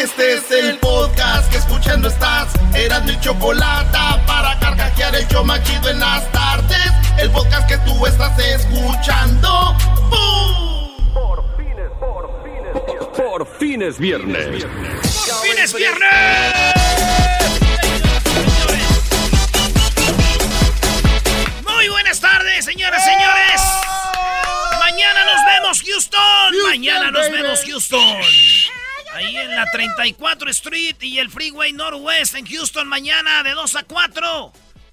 Este es el podcast que escuchando estás. Eran mi chocolate para carcajear el yo machido en las tardes. El podcast que tú estás escuchando. ¡Bum! Por fines, por fines viernes. Por fines viernes. ¡Por fines viernes! Muy buenas tardes, señoras, señores. Mañana nos vemos, Houston. Mañana nos vemos, Houston. Ahí en la 34 Street y el Freeway Northwest en Houston, mañana de 2 a 4.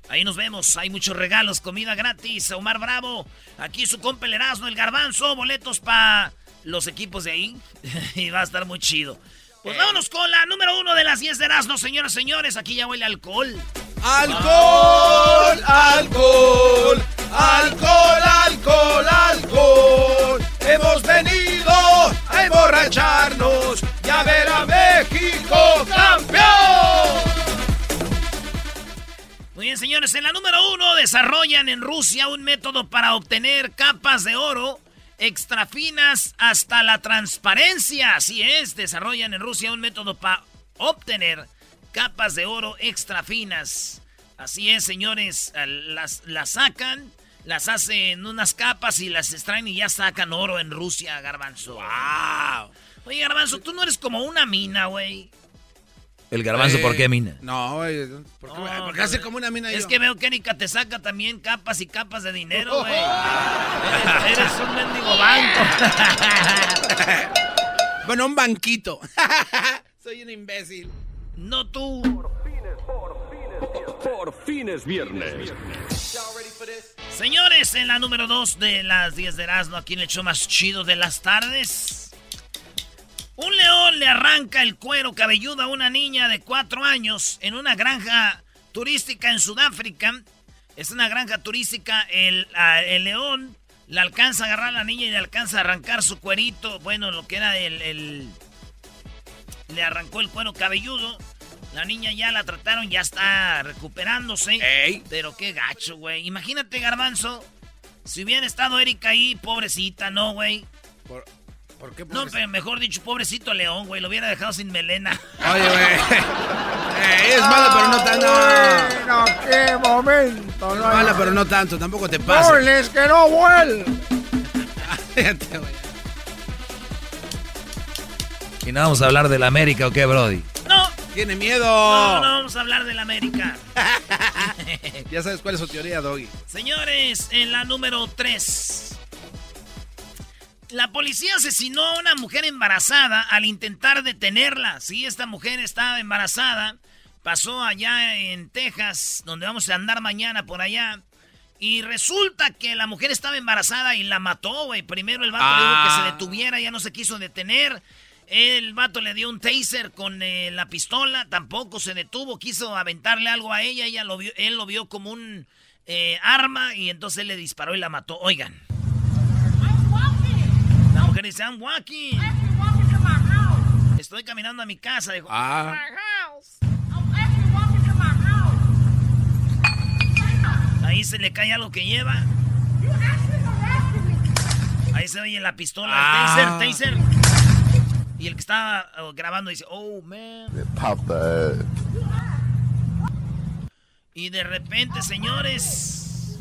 Ahí nos vemos, hay muchos regalos, comida gratis, Omar Bravo. Aquí su compa el Erasmo, el Garbanzo, boletos para los equipos de ahí. y va a estar muy chido. Pues vámonos con la número uno de las 10 de Erasmo, señoras, señores. Aquí ya huele alcohol. Alcohol, alcohol, alcohol, alcohol, alcohol. Hemos venido a emborracharnos y a ver a México campeón. Muy bien, señores. En la número uno desarrollan en Rusia un método para obtener capas de oro extra finas hasta la transparencia. Así es, desarrollan en Rusia un método para obtener capas de oro extra finas. Así es, señores. Las, las sacan, las hacen unas capas y las extraen y ya sacan oro en Rusia, Garbanzo. ¡Wow! Oye, Garbanzo, tú no eres como una mina, güey. El garbanzo, ¿por qué mina? No, güey. ¿Por qué, No, por qué hace como una mina Es yo? que veo que Erika te saca también capas y capas de dinero, güey. eres, eres un mendigo banco. Bueno, un banquito. Soy un imbécil. no tú. Por fines viernes. Señores, en la número 2 de las 10 de Erasmo, aquí en el show más chido de las tardes. Un león le arranca el cuero cabelludo a una niña de 4 años en una granja turística en Sudáfrica. Es una granja turística. El, león le alcanza a agarrar a la niña y le alcanza a arrancar su cuerito. Bueno, lo que era el. el- le arrancó el cuero cabelludo. La niña ya la trataron, ya está recuperándose. Ey. Pero qué gacho, güey. Imagínate, Garbanzo. Si hubiera estado Erika ahí, pobrecita, ¿no, güey? ¿Por, por qué? No, pero mejor dicho, pobrecito León, güey. Lo hubiera dejado sin melena. Oye, güey. Eh, es mala, pero no tanto. No. Bueno, qué momento, Es ¿no? mala, pero no tanto. Tampoco te pasa. Goles que no güey. ¿Y no vamos a hablar de la América o qué, Brody? No, Tiene miedo. no, no vamos a hablar del América. Ya sabes cuál es su teoría, Doggy. Señores, en la número 3. La policía asesinó a una mujer embarazada al intentar detenerla. Sí, esta mujer estaba embarazada. Pasó allá en Texas, donde vamos a andar mañana por allá. Y resulta que la mujer estaba embarazada y la mató, güey. Primero el vato le dijo que Ah. se detuviera, ya no se quiso detener. El vato le dio un taser con eh, la pistola, tampoco se detuvo, quiso aventarle algo a ella, ella lo vio, él lo vio como un eh, arma y entonces él le disparó y la mató. Oigan. Mujer dice, I'm walking. Estoy caminando a mi casa. Dijo, Ah. ahí se le cae algo que lleva. Ahí se oye la pistola, Ah. taser, taser. Y el que estaba oh, grabando dice, oh, man. Y de repente, señores,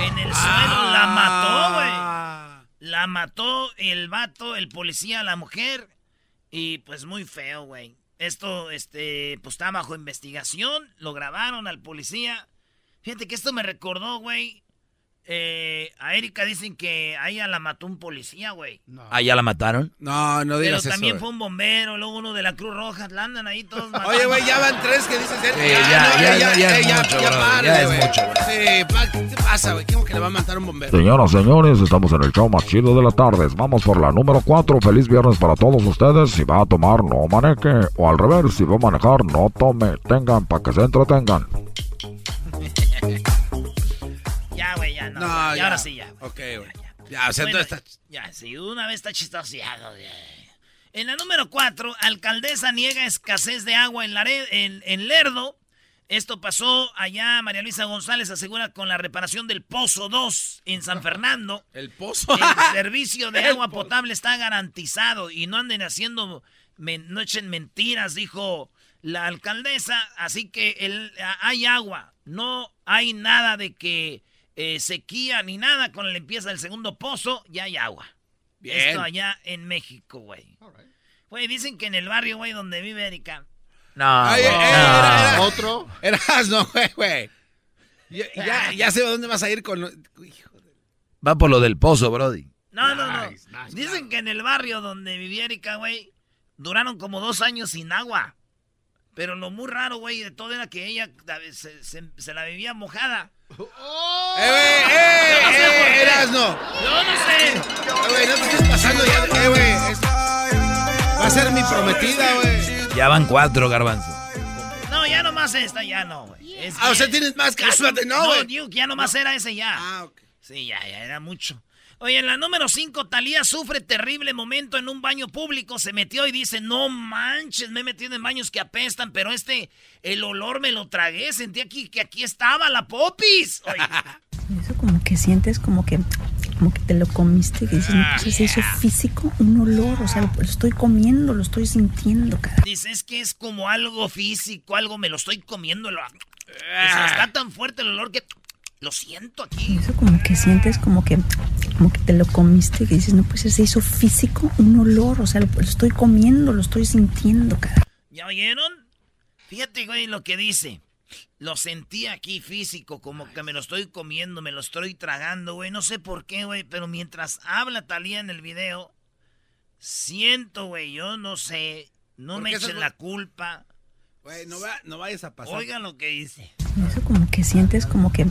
en el suelo la mató, güey. La mató el vato, el policía, la mujer. Y pues muy feo, güey. Esto, este, pues está bajo investigación. Lo grabaron al policía. Fíjate que esto me recordó, güey. Eh, a Erika dicen que a ella la mató un policía, güey. ¿Ah, ya la mataron? No, no Pero digas eso. también güey. fue un bombero, luego uno de la Cruz Roja. La andan ahí todos matando. Oye, güey, ya van tres que dices él. Sí, ya, ya, ya, ya es mucho, bro, párale, ya es güey. mucho. Sí, pa- ¿qué pasa, güey? ¿Cómo que le va a matar un bombero? Señoras, señores, estamos en el show más chido de las tardes. Vamos por la número 4. Feliz viernes para todos ustedes. Si va a tomar, no maneje. O al revés, si va a manejar, no tome. Tengan para que se entretengan. No. No, ya, y ya. ahora sí, ya. Ok, güey. Ya, ya. O sea, Bueno. Ya, sí, una vez está chistoseado. ya. En la número 4, alcaldesa niega escasez de agua en, en, en Lerdo. Esto pasó allá, María Luisa González asegura con la reparación del Pozo 2 en San Fernando. El pozo. El servicio de agua potable está garantizado y no anden haciendo, no echen mentiras, dijo la alcaldesa. Así que el, hay agua, no hay nada de que eh, sequía ni nada. Con la limpieza del segundo pozo ya hay agua. Bien. Esto allá en México, güey. Güey, dicen que en el barrio, güey, donde vive Erika. No, Ay, güey, eh, no. era- era- Otro. Eras, no, güey, güey. Ya, ya, ya sé a dónde vas a ir con... lo- Hijo de- Va por lo del pozo, Brody. No, no, no. Nice, nice, Dicen que en el barrio donde vivía Erika, güey, duraron como dos años sin agua. Pero lo muy raro, güey, de todo era que ella se, se- se la vivía mojada. ¡Eh, güey! ¡Eh, no sé por eh! qué. ¡Eras, no! Yo no sé. Eh, güey, no te estés pasando ya. ¡Eh, güey! es- Va a ser mi prometida, güey. Ya van cuatro, garbanzo. No, ya nomás esta, ya no, güey. Es Ah, o sea, tienes más, cálmate, no, No, güey. digo que ya nomás era ese ya. Ah, ok. Sí, ya, ya era mucho. Oye, en la número 5, Talía sufre terrible momento en un baño público. Se metió y dice, no manches, me he metido en baños que apestan, pero este, el olor me lo tragué. Sentí aquí que aquí estaba la popis. Oye, Eso como que sientes como que como que te lo comiste, que dices, no, pues se hizo físico, un olor, o sea, lo, lo estoy comiendo, lo estoy sintiendo, cara. dice, es que es como algo físico, algo me lo estoy comiendo. Lo, Ah. está tan fuerte el olor que lo siento aquí. Eso como que sientes como que como que te lo comiste, que dices, no, pues se hizo físico, un olor, o sea, lo, lo estoy comiendo, lo estoy sintiendo, cara. ¿Ya oyeron? Fíjate, güey, lo que dice. Lo sentí aquí físico, como que me lo estoy comiendo, me lo estoy tragando, güey. No sé por qué, güey, pero mientras habla Talía en el video, siento, güey, yo no sé. No ¿Por me echen la culpa. Güey, no, va- no vayas a pasar. Oigan lo que dice. Eso como que sientes como que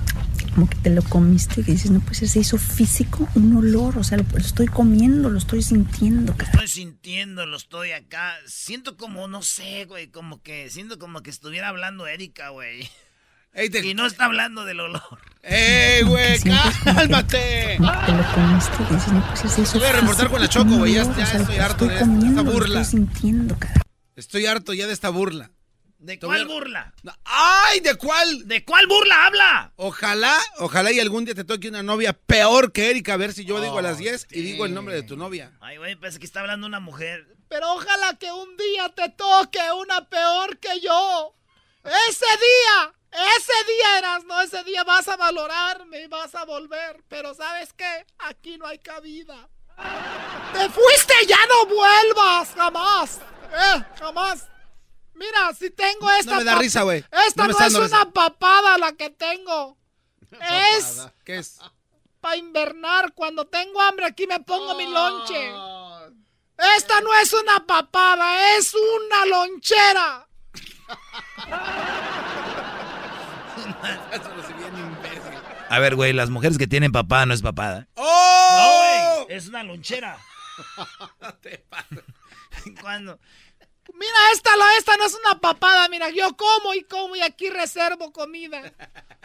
como que te lo comiste, que dices, no, pues se hizo físico, un olor, o sea, lo, lo estoy comiendo, lo estoy sintiendo, cara. Estoy sintiendo, lo estoy acá. Siento como, no sé, güey, como que, siento como que estuviera hablando Erika, güey. Ey, te- Y no está hablando del olor. ¡Ey, güey! sientes como que- ¡Cálmate! Como que te lo comiste, que dices, no, pues se hizo Voy a reportar físico, con la Choco, un güey, ya- olor, ya o sea, estoy lo harto de esta- comiendo, esta lo burla. estoy sintiendo, cara. Estoy harto ya de esta burla. ¿De voy cuál a- burla? No, ¡Ay! ¿De cuál? ¿De cuál burla habla? Ojalá, ojalá y algún día te toque una novia peor que Erika. A ver si yo digo a las 10 y digo el nombre de tu novia. Ay, güey, parece que está hablando una mujer. Pero ojalá que un día te toque una peor que yo. Ese día, ese día eras, no, ese día vas a valorarme y vas a volver. Pero ¿sabes qué? Aquí no hay cabida. Te fuiste, ya no vuelvas, jamás. Eh, jamás. Mira, si tengo esta... No me da risa, güey. Esta No no, es una risa. papada la que tengo. Es ¿Qué es? para invernar. Cuando tengo hambre aquí me pongo mi lonche. Esta no es una papada, es una lonchera. A ver, güey, las mujeres que tienen papá no es papada. No, ¡Oh! güey, es una lonchera. Cuando Mira, esta, la, esta no es una papada. Mira, yo como y como y aquí reservo comida.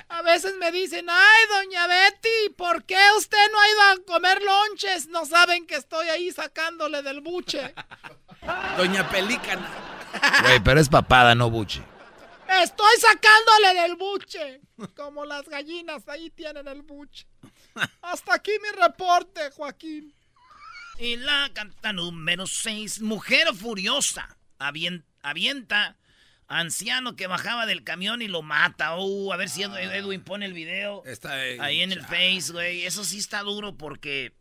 A veces me dicen, ay, doña Betty, ¿por qué usted no ha ido a comer lonches? No saben que estoy ahí sacándole del buche. Doña Pelícana. Güey, pero es papada, no buche. Estoy sacándole del buche. Como las gallinas, ahí tienen el buche. Hasta aquí mi reporte, Joaquín. Y la canta número 6, Mujer Furiosa. Avien- avienta anciano que bajaba del camión y lo mata. Uh, a ver si Edu- Edwin pone el video Está ahí en el Face, güey. Eso sí está duro porque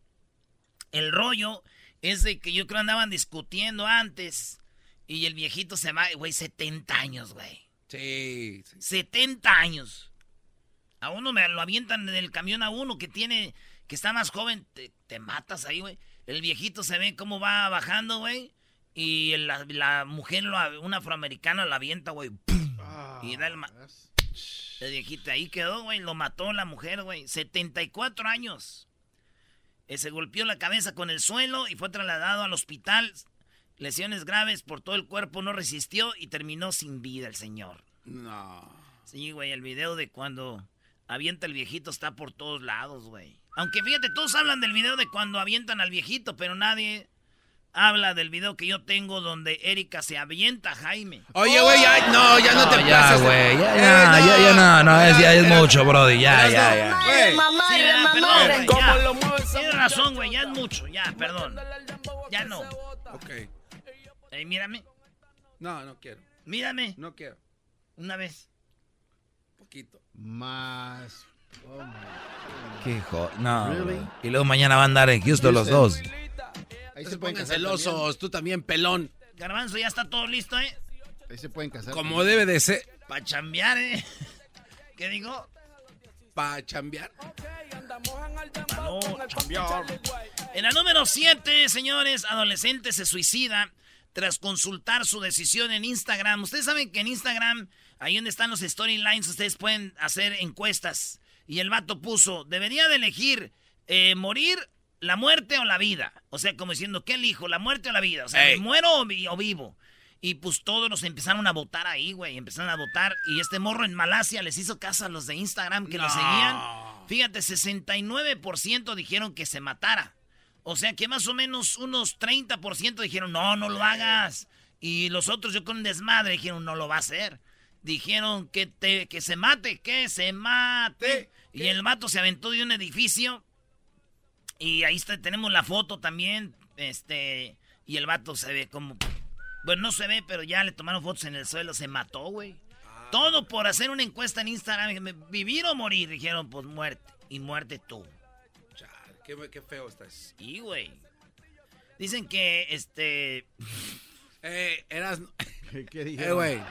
el rollo es de que yo creo andaban discutiendo antes. Y el viejito se va, güey, 70 años, güey. Sí, sí. 70 años. A uno me lo avientan en el camión a uno que tiene, que está más joven, te, te matas ahí, güey. El viejito se ve cómo va bajando, güey. Y la, la mujer, lo- una afroamericana, la avienta, güey. Y da el, ma- el viejito ahí quedó, güey. Lo mató la mujer, güey. 74 años. Eh, se golpeó la cabeza con el suelo y fue trasladado al hospital. Lesiones graves por todo el cuerpo, no resistió y terminó sin vida el señor. No. Sí, güey, el video de cuando avienta el viejito está por todos lados, güey. Aunque fíjate, todos hablan del video de cuando avientan al viejito, pero nadie habla del video que yo tengo donde Erika se avienta a Jaime. Oye, güey, ya, no, ya no, te ya, pases. güey, ya, Eh, ya, ya, ya, no, no, es, ya es mucho, brody, ya, ya, no. ya. Sí, ya, perdón, güey, ya. Tienes razón, güey, ya es mucho, ya, perdón. Ya no. Ok. Ey, mírame, No, no quiero. mírame, No quiero. una vez. Poquito. Más. Oh. Qué jo- no, Really? Y luego mañana van a andar en Houston los dos. Ahí se pueden casar. celosos, tú también, pelón. Garbanzo, ya está todo listo, ¿eh? Ahí se pueden casar. Como debe de ser. Pa' chambear, ¿eh? ¿Qué digo? Para chambear. No, chambear. En la número 7, señores, adolescente se suicida tras consultar su decisión en Instagram. Ustedes saben que en Instagram, ahí donde están los storylines, ustedes pueden hacer encuestas. Y el vato puso, debería de elegir eh, morir, la muerte o la vida. O sea, como diciendo, ¿qué elijo? ¿La muerte o la vida? O sea, Ey. ¿me muero o, vi- o vivo? Y pues todos nos empezaron a votar ahí, güey. Empezaron a votar. Y este morro en Malasia les hizo caso a los de Instagram que lo seguían. Fíjate, 69% dijeron que se matara. O sea que más o menos unos 30% dijeron, no, no lo hagas. Y los otros, yo con desmadre, dijeron, no lo va a hacer. Dijeron que, te, que se mate, que se mate. Y el mato se aventó de un edificio. Y ahí está, tenemos la foto también. Este. Y el vato se ve como. Bueno, no se ve, pero ya le tomaron fotos en el suelo. Se mató, güey. Todo por hacer una encuesta en Instagram. ¿Vivir o morir? Dijeron, pues muerte. Y muerte tú. Chale, qué, qué feo estás. Y, güey. Dicen que, este... Eh, eras. ¿Qué, Eh, dijeron? güey.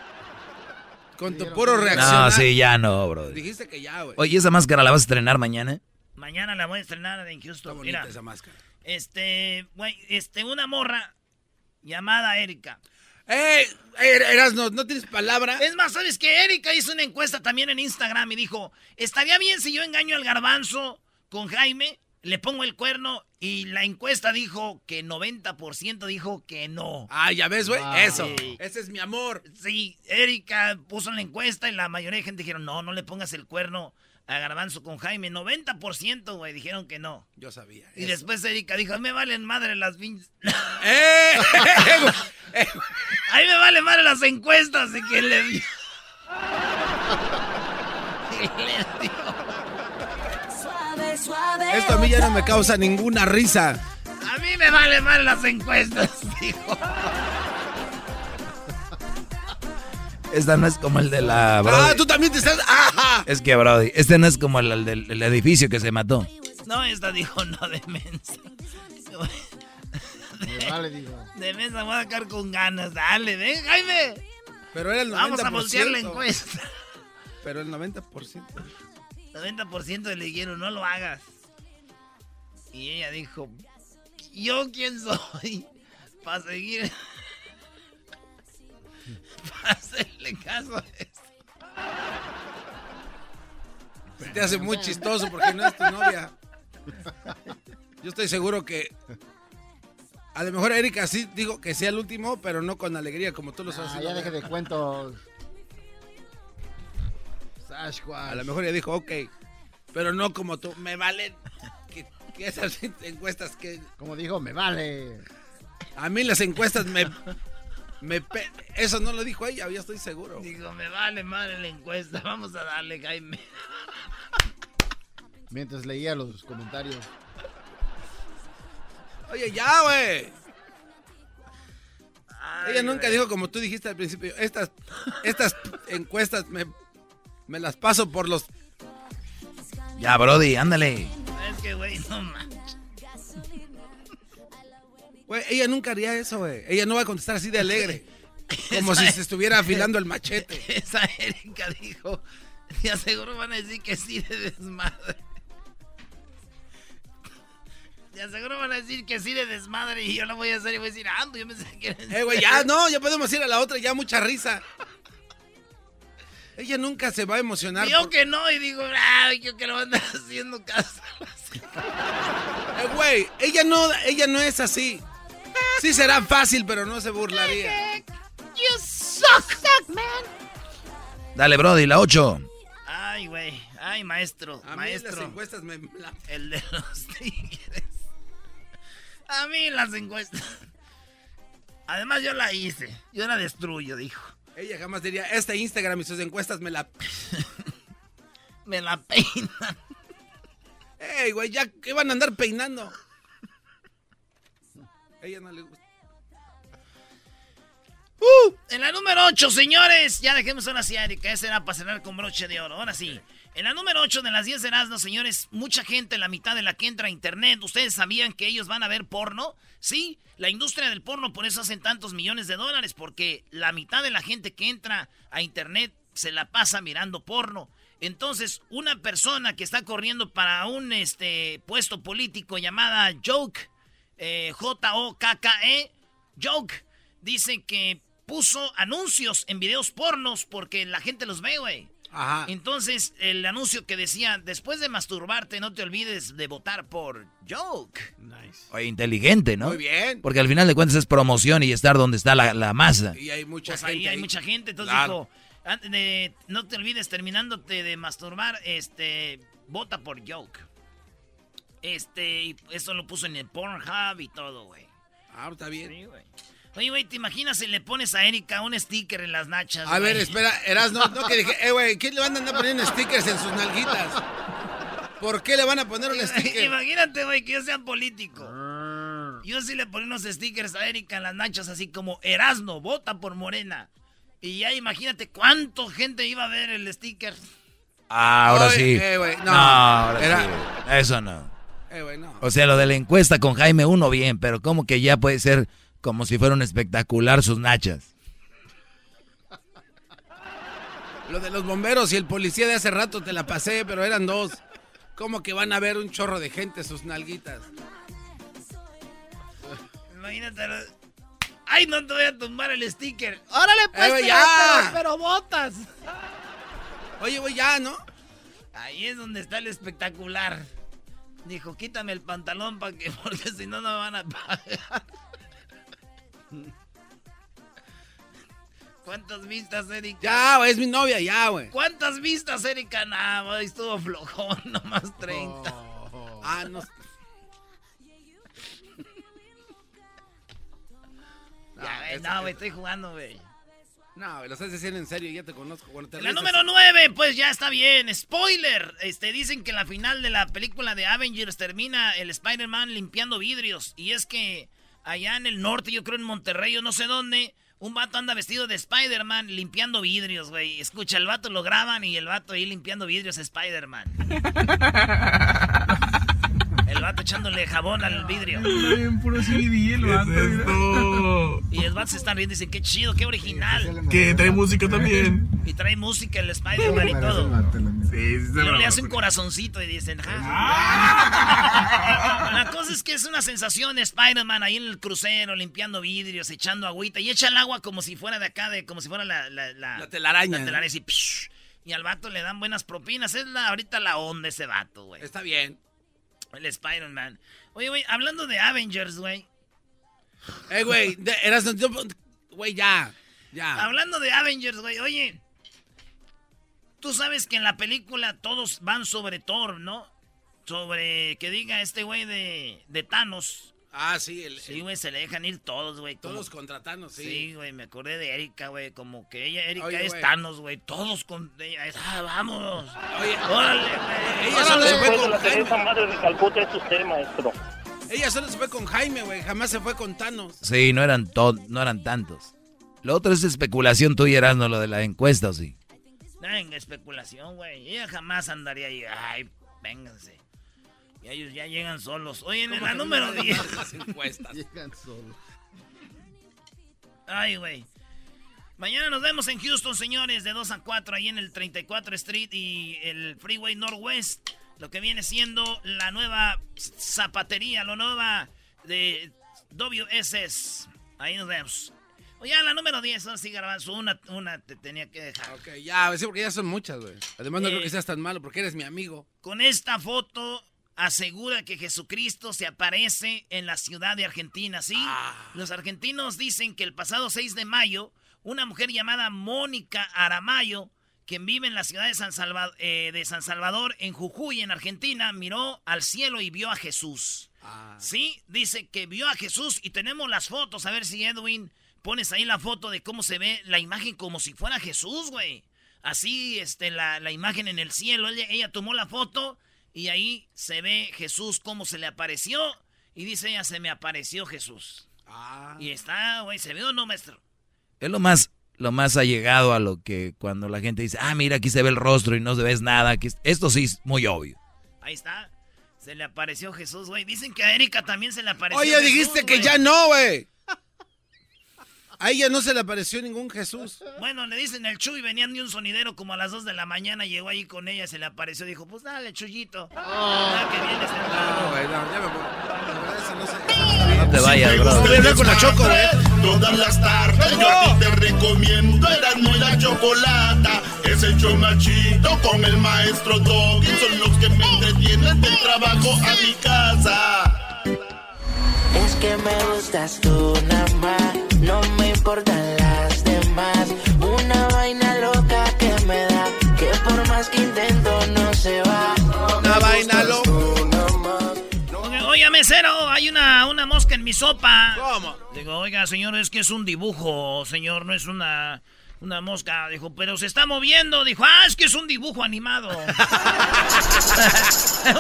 Con tu puro reaccionar. No, sí, ya no, bro. Dijiste que ya, güey. Oye, ¿esa máscara la vas a estrenar mañana? Mañana la voy a estrenar en Está Houston. bonita Mira, esa máscara. este, güey, este, una morra llamada Erika. ¡Eh! Eras, no, no tienes palabra. Es más, ¿sabes qué? Erika hizo una encuesta también en Instagram y dijo, ¿estaría bien si yo engaño al garbanzo con Jaime? Le pongo el cuerno y la encuesta dijo que 90% dijo que no. Ah, ya ves, güey. Wow. Eso. Ese es mi amor. Sí, Erika puso la encuesta y la mayoría de gente dijeron, no, no le pongas el cuerno a Garbanzo con Jaime. 90%, güey, dijeron que no. Yo sabía. Y eso. después Erika dijo, me valen madre las pinches... ¡Eh! Eh, A mí me valen madre las encuestas y que le dio... Le dio- Suave, suave. Esto a mí ya no me causa ninguna risa. A mí me valen madre las encuestas, dijo. Esta no es como el de la... Brody. Ah, tú también te estás. ¡Ajá! Es que, Brody, este no es como el, el del el edificio que se mató. No, esta dijo no de mensa. Vale, digo. De mensa voy a sacar con ganas. Dale, ven, Jaime. Pero era el 90%. Vamos a voltear la encuesta. Pero el 90%. 90% le dijeron, no lo hagas. Y ella dijo, ¿yo quién soy? Para seguir... Para hacerle caso a esto. Se te hace muy chistoso porque no es tu novia. Yo estoy seguro que. A lo mejor Erika sí dijo que sea el último, pero no con alegría como tú lo estás Ah, ya deje de cuentos. Sasquatch. A lo mejor ella dijo, ok. Pero no como tú. Me valen. Que, que esas encuestas que. Como dijo, me vale. A mí las encuestas me. Me pe- Eso no lo dijo ella, ya estoy seguro. Digo, me vale madre la encuesta, vamos a darle, Jaime. Mientras leía los comentarios. Oye, ya, güey. Ella nunca dijo como tú dijiste al principio. Estas, estas encuestas me, me las paso por los. Ya, Brody, ándale. Es que, güey, no manches. Güey, ella nunca haría eso, güey. Ella no va a contestar así de alegre. Como si se estuviera afilando el machete. Esa Erika dijo, de aseguro van a decir que sí de desmadre. De aseguro van a decir que sí de desmadre y yo la voy a hacer y voy a decir, ando, yo pensé que Eh, güey, ya, no, ya podemos ir a la otra, ya mucha risa. Ella nunca se va a emocionar. Yo por- que no, y digo, ay, yo que lo van haciendo caso. Eh, güey, ella no, ella no es así. Sí será fácil, pero no se burlaría. You suck, suck, man. Dale, Brody, la 8. Ay, güey, ay, maestro, A mí las maestro. encuestas me... la- El de los tigres. A mí las encuestas. Además, yo la hice. Yo la destruyo, dijo. Ella jamás diría, este Instagram y sus encuestas me la... Me la peinan. Ey, güey, ya que van a andar peinando. Ella no le gusta. Uh, en la número 8, señores. Ya dejemos una así, Erika. Esa era para cerrar con broche de oro. Ahora sí. En la número 8 de las 10 de Erasmo, señores, mucha gente, la mitad de la que entra a internet, ¿ustedes sabían que ellos van a ver porno? Sí, la industria del porno por eso hacen tantos millones de dólares, porque la mitad de la gente que entra a internet se la pasa mirando porno. Entonces, una persona que está corriendo para un este, puesto político llamada Joke, eh, J-O-K-K-E, Joke, dice que puso anuncios en videos pornos porque la gente los ve, güey. Ajá. Entonces, el anuncio que decía, después de masturbarte, no te olvides de votar por Joke. Nice. Oye, inteligente, ¿no? Muy bien. Porque al final de cuentas es promoción y estar donde está la, la masa. Y hay mucha Pues gente. ahí hay mucha gente, entonces Claro. dijo, no te olvides terminándote de masturbar, este, vota por Joke. Este, y eso lo puso en el Pornhub y todo, güey. Ah, está bien. Sí, güey. Oye, güey, ¿te imaginas si le pones a Erika un sticker en las nachas? A ver, espera, eras no, no que dije, eh, güey, ¿qué le van a andar poniendo stickers en sus nalguitas? ¿Por qué le van a poner un sticker? Imagínate, güey, que yo sea político. Yo sí le pongo unos stickers a Erika en las nachas, así como Erasno, vota por Morena. Y ya imagínate cuánto gente iba a ver el sticker. Ah, ahora sí. eh, no. ahora Era- sí. Eso no. Eh. O sea, lo de la encuesta con Jaime uno bien, pero como que ya puede ser como si fuera un espectacular sus nachas. Lo de los bomberos y el policía de hace rato te la pasé, pero eran dos. ¿Cómo que van a ver un chorro de gente sus nalguitas? Imagínate. Ay, no te voy a tumbar el sticker. Órale, pues, Eh, ya. pero, pero botas. Oye, güey, ya, ¿no? Ahí es donde está el espectacular. Dijo, quítame el pantalón para que, porque si no, no me van a pagar. ¿Cuántas vistas, Erika? Ya, güey, es mi novia, ya, güey. ¿Cuántas vistas, Erika? Güey, estuvo flojón, nomás 30. Ah, no. Ya, no, güey, estoy jugando, güey. No, lo estás diciendo en serio, ya te conozco. Te La ríes número así- 9, pues ya está bien. Spoiler. Este, dicen que en la final de la película de Avengers termina el Spider-Man limpiando vidrios. Y es que allá en el norte, yo creo en Monterrey o no sé dónde, un vato anda vestido de Spider-Man limpiando vidrios, güey. Escucha, el vato lo graban y el vato ahí limpiando vidrios es Spider-Man. Vato echándole jabón al vidrio. bien puro CBD el vato. Y el vato se están riendo y dicen, qué chido, qué original. Que trae música también. Y trae música el Spider-Man y todo. Sí, sí, Y se le hace un corazoncito y dicen, "Ja". La cosa es que es una sensación Spider-Man ahí en el crucero, limpiando vidrios, echando agüita. Y echa el agua como si fuera de acá, de, como si fuera la, la, la, La telaraña. la telaraña, así, psh. Y al vato le dan buenas propinas. Es la, ahorita la onda ese vato, güey. Está bien. El Spider-Man. Oye, güey, hablando de Avengers, güey. Eh, güey, eras. Güey, ya. Ya. Hablando de Avengers, güey, oye. Tú sabes que en la película todos van sobre Thor, ¿no? Sobre que diga este güey de, de Thanos. Ah, sí, el, Sí, güey, se le dejan ir todos, güey. como- todos contra Thanos, sí. Sí, güey, me acordé de Erika, güey. Como que ella, Erika Oye, es güey. Thanos, güey. Todos con ella. es, Ah, vamos. Oye, Órale, güey. ella solo se fue con la Jaime. Madre de Calcuta es usted, maestro. Ella solo se fue con Jaime, güey. Jamás se fue con Thanos. Sí, no eran, to- no eran tantos. Lo otro es especulación tuya, Erasmo, lo de la encuesta, ¿o sí? Venga, especulación, güey. Ella jamás andaría ahí. Ay, vénganse. Y ellos ya llegan solos. Oye, en ¿Cómo la número no 10. las encuestas? Llegan solos. Ay, güey. Mañana nos vemos en Houston, señores, de 2 a 4, ahí en el 34 Street y el Freeway Northwest. Lo que viene siendo la nueva zapatería, la nueva de WSS. Ahí nos vemos. Oye, la número 10, ahora sí, Garbanzo, una, una te tenía que dejar. Ok, ya, sí, porque ya son muchas, güey. Además, no Eh. creo que seas tan malo porque eres mi amigo. Con esta foto asegura que Jesucristo se aparece en la ciudad de Argentina, ¿sí? Los argentinos dicen que el pasado 6 de mayo, una mujer llamada Mónica Aramayo, quien vive en la ciudad de San, Salva- eh, de San Salvador, en Jujuy, en Argentina, miró al cielo y vio a Jesús. Sí, dice que vio a Jesús y tenemos las fotos. A ver si Edwin pones ahí la foto de cómo se ve la imagen como si fuera Jesús, güey. Así, este, la, la imagen en el cielo. Ella, ella tomó la foto y ahí se ve Jesús cómo se le apareció. Y dice ella, se me apareció Jesús. Y está, güey, ¿se ve o no, maestro? Es lo más, lo más allegado a lo que cuando la gente dice, ah, mira, aquí se ve el rostro y no se ves nada. Aquí, esto sí es muy obvio. Ahí está. Se le apareció Jesús, güey. Dicen que a Erika también se le apareció Oye, Jesús, dijiste que ya no, güey. A ella no se le apareció ningún Jesús. Bueno, le dicen el Chuy, venían de un sonidero como a las 2 de la mañana, llegó ahí con ella, se le apareció, dijo, pues dale, Chuyito. Ah, que vienes No, temprano. güey, no, ya me voy. Ese no No te vayas, bro. Voy a hablar con la Choco, güey. Todas las tardes yo a ti te recomiendo Erasmo y la Chocolata Es el chido con el maestro Doggy Son los que me entretienen del trabajo a mi casa Es que me gustas tú nada más, no me importan las demás. Una vaina loca que me da, que por más que intento no se va. Una vaina loca. Oye, Oiga, mesero, hay una, una mosca en mi sopa. ¿Cómo? Digo, oiga, señor, es que es un dibujo, señor, no es una, una mosca. Dijo, pero se está moviendo. Dijo, ah, es que es un dibujo animado. un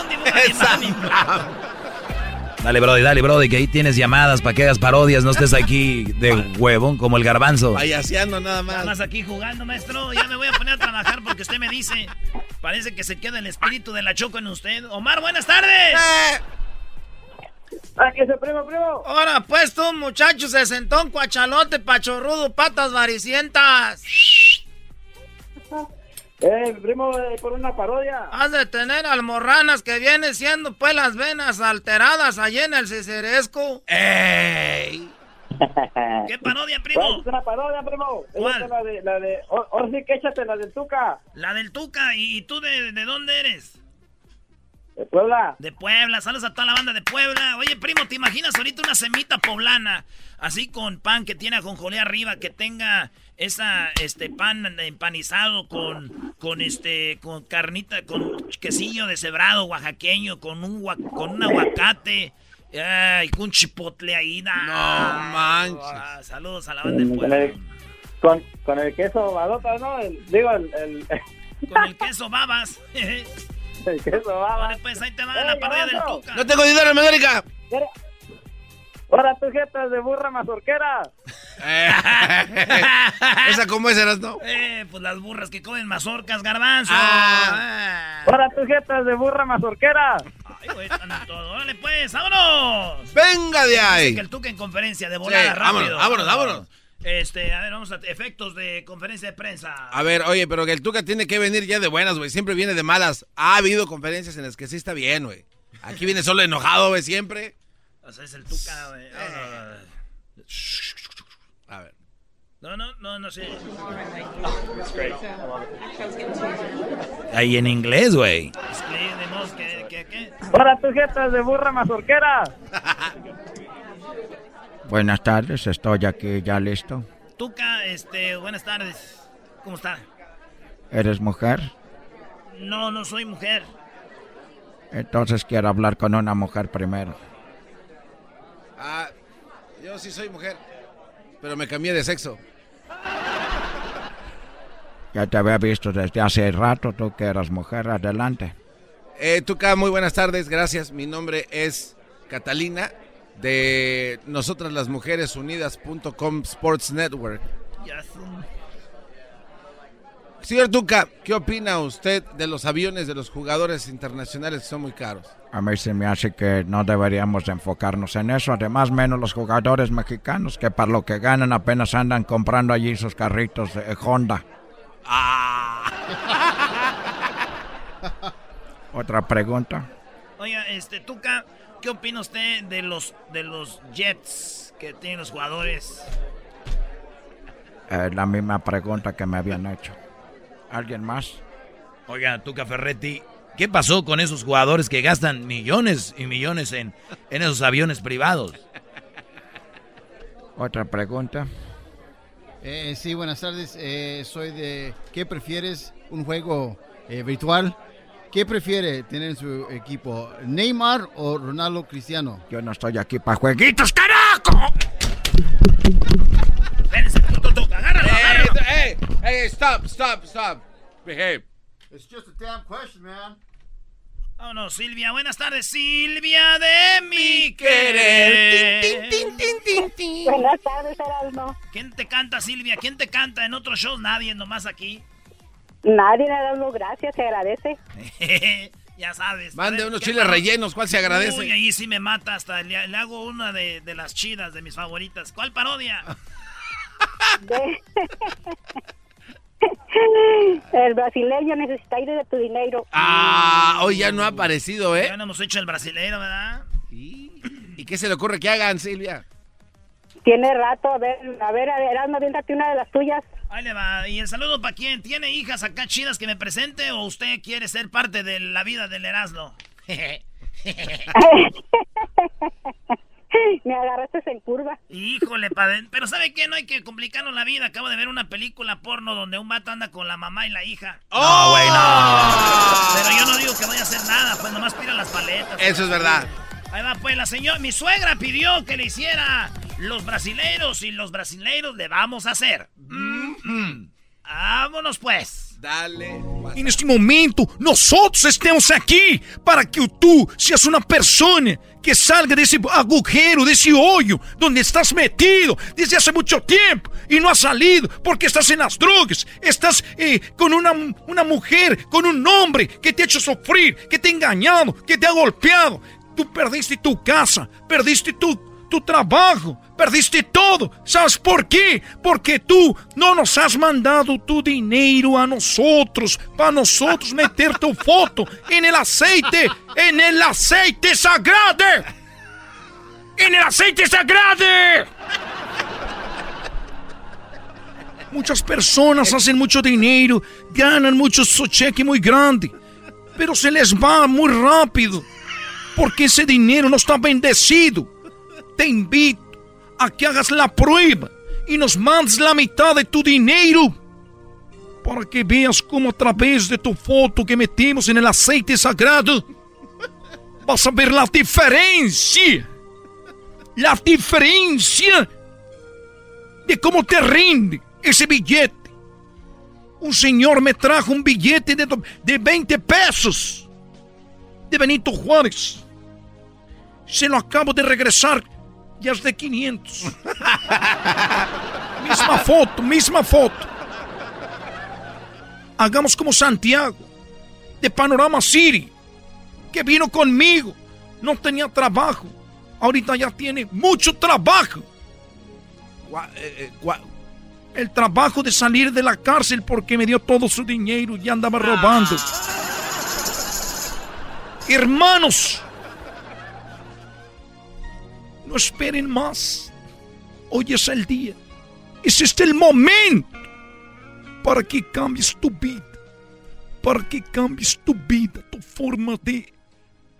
dibujo animado. Dale, Brody, dale, Brody, que ahí tienes llamadas para que hagas parodias, no estés aquí de huevón como el garbanzo. Payaseando nada Nada más. más aquí jugando, maestro. Ya me voy a poner a trabajar porque usted me dice. Parece que se queda el espíritu de la choco en usted. Omar, buenas tardes. ¡Ah, que se primo, primo! Ahora, pues tú, muchacho, se sentó un cuachalote, pachorrudo, patas varicientas. Eh, primo, eh, por una parodia. Has de tener almorranas que vienen siendo pues las venas alteradas allí en el ciceresco. ¡Ey! ¿Qué parodia, primo? es una parodia, primo. ¿Cuál? Es la de, la de, ahora sí que échate la del Tuca, La del Tuca. ¿Y, y tú de, de dónde eres? de Puebla. De Puebla. Saludos a toda la banda de Puebla. Oye, primo, ¿te imaginas ahorita una semita poblana? Así con pan que tiene ajonjolé arriba, que tenga esa este pan empanizado con con este con carnita con quesillo deshebrado oaxaqueño con un con un aguacate ay, con un chipotle ahí. No manches. Ah, saludos a la banda de Con Puebla el, con, con el queso balota, ¿no? El- digo, el, el, con el queso babas el queso baba. Vale, pues ahí te va la Ey, parodia del Garbanzo. Tuca No tengo dinero en América. Ahora tus jetas de burra mazorquera. Eh, Esa cómo es, eras, ¿no? eh, pues las burras que comen mazorcas garbanzo Ah. Ahora tus jetas de burra mazorquera. Ay, güey, están en todo. Órale, pues, vámonos. Venga de Dice ahí. que el Tuca en conferencia de volada, Sí, rápido. vámonos, vámonos, vámonos. Este, a ver, vamos a efectos de conferencia de prensa. A ver, oye, pero que el Tuca tiene que venir ya de buenas, güey. Siempre viene de malas. Ha habido conferencias en las que sí está bien, güey. Aquí viene solo enojado, güey, siempre. O sea, es el Tuca, güey. Ah, A ver. No, no, no, no sé. Ahí en inglés, güey. ¿qué, qué, qué? Ahora tus jetas de burra mazorquera. Buenas tardes, estoy aquí ya listo. Tuca, este, buenas tardes. ¿Cómo está? ¿Eres mujer? No, no soy mujer. Entonces quiero hablar con una mujer primero. Ah, yo sí soy mujer. Pero me cambié de sexo. Ya te había visto desde hace rato, tú que eras mujer, adelante. Eh, Tuca, muy buenas tardes, gracias. Mi nombre es Catalina de Nosotras las Mujeres Unidas.com Sports Network. Señor Tuca, ¿qué opina usted de los aviones de los jugadores internacionales que son muy caros? A mí se me hace que no deberíamos de enfocarnos en eso, además menos los jugadores mexicanos que para lo que ganan apenas andan comprando allí sus carritos de Honda. Otra pregunta. Oiga, este, Tuca, ¿qué opina usted de los, de los Jets que tienen los jugadores? Eh, la misma pregunta que me habían hecho. ¿Alguien más? Oiga, Tuca Ferretti, ¿qué pasó con esos jugadores que gastan millones y millones en, en esos aviones privados? Otra pregunta. Eh, sí, buenas tardes. Eh, soy de... ¿Qué prefieres? ¿Un juego eh, virtual ¿Qué prefiere tener en su equipo, Neymar o Ronaldo Cristiano? Yo no estoy aquí para jueguitos, carajo. Hey, stop, stop, stop. Behave. It's just a damn question, man. Vámonos, Silvia. Buenas tardes, Silvia de mi querer. Buenas tardes, Erasmo. ¿Quién te canta, Silvia? ¿Quién te canta en otros shows? Nadie, nomás aquí. Nadie, Erasmo, gracias, se agradece. ya sabes. Mande unos ¿Qué chiles rellenos, ¿cuál se agradece? Uy, ahí sí me mata hasta. Le, le hago una de, de las chidas, de mis favoritas. ¿Cuál parodia? De- El brasileño necesita ir de tu dinero. Ah, hoy ya no ha aparecido, ¿eh? Ya no hemos hecho el brasileiro, ¿verdad? ¿Y qué se le ocurre que hagan, Silvia? Tiene rato, a ver, a ver, Erasmo, aviéntate una de las tuyas. Ahí le va. ¿Y el saludo para quién? ¿Tiene hijas acá chidas que me presente o usted quiere ser parte de la vida del Erasmo? Me agarraste en curva. Híjole, padre. Pero ¿sabe qué? No hay que complicarnos la vida. Acabo de ver una película porno donde un vato anda con la mamá y la hija. ¡Oh, güey, no! Pero yo no digo que vaya a hacer nada, pues nomás tira las paletas. Eso es verdad. Ahí va, pues la señora, mi suegra pidió que le hiciera los brasileiros y los brasileiros le vamos a hacer. Mm. Vámonos pues. Dale. E neste momento, nós outros estamos aqui para que tu seas uma pessoa que salga desse agujero, desse olho, onde estás metido desde hace muito tempo e não has salido porque estás em las drogas, estás eh, com uma, uma mulher, com um homem que te ha hecho sofrer, que te ha engañado, que te ha golpeado. Tu perdiste tu casa, perdiste tu, tu trabajo, perdiste todo. ¿Sabes por qué? Porque tú no nos has mandado tu dinero a nosotros, para nosotros meter tu foto en el aceite, en el aceite sagrado. En el aceite sagrado. Muchas personas hacen mucho dinero, ganan mucho su cheque muy grande, pero se les va muy rápido, porque ese dinero no está bendecido. Te invito a que hagas la prueba y nos mandes la mitad de tu dinero para que veas cómo a través de tu foto que metemos en el aceite sagrado vas a ver la diferencia. La diferencia de cómo te rinde ese billete. Un señor me trajo un billete de, de 20 pesos de Benito Juárez. Se lo acabo de regresar ya es de 500. misma foto, misma foto. Hagamos como Santiago, de Panorama City, que vino conmigo, no tenía trabajo, ahorita ya tiene mucho trabajo. Eh, eh, El trabajo de salir de la cárcel porque me dio todo su dinero y andaba robando. Hermanos, esperen más. Hoy es el día. Es este el momento para que cambies tu vida. Para que cambies tu vida, tu forma de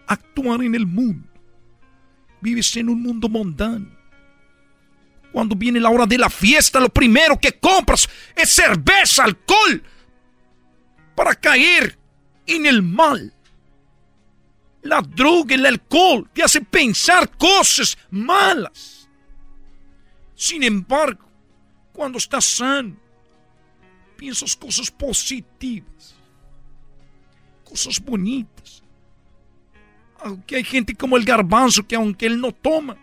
actuar en el mundo. Vives en un mundo mundano. Cuando viene la hora de la fiesta, lo primero que compras es cerveza, alcohol, para caer en el mal. La droga, el alcohol, te hace pensar cosas malas. Sin embargo, cuando estás sano, piensas cosas positivas, cosas bonitas. Aunque hay gente como el garbanzo que aunque él no toma,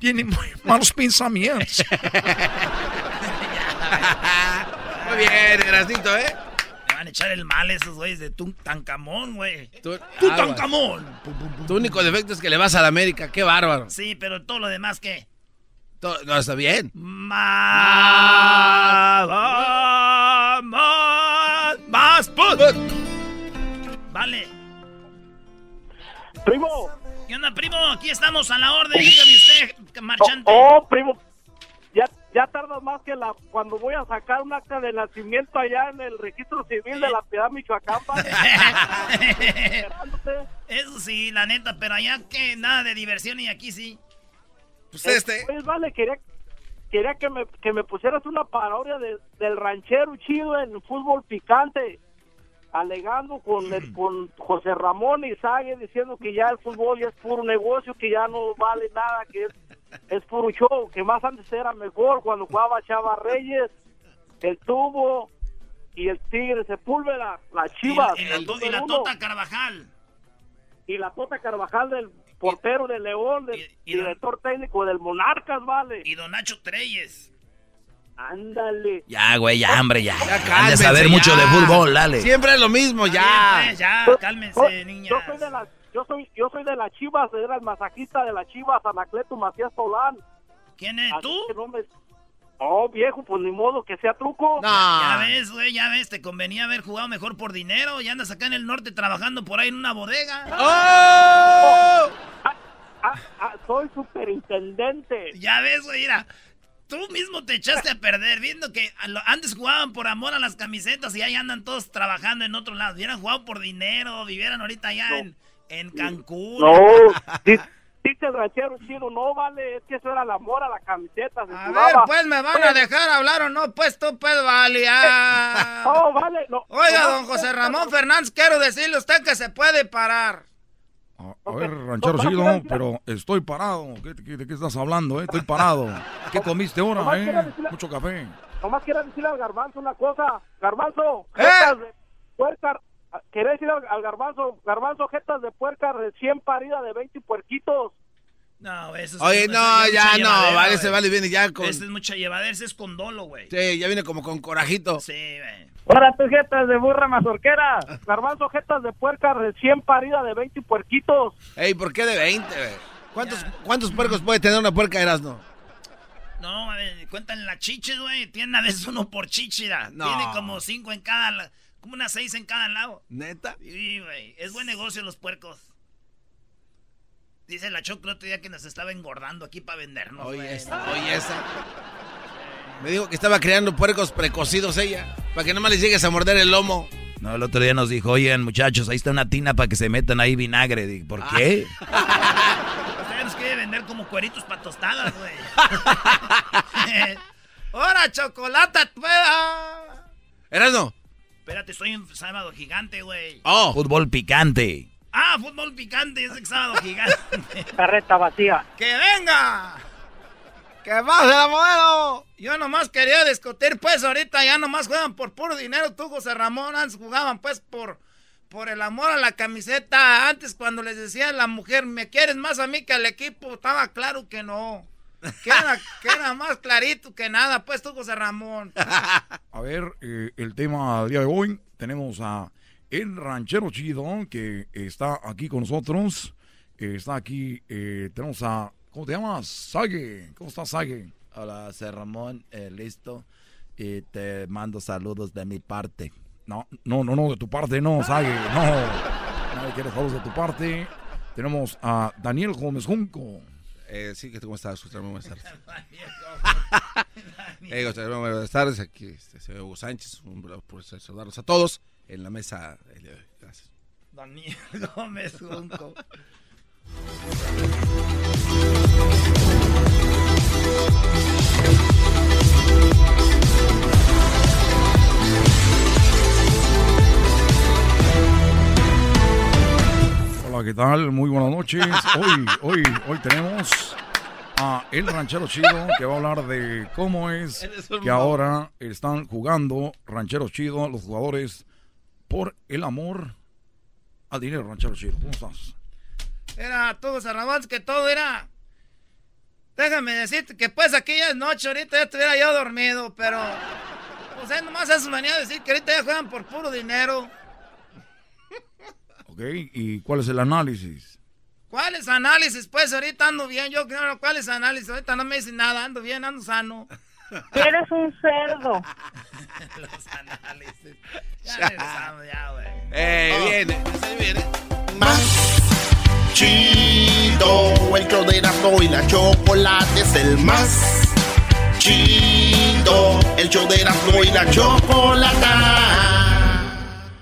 tiene muy malos pensamientos. Muy bien, Erasito, ¿eh? Me van a echar el mal esos güeyes de Tutankamón, güey. Tutankamón. Tu único defecto es que le vas a la América. Qué bárbaro. Sí, pero todo lo demás, ¿qué? To- No, está bien. Más, más, más, pues. Vale. Primo. ¿Qué onda, primo? Aquí estamos a la orden. Dígame usted, marchante. Oh, primo. Ya, ya tarda más que la cuando voy a sacar un acta de nacimiento allá en el registro civil de la Piedad Michoacán. Eso sí, la neta, pero allá que nada de diversión y aquí sí. Pues este. Pues vale, quería, quería que, me, que me pusieras una parodia de- del ranchero chido en fútbol picante. alegando con, el- con José Ramón Izague diciendo que ya el fútbol ya es puro negocio, que ya no vale nada, que es, es puro show, que más antes era mejor cuando jugaba Chava Reyes, el Tubo y el Tigre Sepúlveda, las Chivas. Y, la, el y la Tota Carvajal. y la Tota Carvajal del portero de León, del director técnico del Monarcas, vale. Y Don Nacho Treyes. Ándale. Ya, güey, ya, hombre, ya. Han de cálmense, saber mucho ya. de fútbol, dale. Siempre es lo mismo, ya. Pues, ya, cálmense, niña. Yo soy de las yo soy yo soy de las Chivas, era el masajista de las Chivas, Anacleto Macías Tolán. ¿Quién es tú? No, me... oh, viejo, pues ni modo que sea truco. Ya ves, güey, ya ves, te convenía haber jugado mejor por dinero y andas acá en el norte trabajando por ahí en una bodega. Ah, ah, soy superintendente. Ya ves, güey, mira. Tú mismo te echaste a perder viendo que antes jugaban por amor a las camisetas y ahí andan todos trabajando en otro lado. Hubieran jugado por dinero, vivieran ahorita allá en, en Cancún. No, di- dice el ranchero chino, no vale, es que eso era el amor a la camiseta. se A jugaba. ver, pues, ¿me van a dejar hablar o no? Pues tú, pues, vale. ah. Oh, vale, no. Oiga, no, don José Ramón Fernández, quiero decirle a usted que se puede parar. A ver, ranchero chido, pero estoy parado. ¿Qué- qué- ¿De qué estás hablando, eh? Estoy parado. ¿Qué comiste ahora, eh? decirle- Mucho café. Nomás quiero decirle al garbanzo una cosa. Garbanzo, ¿Eh? Quería decirle al, al garbanzo, garbanzo, jetas de puerca recién parida de 20 puerquitos. No, eso es Oye, no, ya no, vale, se vale, viene ya con... Ese es mucha llevadera, ese es con dolo, güey. Sí, ya viene como con corajito. Sí, güey. Ahora tú jetas de burra mazorquera. Garbanzo, jetas de puerca recién parida de 20 puerquitos. Ey, ¿por qué de 20, güey? ¿Cuántos, ¿Cuántos puercos puede tener una puerca Erasno? No, a ver, cuentan las chiches, güey. Tienen a veces uno por chichira. No. Tiene como cinco en cada, la- como unas seis en cada lado. ¿Neta? Sí, güey. Es buen negocio los puercos. Dice la Choco el otro día que nos estaba engordando aquí para vendernos, Oye, esta, oye, esa. Me dijo que estaba creando puercos precocidos ella, para que no más les llegues a morder el lomo. No, el otro día nos dijo, oigan, muchachos, ahí está una tina para que se metan ahí vinagre. Digo, ¿por qué? Usted nos quiere vender como cueritos para tostadas, güey. ¡Ahora, chocolate, pueda! Erasno. Espérate, estoy en sábado gigante, güey. Oh. Fútbol picante. Ah, fútbol picante, es el sábado gigante. Carreta vacía. ¡Que venga! ¡Que baje la modelo! Yo nomás quería discutir, pues ahorita ya nomás juegan por puro dinero. Tú, José Ramón, antes jugaban pues por, por el amor a la camiseta. Antes cuando les decía a la mujer, ¿me quieres más a mí que al equipo? Estaba claro que no. Que era, que era más clarito que nada, pues tú, José Ramón. A ver, eh, el tema del día de hoy. Tenemos a el ranchero chido que está aquí con nosotros. Eh, está aquí, eh, tenemos a, ¿cómo te llamas? Sague. ¿Cómo estás, Sague? Hola, José Ramón, eh, listo. Y te mando saludos de mi parte. No, no, no, no, de tu parte no, Sague, no. Nadie quiere saludos de tu parte. Tenemos a Daniel Gómez Junco. Eh, sí, ¿cómo estás? Buenas tardes. Eh, buenas tardes. Aquí este, señor Hugo Sánchez. Un placer saludarlos a todos en la mesa. el día de hoy. Gracias. Daniel Gómez Junco. Hola, ¿qué tal? Muy buenas noches. Hoy, hoy, hoy tenemos a El Ranchero Chido que va a hablar de cómo es que ahora están jugando Ranchero Chido los jugadores por el amor al dinero, Ranchero Chido. ¿Cómo estás? Era José Ramón, que todo era... Déjame decirte que pues aquí ya es noche, ahorita ya estuviera yo dormido, pero... Pues es nomás eso venía a decir que ahorita ya juegan por puro dinero. ¿Ok? ¿Y cuál es el análisis? ¿Cuáles análisis? Pues ahorita ando bien, yo creo, ¿cuáles análisis? Ahorita no me dicen nada, ando bien, ando sano. Eres un cerdo. Los análisis. Ya regresamos, ya, güey. Eh, Oh. viene. Se viene. Más chido, el show de Erasmo y la chocolate es el más chido, el show de Erasmo y la chocolata.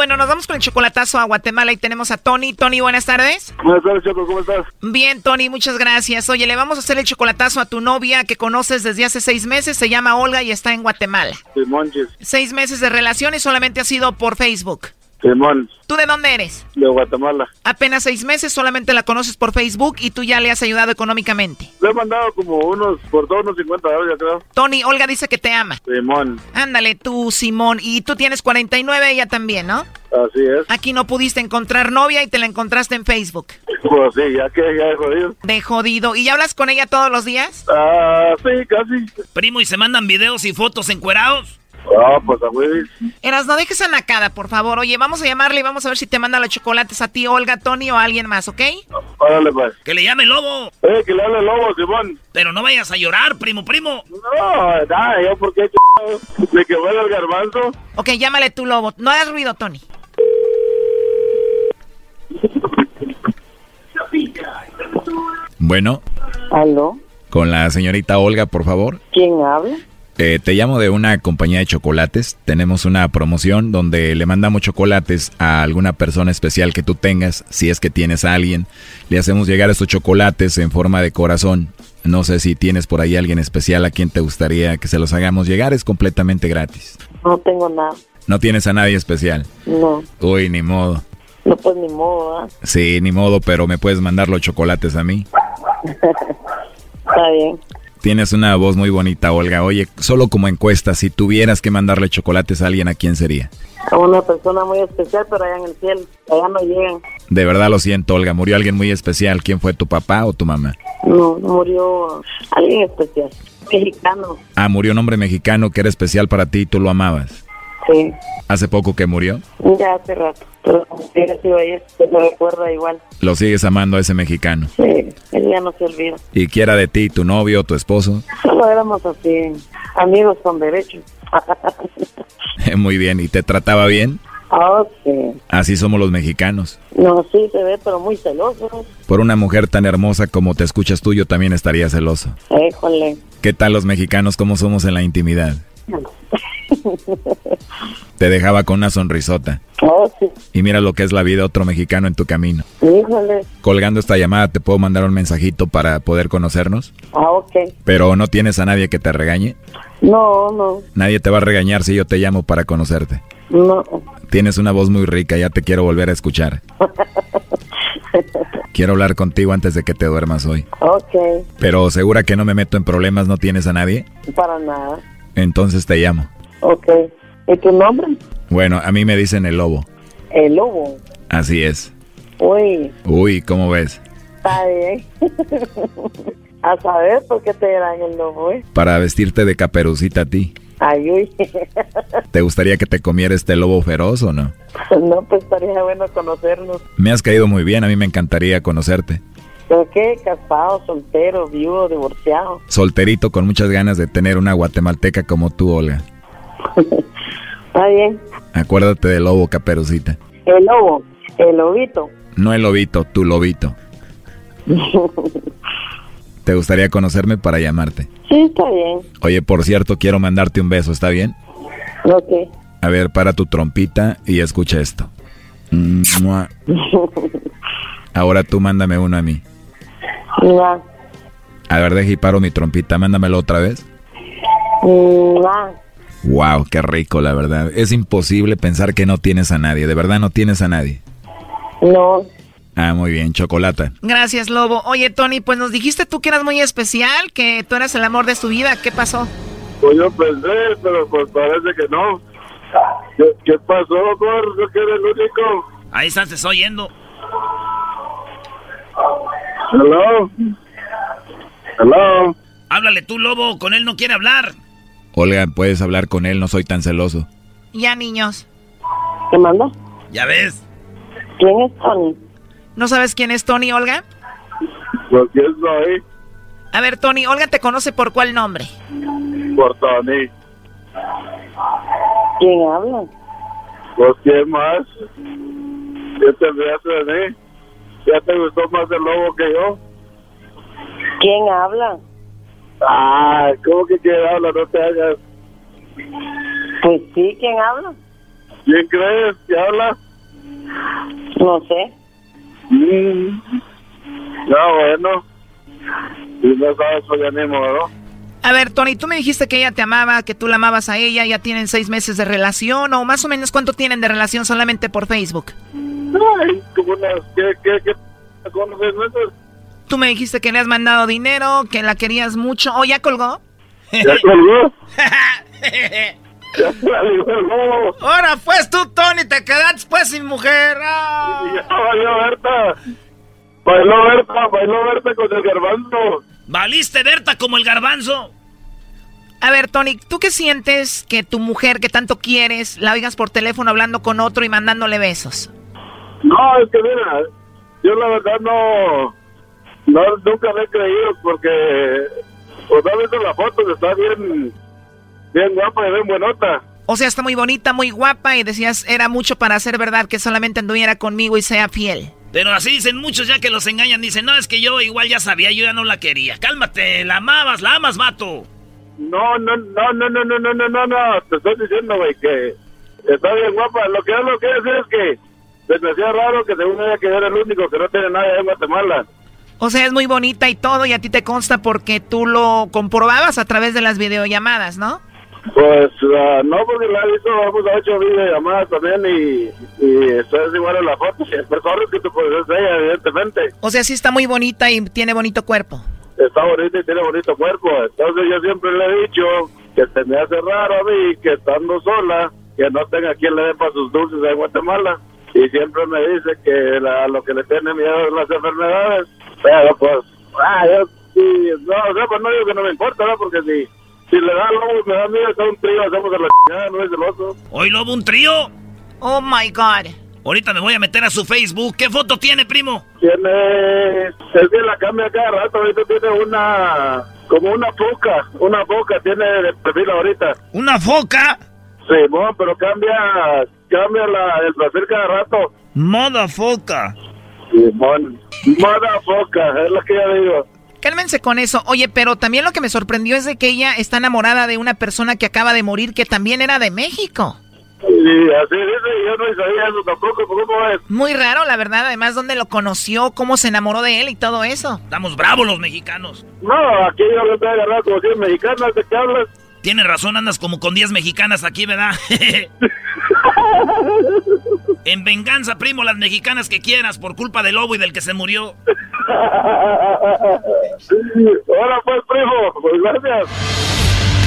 Bueno, nos vamos con el chocolatazo a Guatemala y tenemos a Tony. Tony, buenas tardes. Buenas tardes, Choco, ¿cómo estás? Bien, Tony, muchas gracias. Oye, le vamos a hacer el chocolatazo a tu novia que conoces desde hace seis meses. Se llama Olga y está en Guatemala. Seis meses de relación y solamente ha sido por Facebook. Simón, ¿Tú de dónde eres? de Guatemala. Apenas seis meses, solamente la conoces por Facebook y tú ya le has ayudado económicamente. Le he mandado como unos, por todos unos 50 dólares, creo. Tony, Olga dice que te ama. Simón, Ándale, tú, Simón. Y tú tienes 49, ella también, ¿no? así es. Aquí no pudiste encontrar novia y te la encontraste en Facebook. Pues sí, ya que ya he jodido. De jodido. ¿Y ya hablas con ella todos los días? Ah, sí, casi. Primo, ¿y se mandan videos y fotos encuerados? Ah, pues a Willy. Eras, no dejes a Nakada, por favor. Oye, vamos a llamarle y vamos a ver si te manda los chocolates a ti, Olga, Tony o a alguien más, ¿ok? Órale, pues. Que le llame lobo. Eh, que le hable el lobo, Simón. Pero no vayas a llorar, primo, primo. No, nada, yo porque ch... me quemé el garbanzo. Ok, llámale tú, Lobo. No hagas ruido, Tony. Bueno, ¿Aló? con la señorita Olga, por favor. ¿Quién habla? Eh, te llamo de una compañía de chocolates. Tenemos una promoción donde le mandamos chocolates a alguna persona especial que tú tengas. Si es que tienes a alguien, le hacemos llegar estos chocolates en forma de corazón. No sé si tienes por ahí alguien especial a quien te gustaría que se los hagamos llegar. Es completamente gratis. No tengo nada. No tienes a nadie especial. No, Uy, ni modo. no pues ni modo, ¿ah? Sí, ni modo, pero me puedes mandar los chocolates a mí. Está bien. Tienes una voz muy bonita, Olga. Oye, solo como encuesta, si tuvieras que mandarle chocolates a alguien, ¿a quién sería? A una persona muy especial, pero allá en el cielo. Allá no llegan. De verdad lo siento, Olga. Murió alguien muy especial. ¿Quién fue tu papá o tu mamá? No, murió alguien especial. Mexicano. Ah, murió un hombre mexicano que era especial para ti y tú lo amabas. Sí. ¿Hace poco que murió? Ya hace rato. Pero sido ayer, me recuerda igual. Lo sigues amando a ese mexicano. Sí, él ya no se olvida. ¿Y quiera de ti, tu novio, tu esposo? Solo éramos así, amigos con derechos. Muy bien. ¿Y te trataba bien? Ah, sí. Así somos los mexicanos. No, sí se ve, pero muy celoso. Por una mujer tan hermosa como te escuchas tú, yo también estaría celoso. Éjole. ¿Qué tal los mexicanos? ¿Cómo somos en la intimidad? Te dejaba con una sonrisota. Oh, sí. Y mira lo que es la vida, otro mexicano en tu camino. Híjole. Colgando esta llamada, ¿te puedo mandar un mensajito para poder conocernos? Ah, ok. Pero no tienes a nadie que te regañe. No, no, Nadie te va a regañar si yo te llamo para conocerte. no. Tienes una voz muy rica, ya te quiero volver a escuchar. Quiero hablar contigo antes de que te duermas hoy. ok, Pero segura que no me meto en problemas, no tienes a nadie. para nada. Entonces te llamo. Ok. ¿Y tu nombre? Bueno, a mí me dicen el lobo. El lobo. Así es. Uy, Uy, ¿cómo ves? está bien. a saber por qué te dirán el lobo, ¿eh? Para vestirte de caperucita a ti. Ay, uy. ¿Te gustaría que te comiera este lobo feroz o no? no, pues estaría bueno conocernos. Me has caído muy bien, a mí me encantaría conocerte. ¿Pero qué? Casado, soltero, viudo, divorciado. Solterito con muchas ganas de tener una guatemalteca como tú, Olga. Está bien. Acuérdate del lobo, caperucita. El lobo, el lobito. No el lobito, tu lobito. ¿Te gustaría conocerme para llamarte? sí, está bien. Oye, por cierto, quiero mandarte un beso, ¿está bien? Ok. A ver, para tu trompita y escucha esto. Ahora tú mándame uno a mí. A ver, deja y paro mi trompita, mándamelo otra vez. Wow, qué rico, la verdad. Es imposible pensar que no tienes a nadie. De verdad no tienes a nadie. No, Ah, muy bien, chocolata. Gracias, Lobo. Oye, Tony, pues nos dijiste tú que eras muy especial, que tú eras el amor de su vida. ¿Qué pasó? Pues yo pensé, pero pues parece que no. ¿Qué, qué pasó, Cor? Yo que era el único. Ahí estás, te estoy oyendo. Hello. Hello. Háblale tú, lobo, con él no quiere hablar. Olga, puedes hablar con él, no soy tan celoso. Ya, niños. ¿Qué manda? Ya ves. ¿Quién es Tony? ¿No sabes quién es Tony, Olga? Pues quién soy. A ver, Tony, Olga te conoce por cuál nombre. Por Tony. ¿Quién habla? Pues, ¿quién más? ¿Qué te de mí? ¿Ya te gustó más el lobo que yo? ¿Quién habla? Ah, ¿cómo que quién habla? No te hagas. Pues sí, ¿quién habla? ¿Quién crees que habla? No sé. Mm. No, bueno. Si no sabes, pues ya ni modo. A ver, Tony, tú me dijiste que ella te amaba, que tú la amabas a ella, ya tienen seis meses de relación, o más o menos cuánto tienen de relación solamente por Facebook. Ay, como unas... ¿Qué, qué, qué? ¿Cómo seis meses? Tú me dijiste que le has mandado dinero, que la querías mucho. ¿O ya colgó? ¿Ya colgó? Ahora pues tú, Tony, te quedaste pues sin mujer. Ah. Ya bailó Berta. Bailó Berta, bailó Berta con el garbanzo. Valiste Berta como el garbanzo. A ver, Tony, ¿tú qué sientes que tu mujer que tanto quieres la oigas por teléfono hablando con otro y mandándole besos? No, es que mira, yo la verdad no, no nunca le he creído porque, pues no visto la foto, está bien, bien guapa y bien buenota. O sea, está muy bonita, muy guapa y decías, era mucho para ser verdad que solamente anduviera conmigo y sea fiel. Pero así dicen muchos ya que los engañan. Dicen, no, es que yo igual ya sabía, yo ya no la quería. Cálmate, la amabas, la amas, vato. No, no, no, no, no, no, no, no, no, no, te estoy diciendo, güey, que está bien guapa. Lo que yo lo quiero decir es que se me hacía raro que según ella que era el único que no tiene nada en Guatemala. O sea, es muy bonita y todo, y a ti te consta porque tú lo comprobabas a través de las videollamadas, ¿no? Pues ah, no, porque la he visto, vamos a ocho videollamadas también y, y eso es igual en la foto. Si es persona que tú puedes ser ella, evidentemente. O sea, sí está muy bonita y tiene bonito cuerpo. Está bonita y tiene bonito cuerpo. Entonces yo siempre le he dicho que se me hace raro a mí que estando sola, que no tenga quien le dé para sus dulces en Guatemala. Y siempre me dice que la- lo que le tiene miedo es las enfermedades. Pero pues, ah, yo sí, no, o sea, pues no digo que no me importa, ¿no? Porque si, si le da lobo, me da miedo, está un trío, hacemos a la chingada, no es celoso. Hoy lobo un trío. Oh my God. Ahorita me voy a meter a su Facebook. ¿Qué foto tiene, primo? Tiene, es que la cambia cada rato, ahorita tiene una, como una foca, una foca tiene de perfil ahorita. ¿Una foca? Sí, bueno, pero cambia, cambia la, el perfil cada rato. Moda foca. Foca, es lo que yo digo. Cálmense con eso. Oye, pero también lo que me sorprendió es de que ella está enamorada de una persona que acaba de morir que también era de México. Y así dice, yo no sabía eso tampoco, ¿cómo es? Muy raro, la verdad. Además, dónde lo conoció, cómo se enamoró de él y todo eso. Estamos bravos los mexicanos. No, aquí yo le voy a agarrar como 100 mexicanas, ¿de qué hablas? Tienes razón, andas como con 10 mexicanas aquí, ¿verdad? en venganza, primo, las mexicanas que quieras por culpa del lobo y del que se murió. Hola pues, primo, pues gracias.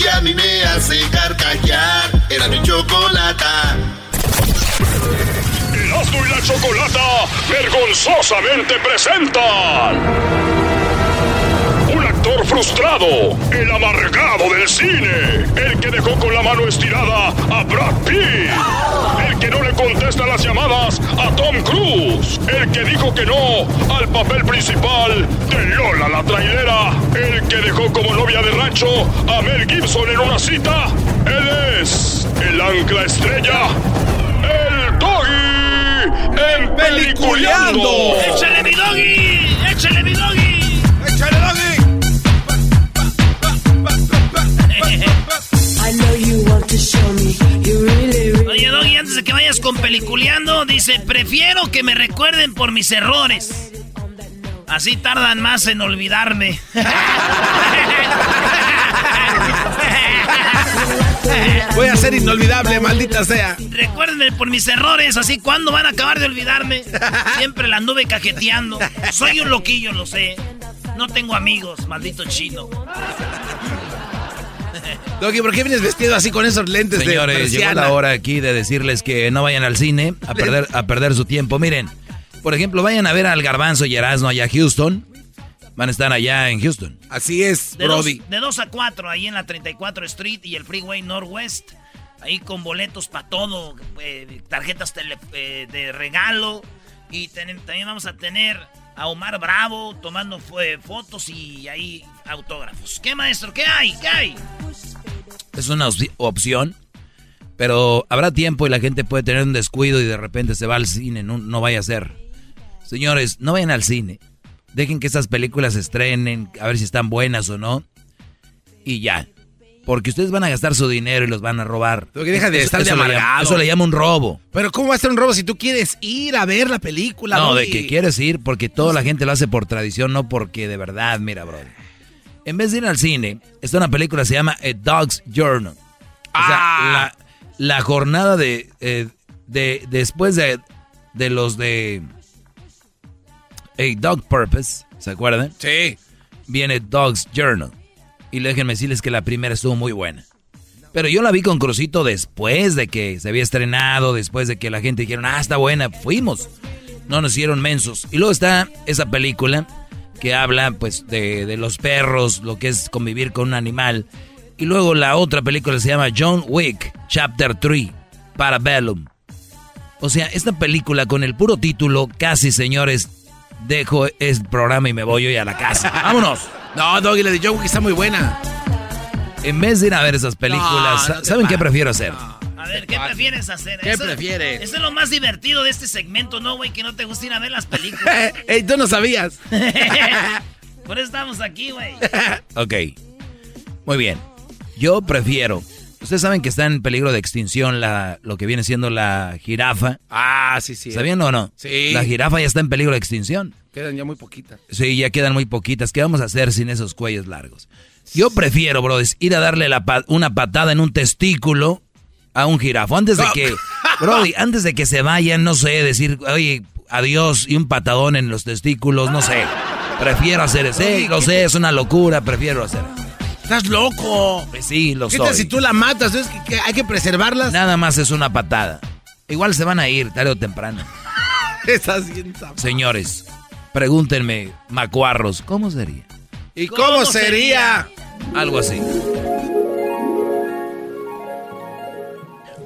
que a mí me hace carcajear. Era mi chocolata. Erasmo y la Chocolata vergonzosamente presentan. Un actor frustrado, el amargado del cine, el que dejó con la mano estirada a Brad Pitt, le contesta las llamadas a Tom Cruise, el que dijo que no al papel principal de Lola la trailera, el que dejó como novia de rancho a Mel Gibson en una cita. Él es el ancla estrella, el Doggy en Peliculeando. ¡Échale mi doggy! ¡Échale mi doggy! ¡Échale doggy! Oye, Doggy, antes de que vayas con peliculeando, dice, prefiero que me recuerden por mis errores. Así tardan más en olvidarme. Voy a ser inolvidable, maldita sea. Recuérdenme por mis errores, así cuando van a acabar de olvidarme. Siempre la anduve cajeteando. Soy un loquillo, lo sé. No tengo amigos, maldito chino. Doggy, ¿por qué vienes vestido así con esos lentes Señores, de llegó la hora aquí de decirles que no vayan al cine a perder, a perder su tiempo. Miren, por ejemplo, vayan a ver al Garbanzo y Erasmo allá a Houston. Van a estar allá en Houston. Así es, De dos, de 2 a 4, ahí en la 34 Street y el Freeway Northwest. Ahí con boletos para todo, eh, tarjetas tele- eh, de regalo. Y ten- también vamos a tener a Omar Bravo tomando fue- fotos y ahí autógrafos. ¿Qué maestro? ¿Qué hay? ¿Qué hay? Es una opci- opción, pero habrá tiempo y la gente puede tener un descuido y de repente se va al cine. No, no vaya a ser. Señores, no vayan al cine. Dejen que estas películas se estrenen, a ver si están buenas o no. Y ya. Porque ustedes van a gastar su dinero y los van a robar. Tú que deja de Eso- estar de eso le llama- amargado. Eso le llama un robo. Pero ¿cómo va a ser un robo si tú quieres ir a ver la película? No, de que quieres ir porque toda la gente lo hace por tradición, no porque de verdad, mira, bro. En vez de ir al cine, está una película que se llama A Dog's Journal. O sea, la, la jornada de, eh, de después de, de los de A Dog Purpose, ¿se acuerdan? Sí. Viene Dog's Journal. Y déjenme decirles que la primera estuvo muy buena. Pero yo la vi con Crucito después de que se había estrenado, después de que la gente dijeron, ah, está buena, fuimos. No nos hicieron mensos. Y luego está esa película que habla pues de, de los perros, lo que es convivir con un animal. Y luego la otra película se llama John Wick, Chapter 3, Parabellum. O sea, esta película con el puro título, casi señores, dejo el programa y me voy hoy a la casa. ¡Vámonos! No, Doggy, la de John Wick está muy buena. En vez de ir a ver esas películas, No, no te ¿saben qué prefiero hacer? A ver, ¿qué prefieres hacer? ¿Qué Eso- prefieres? Eso es lo más divertido de este segmento, ¿no, güey? Que no te gusta ir a ver las películas. Ey, tú no sabías. Por eso estamos aquí, güey. Ok. Muy bien. Yo prefiero. Ustedes saben que está en peligro de extinción la, lo que viene siendo la jirafa. Ah, sí, sí. ¿Sabían o no? Sí. La jirafa ya está en peligro de extinción. Quedan ya muy poquitas. Sí, ya quedan muy poquitas. ¿Qué vamos a hacer sin esos cuellos largos? Yo prefiero, bro, ir a darle la pa- una patada en un testículo a un jirafo. Antes de que, Brody, antes de que se vayan, no sé, decir, oye, adiós y un patadón en los testículos, no sé. Prefiero hacer eso. Sí, lo sé, es una locura, prefiero hacer eso. ¡Estás loco! Pues sí, lo ¿Qué soy. tal si tú la matas? ¿Es que, que hay que preservarlas? Nada más es una patada. Igual se van a ir tarde o temprano. Estás bien. Señores, pregúntenme, macuarros, ¿cómo sería? ¿Y cómo, sería? Algo así.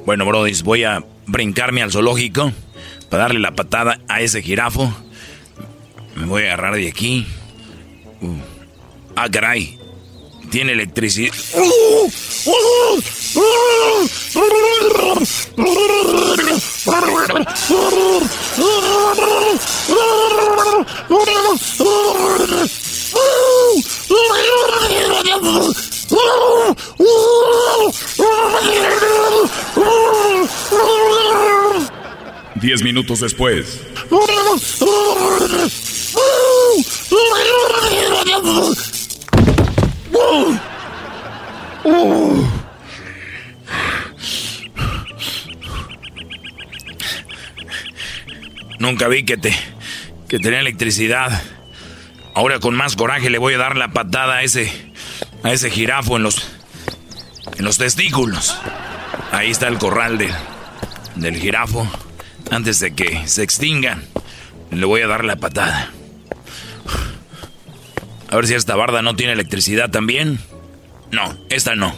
Bueno, brodis, voy a brincarme al zoológico para darle la patada a ese jirafo. Me voy a agarrar de aquí. Uh. Ah, caray. Tiene electricidad. Diez minutos después. Nunca vi que te que tenía electricidad. Ahora con más coraje le voy a dar la patada a ese a ese jirafo en los en los testículos. Ahí está el corral del del jirafo. Antes de que se extinga, le voy a dar la patada. A ver si esta barda no tiene electricidad también. No, esta no.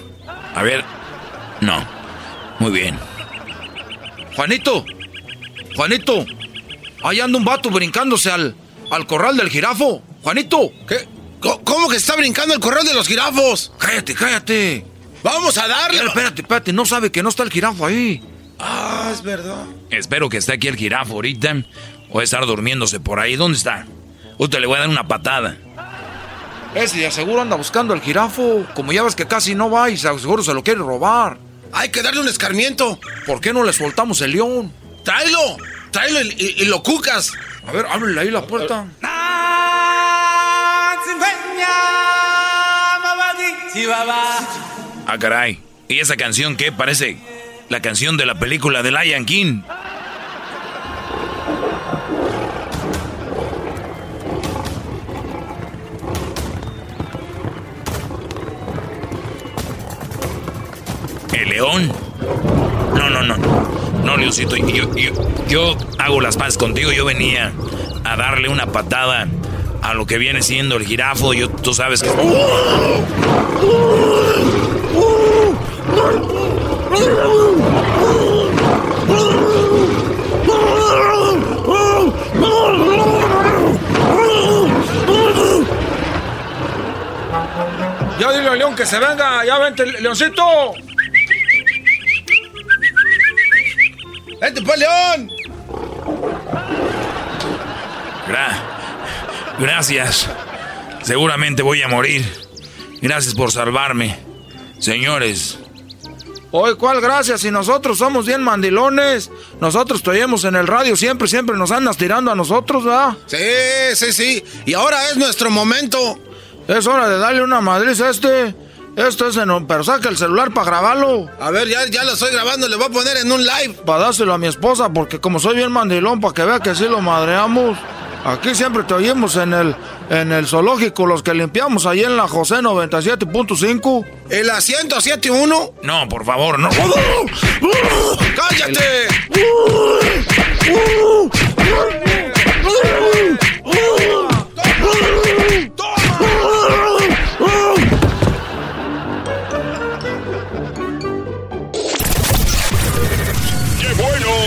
A ver. No. Muy bien. Juanito. Juanito. Ahí anda un vato brincándose al, al corral del jirafo. Juanito. ¿Qué? ¿Cómo- ¿Cómo que está brincando el corral de los jirafos? Cállate, cállate. Vamos a darle. Espérate, espérate, espérate. No sabe que no está el jirafo ahí. Ah, es verdad. Espero que esté aquí el jirafo ahorita. O estar durmiéndose por ahí. ¿Dónde está? Usted le voy a dar una patada. Ese de seguro anda buscando al jirafo. Como ya ves que casi no va y seguro se lo quiere robar. Hay que darle un escarmiento. ¿Por qué no le soltamos el león? Tráelo. Tráelo y, y- y lo cucas. A ver, ábrele ahí la puerta. Ah, caray. ¿Y esa canción qué? Parece la canción de la película de Lion King. León. No, no, no. No, Leoncito, yo, yo, yo hago las paces contigo. Yo venía a darle una patada a lo que viene siendo el jirafo. Yo, tú sabes que... Ya dile a León que se venga, ya vente, Leoncito. ¡Vente pues, León! Gracias. Seguramente voy a morir. Gracias por salvarme. Señores. Hoy, ¿cuál gracias? Si nosotros somos bien mandilones. Nosotros te oímos en el radio siempre, siempre nos andas tirando a nosotros, ¿verdad? Sí, sí, sí. Y ahora es nuestro momento. Es hora de darle una madriz a este. Esto es en pero saca el celular para grabarlo. A ver, ya, ya lo estoy grabando, le voy a poner en un live. Para dárselo a mi esposa, porque como soy bien mandilón, para que vea que sí lo madreamos. Aquí siempre te oímos en el, en el zoológico, los que limpiamos ahí en la José 97.5. ¿El asiento 71? No, por favor, no. ¡Cállate!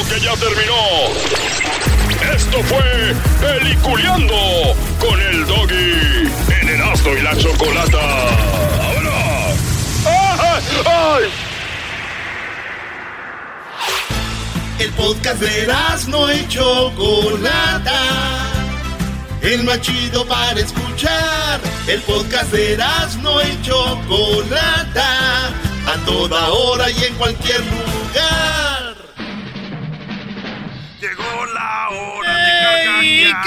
que ya terminó. Fue Peliculeando con el Doggy en el Asto y la Chocolata. ¡Ahora! ¡Ay! El podcast de no y Chocolata. El más chido para escuchar. El podcast de no y Chocolata. A toda hora y en cualquier lugar. Llegó la hora de carcajear.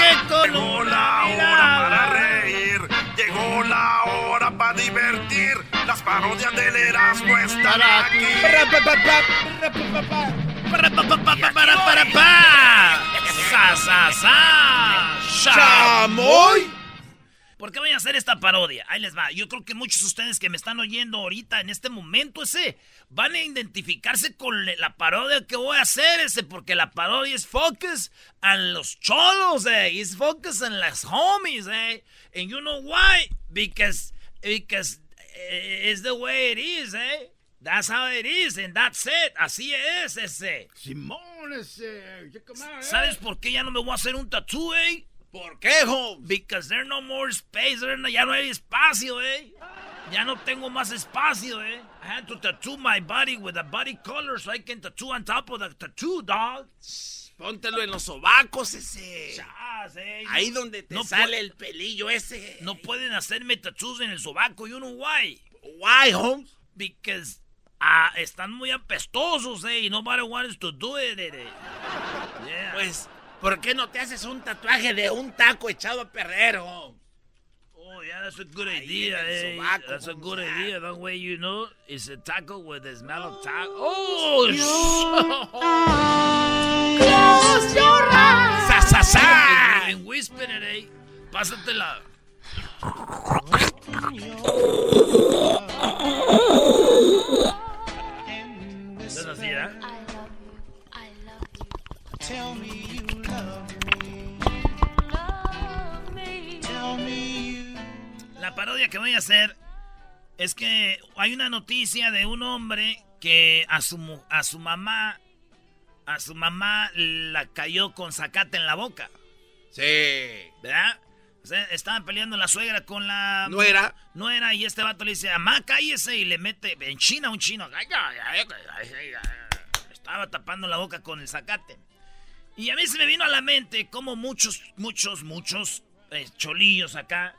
Llegó la hora para reír. Llegó la hora para divertir. Las parodias del Erasmo están aquí. ¡Sa, sa, sa! ¡Chamoy! ¿Por qué voy a hacer esta parodia? Ahí les va. Yo creo que muchos de ustedes que me están oyendo ahorita en este momento ese van a identificarse con la parodia que voy a hacer ese porque la parodia es focus en los cholos, eh. Es focus en las homies, eh. And you know why? Because because eh, it's the way it is, eh. That's how it is and that's it. Así es ese. Simón ese. ¿Sabes por qué ya no me voy a hacer un tattoo, eh? ¿Por qué, ho? Because there's no more space. ya no hay espacio, eh. Ya no tengo más espacio, eh. I had to tattoo my body with a body color so I can tattoo on top of the tattoo, dog. Póntelo en los sobacos ese. Chas, eh. Ahí donde te sale el pelillo ese. No pueden hacerme tattoos en el sobaco. You know why? Why, Holmes? Because ah, están muy apestosos, eh. Y nobody wants to do it. Eh. Yeah. Pues ¿Por qué no te haces un tatuaje de un taco echado a perder, oh? Oh, yeah, that's a good idea, eh. That's a good idea. That way you know it's a taco with the smell of taco. Oh, your eyes. Sa, sa, sa. En, whisper, eh. Pásatela. ¿Es así, eh? Tell me La parodia que voy a hacer es que hay una noticia de un hombre que a su, a su mamá, a su mamá la cayó con zacate en la boca. Sí. ¿Verdad? O sea, estaban peleando la suegra con la nuera. Nuera y este vato le dice, mamá, cállese y le mete en China un chino. Estaba tapando la boca con el zacate. Y a mí se me vino a la mente como muchos, muchos, muchos eh, cholillos acá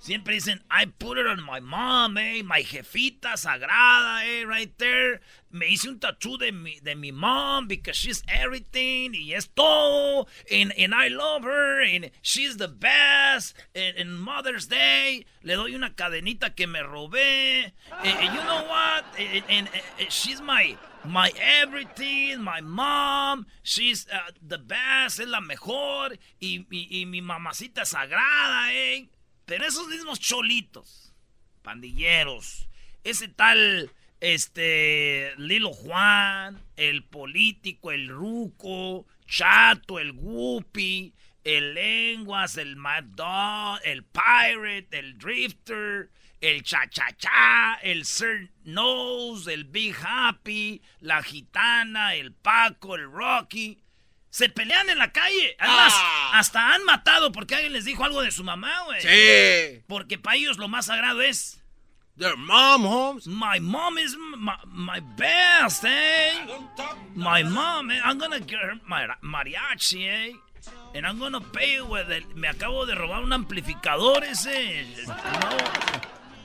Siempre dicen, I put it on my mom, eh, my jefita sagrada, eh, right there. Me hice un tattoo de mi, de mi mom because she's everything, y es todo, and, and I love her, and she's the best. En Mother's Day, le doy una cadenita que me robé. And, you know what? And, she's my, my everything, my mom, she's uh, the best, es la mejor, y, mi mamacita sagrada, eh. Pero esos mismos cholitos, pandilleros, ese tal este, Lilo Juan, el político, el ruco, Chato, el Guppy, el Lenguas, el Mad Dog, el Pirate, el Drifter, el Cha-Cha-Cha, el Sir Nose, el Big Happy, la Gitana, el Paco, el Rocky. Se pelean en la calle. Además, Ah. hasta han matado porque alguien les dijo algo de su mamá, güey. Sí. Porque para ellos lo más sagrado es. Their mom, Holmes. My mom is my, my best, eh? My mom, eh? I'm gonna get her my mariachi, eh? And I'm gonna pay with it. Me acabo de robar un amplificador ese. No,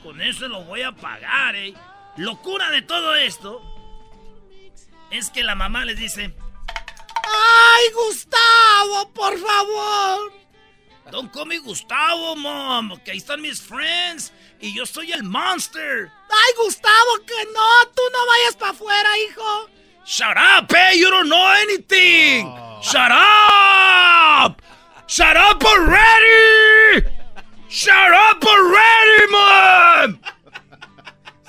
con eso lo voy a pagar, eh. Locura de todo esto es que la mamá les dice, ¡Ay, Gustavo, por favor! Don't call me Gustavo, mom, que ahí están mis friends y yo soy el monster. ¡Ay, Gustavo, que no! ¡Tú no vayas para afuera, hijo! Shut up, hey, you don't know anything. Shut up. Shut up already. Shut up already, mom.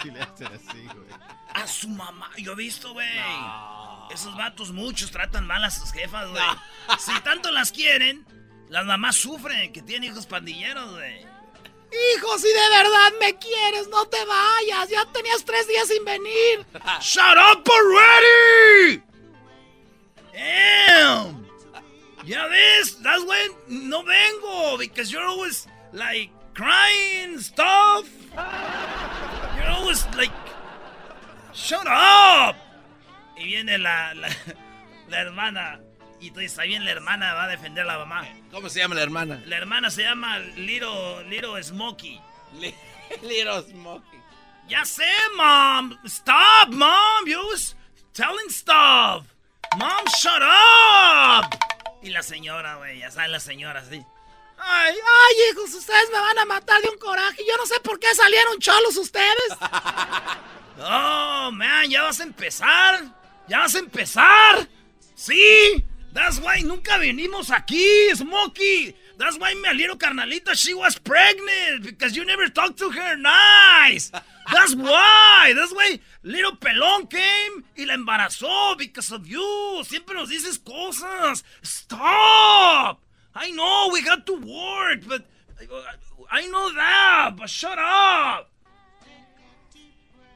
Si le hacen así, güey. A su mamá, yo he visto, güey. Esos vatos muchos tratan mal a sus jefas, güey. Si tanto las quieren, las mamás sufren que tienen hijos pandilleros, güey. Hijo, si de verdad me quieres, no te vayas. Ya tenías tres días sin venir. Shut up already. Damn. Ya ves, that's why no vengo because you're always like crying stuff. You're always like shut up. Y viene la, la, la hermana y dices, ahí viene la hermana va a defender a la mamá. ¿Cómo se llama la hermana? La hermana se llama Little Little Smokey. Little Smokey. Ya sé, mom. Stop, mom. You was telling stuff. Mom, shut up. Y la señora, güey, ya saben la señora, sí. Ay, ay, hijos, ustedes me van a matar de un coraje. Yo no sé por qué salieron cholos ustedes. Oh, man, ya vas a empezar. Ya vas a empezar. Sí. That's why nunca venimos aquí, Smokey. That's why mi aliero carnalita, she was pregnant. Because you never talked to her nice. That's why. That's why little pelón came y la embarazó because of you. Siempre nos dices cosas. Stop. I know we got to work, but I know that, but shut up.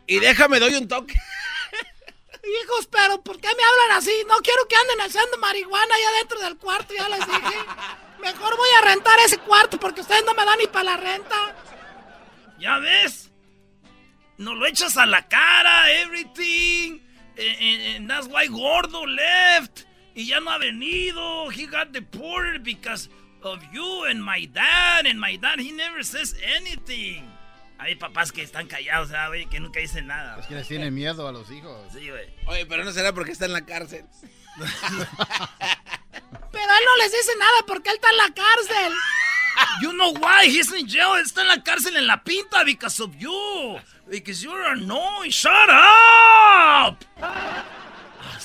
Y déjame, doy un toque. Hijos, pero ¿por qué me hablan así? No quiero que anden haciendo marihuana allá dentro del cuarto, ya les dije. Mejor voy a rentar ese cuarto porque ustedes no me dan ni para la renta. ¿Ya ves? Nos lo echas a la cara, everything. And, and that's why Gordo left. Y ya no ha venido. He got deported because of you and my dad. And my dad, he never says anything. Hay papás que están callados, ¿sabes? Que nunca dicen nada. Es que les tienen miedo a los hijos. Sí, güey. Oye, pero no será porque está en la cárcel. Pero él no les dice nada porque él está en la cárcel. You know why he's in jail? Está en la cárcel en la pinta because of you. Because you're annoying. Shut up.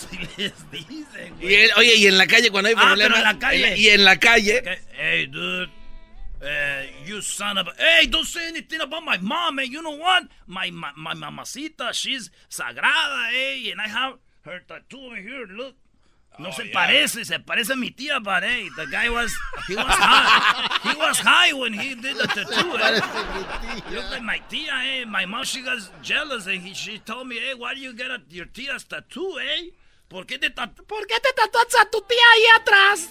Así les dicen, Y él- oye, y en la calle cuando hay Ah, pero problemas. en la calle. Y en la calle. Okay, Hey, dude. Uh, you son of a... Hey, don't say anything about my mom, man. You know what? My, my, my mamacita, she's sagrada, eh? And I have her tattoo over here, look. No se parece, se parece a mi tía, but hey, the guy was, he was high. he was high when he did the tattoo, eh? Look like my tia, eh? My mom, she got jealous and he, she told me, hey, why do you get a, your tia's tattoo, eh? ¿Por qué te tatu ¿Por qué te tatuaste a tu tía ahí atrás?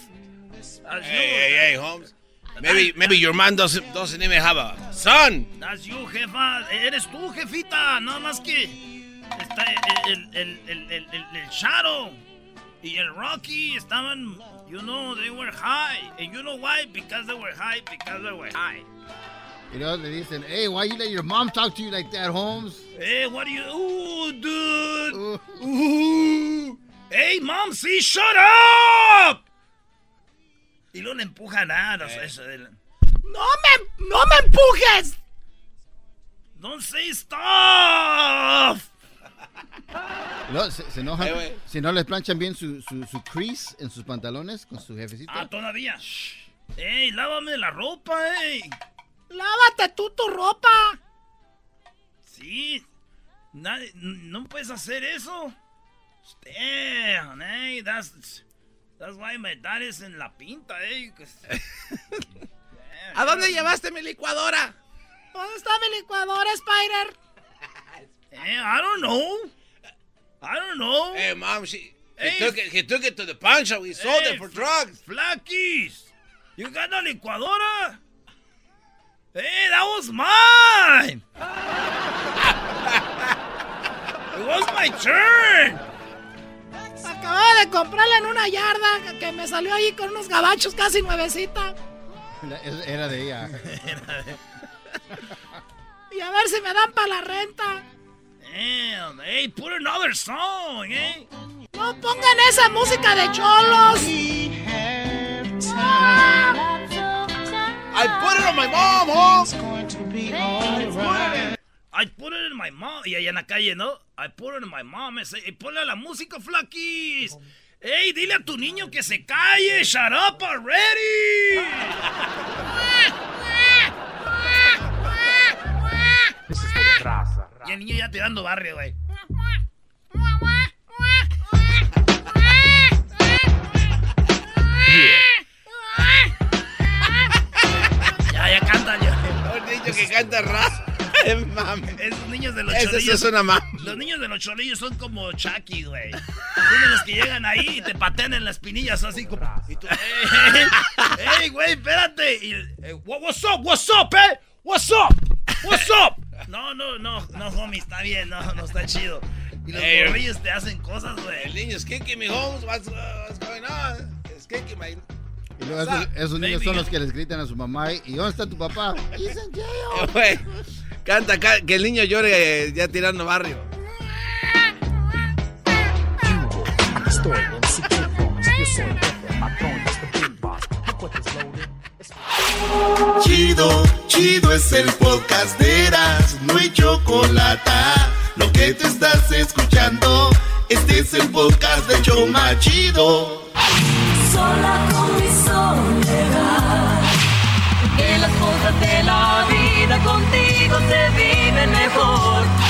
That's you, Hey, hey, hey, Holmes. Maybe, maybe your man doesn't, doesn't even have a son. That's you, jefa. Eres tú, jefita. Nada más que está el, el, el, el, el, el Shadow y el Rocky estaban, you know, they were high. And you know why? Because they were high, because they were high. You know, le dicen, hey, why you let your mom talk to you like that, Holmes? Hey, what do you... Ooh, dude. Ooh. Hey, mom, see, shut up. Y luego le empujan a... no de la- ¡No me, no me empujes! Don't say stuff. Luego se, se enojan Eh, si no les planchan bien su, su, su crease en sus pantalones con su jefecito. Ah, todavía. Ey, lávame la ropa, ey. Lávate tú tu ropa. Sí. no puedes hacer eso. Damn, hey, that's, that's why my dad is en la pinta, eh. ¿A dónde llevaste mi licuadora? ¿Dónde está mi licuadora, Spider? Eh, I don't know. I don't know. Hey, mom, she, he, took it, he took it to the pawn shop. We sold it for drugs. Flackies, you got a licuadora? Hey, that was mine. it was my turn. Acababa de comprarla en una yarda que me salió ahí con unos gabachos casi nuevecita. Era de ella. y a ver si me dan para la renta. Damn, hey, put another song, eh. No pongan esa música de cholos. I put it on my mom, oh. I put it in my mom. Y allá en la calle, ¿no? I put it in my mom. Hey, ponle la música, flaquis. Ey, dile a tu niño que se calle. Shut up already. y el niño ya tirando barrio, güey. ya, ya canta ya. Un niño que canta rap. Esos niños de los cholillos. es una Los niños de los cholillos son como Chucky, güey. Son de los que llegan ahí y te patean en las pinillas así como. Y tú, ¡Ey, güey, espérate! Y, eh, what's up, what's up, eh? What's up, what's up? No, no, no, no, homie, está bien, no, no está chido. Y los hey, te hacen cosas, güey. El niño es Kiki, mi homes, what's, what's going on? Es Kiki, my... Y luego esos, esos niños son los que les gritan a su mamá, ¿y dónde está tu papá? In jail. Canta, que el niño llore ya tirando barrio. Chido, chido es el podcast de Eras, no hay chocolate. Lo que te estás escuchando, este es el podcast de Choma Chido. Sola con mi soledad, que las cosas de la vida contigo se vive mejor.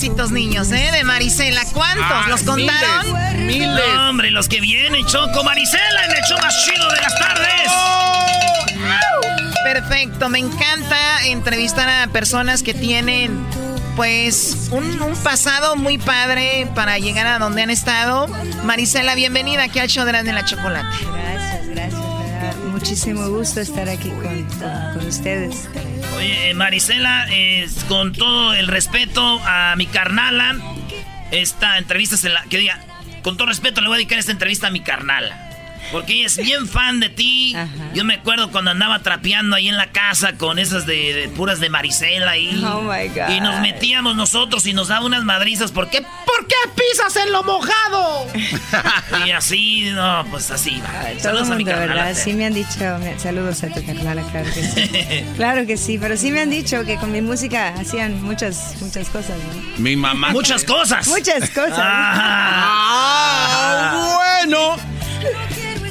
Éxitos, niños, eh? De Marisela. ¿Cuántos? Ah, ¿Los contaron? Miles. hombre, los que vienen, Choco. Marisela en el show más chido de las tardes. Perfecto, me encanta entrevistar a personas que tienen, pues, un, un, pasado muy padre para llegar a donde han estado. Marisela, bienvenida aquí al show de la Chocolate. Gracias, gracias. Me da muchísimo gusto estar aquí con, con ustedes. Oye, Marisela, con todo el respeto a mi carnala, esta entrevista se la. Que diga, con todo respeto le voy a dedicar esta entrevista a mi carnala. Porque ella es bien fan de ti. Yo me acuerdo cuando andaba trapeando ahí en la casa con esas de, puras de Marisela ahí. Oh my God. Y nos metíamos nosotros y nos daba unas madrizas. ¿Por qué? ¿Por qué pisas en lo mojado? y así, no, pues así va. saludos a mi carnal. ¿verdad? Sí me han dicho, saludos a tu carnal, claro que sí. claro que sí, pero sí me han dicho que con mi música hacían muchas, muchas cosas, ¿no? Mi mamá. Muchas cosas. Muchas cosas. ah bueno.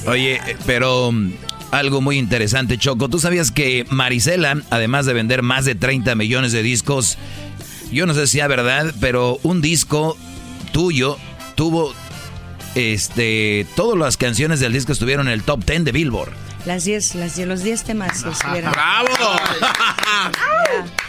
Oye, pero mm, algo muy interesante, Choco. ¿Tú sabías que Marisela, además de vender más de 30 millones de discos, yo no sé si es verdad, pero un disco tuyo tuvo este todas las canciones del disco estuvieron en el top 10 de Billboard. Las 10, las los 10 temas estuvieron. ¡Bravo!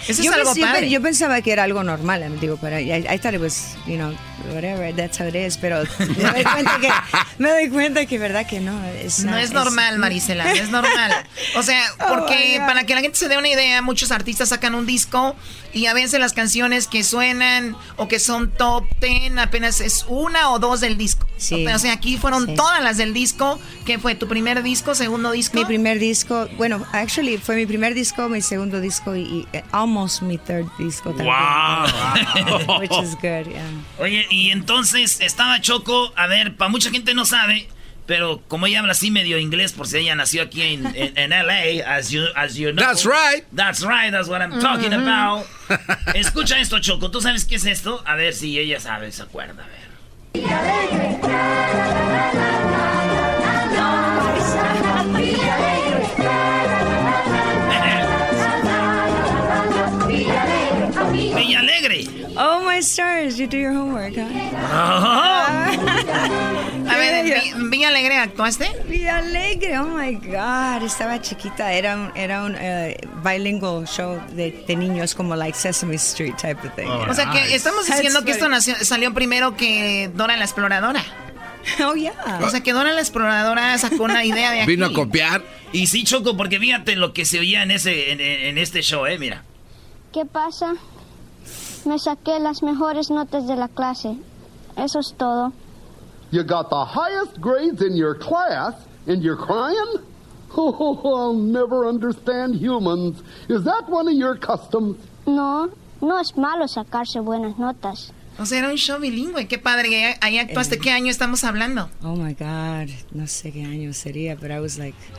Eso es yo, algo pens- yo pe- padre. yo pensaba que era algo normal, digo, pero I, I thought it was, you know, whatever, that's how it is, pero me doy cuenta que, me doy cuenta que verdad que no. Es, No es normal, Marisela, no es normal. O sea, Oh, porque God. para que la gente se dé una idea, muchos artistas sacan un disco y a veces las canciones que suenan o que son top 10 apenas es una o dos del disco. Sí. O sea, aquí fueron Sí. todas las del disco. ¿Qué fue? ¿Tu primer disco, segundo disco? Mi primer disco, bueno, actually fue mi primer disco, mi segundo disco y, y, eh, almost mi third disco también. Wow. Which is good, yeah. Oye, y entonces estaba Choco, a ver, para mucha gente no sabe, pero como ella habla así medio inglés, por si ella nació aquí en, en, en LA, as you, as you know. That's right. That's right, that's what I'm talking about. Escucha esto, Choco, ¿tú sabes qué es esto? A ver si ella sabe, se acuerda, a ver. Villa Alegre. Oh my stars, you do your homework, huh? A ver, en Vi- Villa Alegre actuaste? Villa Alegre, oh my God, estaba chiquita, era un, era un eh, bilingual show de, de niños como like Sesame Street type of thing. O sea que estamos diciendo que esto nació- salió primero que Dora la Exploradora. Oh, yeah. O sea que Dora la Exploradora sacó una idea de aquí. Vino a copiar. Y sí, Choco, porque fíjate lo que se oía en ese en, en este show, eh, mira. ¿Qué pasa? Me saqué las mejores notas de la clase. Eso es todo. You got the highest grades in your class and you're crying? Oh, I'll never understand humans. Is that one of your customs? No, no es malo sacarse buenas notas. O sea, era un show bilingüe. Qué padre. ahí- actuaste. ¿Qué año estamos hablando? Oh my God, no sé qué año sería, pero I was like, eh,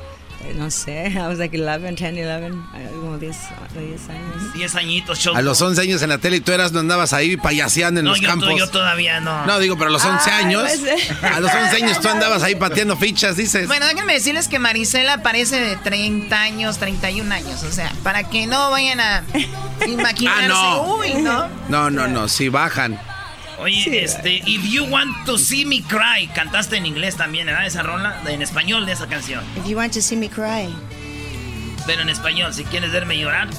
no sé, I was like 11, 10, 11, eh, como 10, 10 años. 10 añitos, Choco. A los 11 años en la tele y tú eras, no andabas ahí payaseando en no, los yo, campos. yo todavía no. No, digo, pero a los 11 Ay, años. pues, A los 11 años tú andabas ahí pateando fichas, dices. Bueno, déjenme decirles que Marisela parece de 30 años, 31 años. O sea, para que no vayan a imaginarse. Ah, no. Uy, ¿no? No, no, no, sí bajan. Oye, este, If You Want to See Me Cry, cantaste en inglés también, ¿verdad? Esa rola, en español de esa canción. If you want to see me cry. Pero en español, si quieres verme llorar.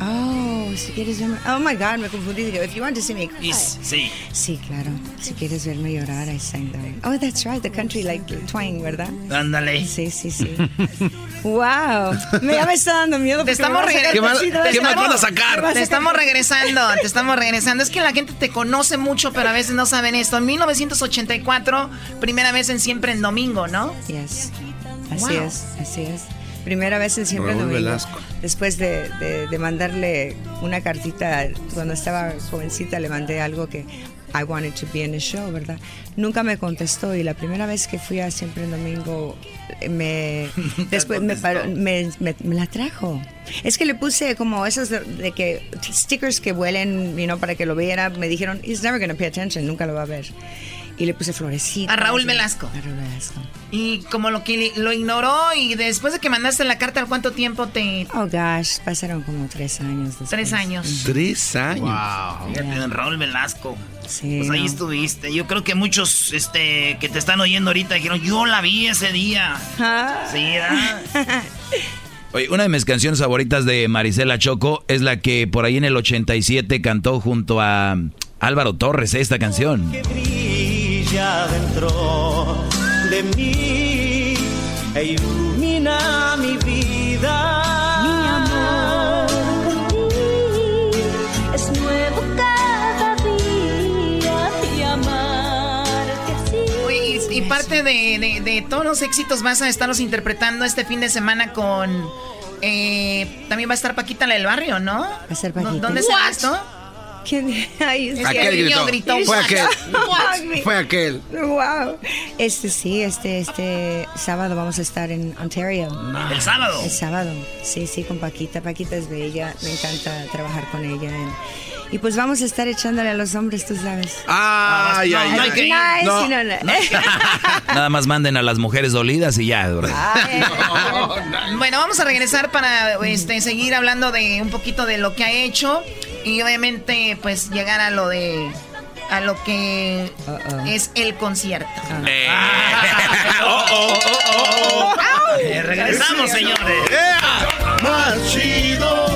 Oh, si quieres verme. Oh my God, me confundí. Digo, if you want to see me cry. Y s- sí. Sí, claro. Si quieres verme llorar, I sang. Oh, that's right, the country like twang, ¿verdad? Ándale. Sí, sí, sí. wow. Me, ya me está dando miedo. Te estamos, van a sacar regre- cosita, te me estamos- van a sacar. Te estamos regresando, te estamos regresando. Es que la gente te conoce mucho, pero a veces no saben esto. En 1984, primera vez en Siempre en Domingo, ¿no? Yes. Así Wow. es, así es. Primera vez en Siempre Raúl Domingo. Velasco. Después de, de- de mandarle una cartita, cuando estaba jovencita le mandé algo que I wanted to be in the show, ¿verdad? Nunca me contestó y la primera vez que fui a Siempre en Domingo eh, me después me, paró- me, me- me la trajo. Es que le puse como esos de, de que stickers que huelen, you know, para que lo viera. Me dijeron, he's never gonna pay attention, nunca lo va a ver. Y le puse florecitas. A Raúl Velasco. A Raúl Velasco. Y como lo que lo ignoró y después de que mandaste la carta, ¿al cuánto tiempo te...? Oh gosh, pasaron como tres años. después. Tres años. Tres años. Fíjate, don Raúl Velasco. Sí, Pues ahí no. estuviste. Yo creo que muchos este, que te están oyendo ahorita dijeron, yo la vi ese día. Ah. Sí, ¿verdad? Oye, una de mis canciones favoritas de Marisela Choco es la que por ahí en el 87 cantó junto a Álvaro Torres esta canción. Brilla dentro de mí e ilumina mi vida. Mi amor por ti es nuevo cada día y amarte así. Oye, y, y parte de, de- de todos los éxitos vas a estarlos interpretando este fin de semana con... eh, también va a estar Paquita la del barrio, ¿no? Va a ser Paquita. ¿Dónde What? esto? ¿Quién? Ay, es que Aquel el niño gritó. Fue aquel. Fue aquel. Wow. Este sí, este este sábado vamos a estar en Ontario. ¿El sábado? El sábado. Sí, sí, con Paquita. Paquita es bella. Me encanta trabajar con ella. Y pues vamos a estar echándole a los hombres, tú sabes. Ay, ay, ay. que. Nice, No. no, no. Nada más manden a las mujeres dolidas y ya, ¿verdad? Bueno, vamos a regresar para este, seguir hablando de un poquito de lo que ha hecho y obviamente pues llegar a lo de a lo que es el concierto. Eh. Oh, oh, oh, oh, oh. Eh, regresamos, señores. Más chido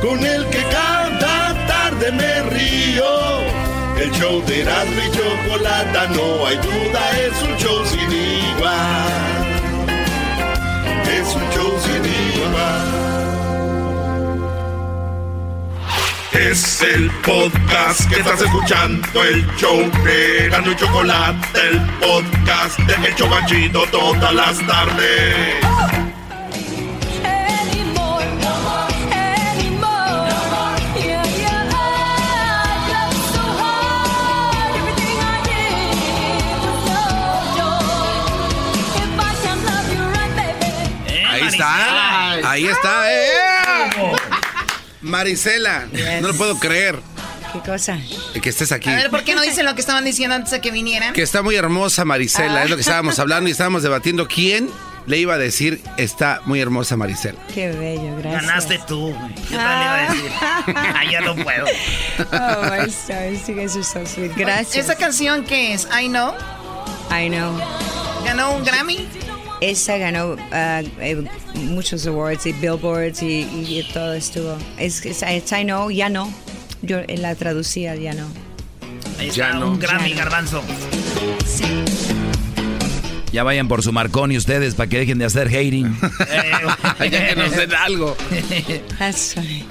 con el que cada tarde me río. El show de Erasmo y Chocolata, no hay duda, es un show sin igual. Es un show sin igual. Es el podcast que estás escuchando, el show de Erasmo y Chocolata, el podcast de El Chocachito todas las tardes. Ahí está. Ahí está. Marisela, no lo puedo creer. ¿Qué cosa? Que estés aquí. A ver, ¿por qué no dicen lo que estaban diciendo antes de que vinieran? Que está muy hermosa Marisela, Ah. es lo que estábamos hablando y estábamos debatiendo quién le iba a decir está muy hermosa Marisela. Qué bello, gracias. Ganaste tú, güey. Yo también le iba a decir. Ah, ya no puedo. Oh, my stars, you guys are so sweet. Gracias. ¿Esa canción qué es? I Know. I know. ¿Ganó un Grammy? Esa ganó eh, muchos awards y billboards y, y todo estuvo. Es, es, es I know, ya no. Yo eh, la traducía, ya no. Ahí está, un Grammy, garbanzo. Ya vayan por su Marconi ustedes para que dejen de hacer hating. ya que nos den algo.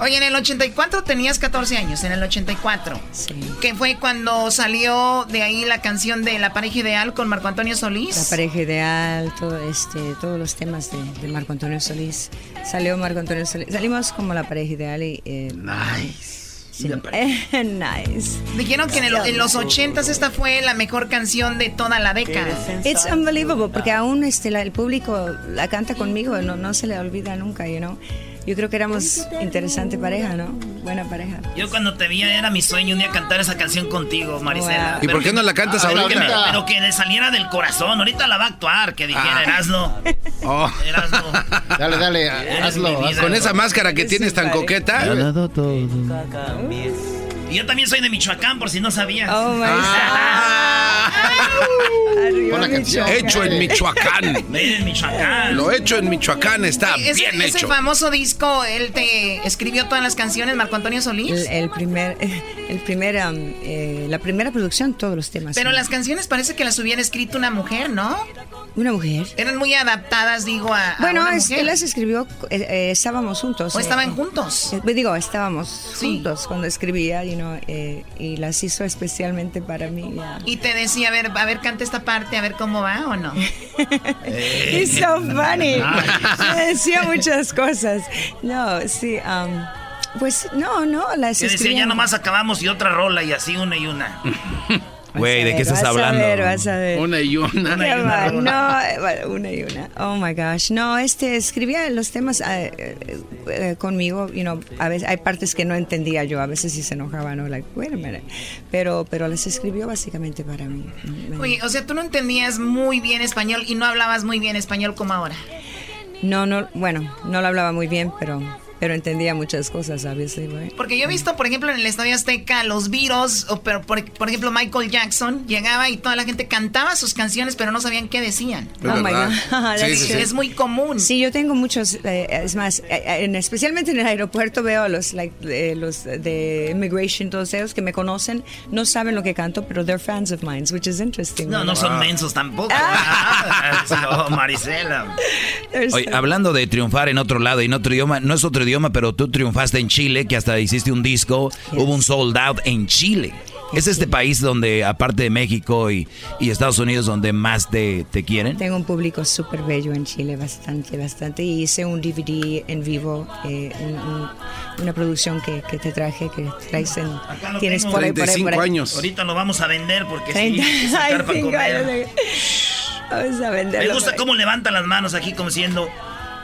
Oye, en el 84 tenías 14 años, en el 84. Sí. Que fue cuando salió de ahí la canción de La pareja ideal con Marco Antonio Solís. La pareja ideal, todo este, todos los temas de, de Marco Antonio Solís. Salió Marco Antonio Solís. Salimos como la pareja ideal y... eh, nice. nice. Dijeron que en, el- en los 80s esta fue la mejor canción de toda la década. It's unbelievable porque aún este, la- el público la canta conmigo, no, no se le olvida nunca, you know. Yo creo que éramos interesante pareja, ¿no? Buena pareja. Yo cuando te vi era mi sueño un día cantar esa canción contigo, Marisela. Wow. ¿Y por qué no la cantas pero ahorita? que me- pero que le saliera del corazón. Ahorita la va a actuar, que dijera Ah. Erasno. Oh. Erasno. Dale, dale, hazlo. vida. Con esa máscara que tienes tan coqueta. Y yo también soy de Michoacán, por si no sabías. Oh my Arriba, canción. Michoacán. Hecho en Michoacán. In Michoacán. Lo hecho en Michoacán está Ese, bien ese hecho. famoso disco, él te escribió todas las canciones, Marco Antonio Solís. El, el primer, el primer, um, eh, la primera producción, todos los temas. Pero las canciones parece que las hubiera escrito una mujer, ¿no? Una mujer. Eran muy adaptadas, digo, a, a Bueno, una es- mujer. él las escribió, eh, eh, estábamos juntos. ¿O eh, estaban juntos? eh, digo, estábamos Sí. juntos cuando escribía, you eh, y las hizo especialmente para mí. ya. Y te decía, a ver, a ver, canta esta parte, a ver cómo va o no. It's so funny. Me decía muchas cosas. No, sí, um, pues no, no, las decía, ya nomás acabamos y otra rola y así una y una. Güey, ¿de qué estás Vas a hablando? ver, vas a ver. Una y una. Una y una no, eh, bueno, una y una. Oh my gosh. No, este escribía los temas eh, eh, eh, conmigo, you know, a veces hay partes que no entendía yo, a veces sí se enojaba, no, like, wait a minute. Pero pero las escribió básicamente para mí. Oye, o sea, tú no entendías muy bien español y no hablabas muy bien español como ahora. No, no, bueno, no lo hablaba muy bien, pero pero entendía muchas cosas, obviously, right? Porque yo he visto, por ejemplo, en el Estadio Azteca, los virus, o pero por, por ejemplo, Michael Jackson llegaba y toda la gente cantaba sus canciones, pero no sabían qué decían. Es verdad. Sí, That's sí, sí. true. Es muy común. Sí, yo tengo muchos, eh, es más, eh, eh, en- especialmente en el aeropuerto veo a los, like, eh, los de immigration, todos ellos que me conocen, no saben lo que canto, pero they're fans of mine, which is interesting. No, no son mensos tampoco. Ah, no, Marisela. Oye, hablando de triunfar en otro lado, en otro idioma, no es otro idioma, pero tú triunfaste en Chile, que hasta hiciste un disco, hubo un sold out en Chile. ¿Es este país donde, aparte de México y, y Estados Unidos, donde más te, te quieren? Tengo un público súper bello en Chile, bastante, bastante. Y hice un DVD en vivo, eh, un- un- una producción que, que te traje, que traes en... Acá lo Tienes tengo. por ahí, por ahí, por ahí. años. Ahorita lo vamos a vender porque sí, Treinta- hay que sacar Ay, para comer. Vamos a venderlo. Me gusta cómo levanta las manos aquí como diciendo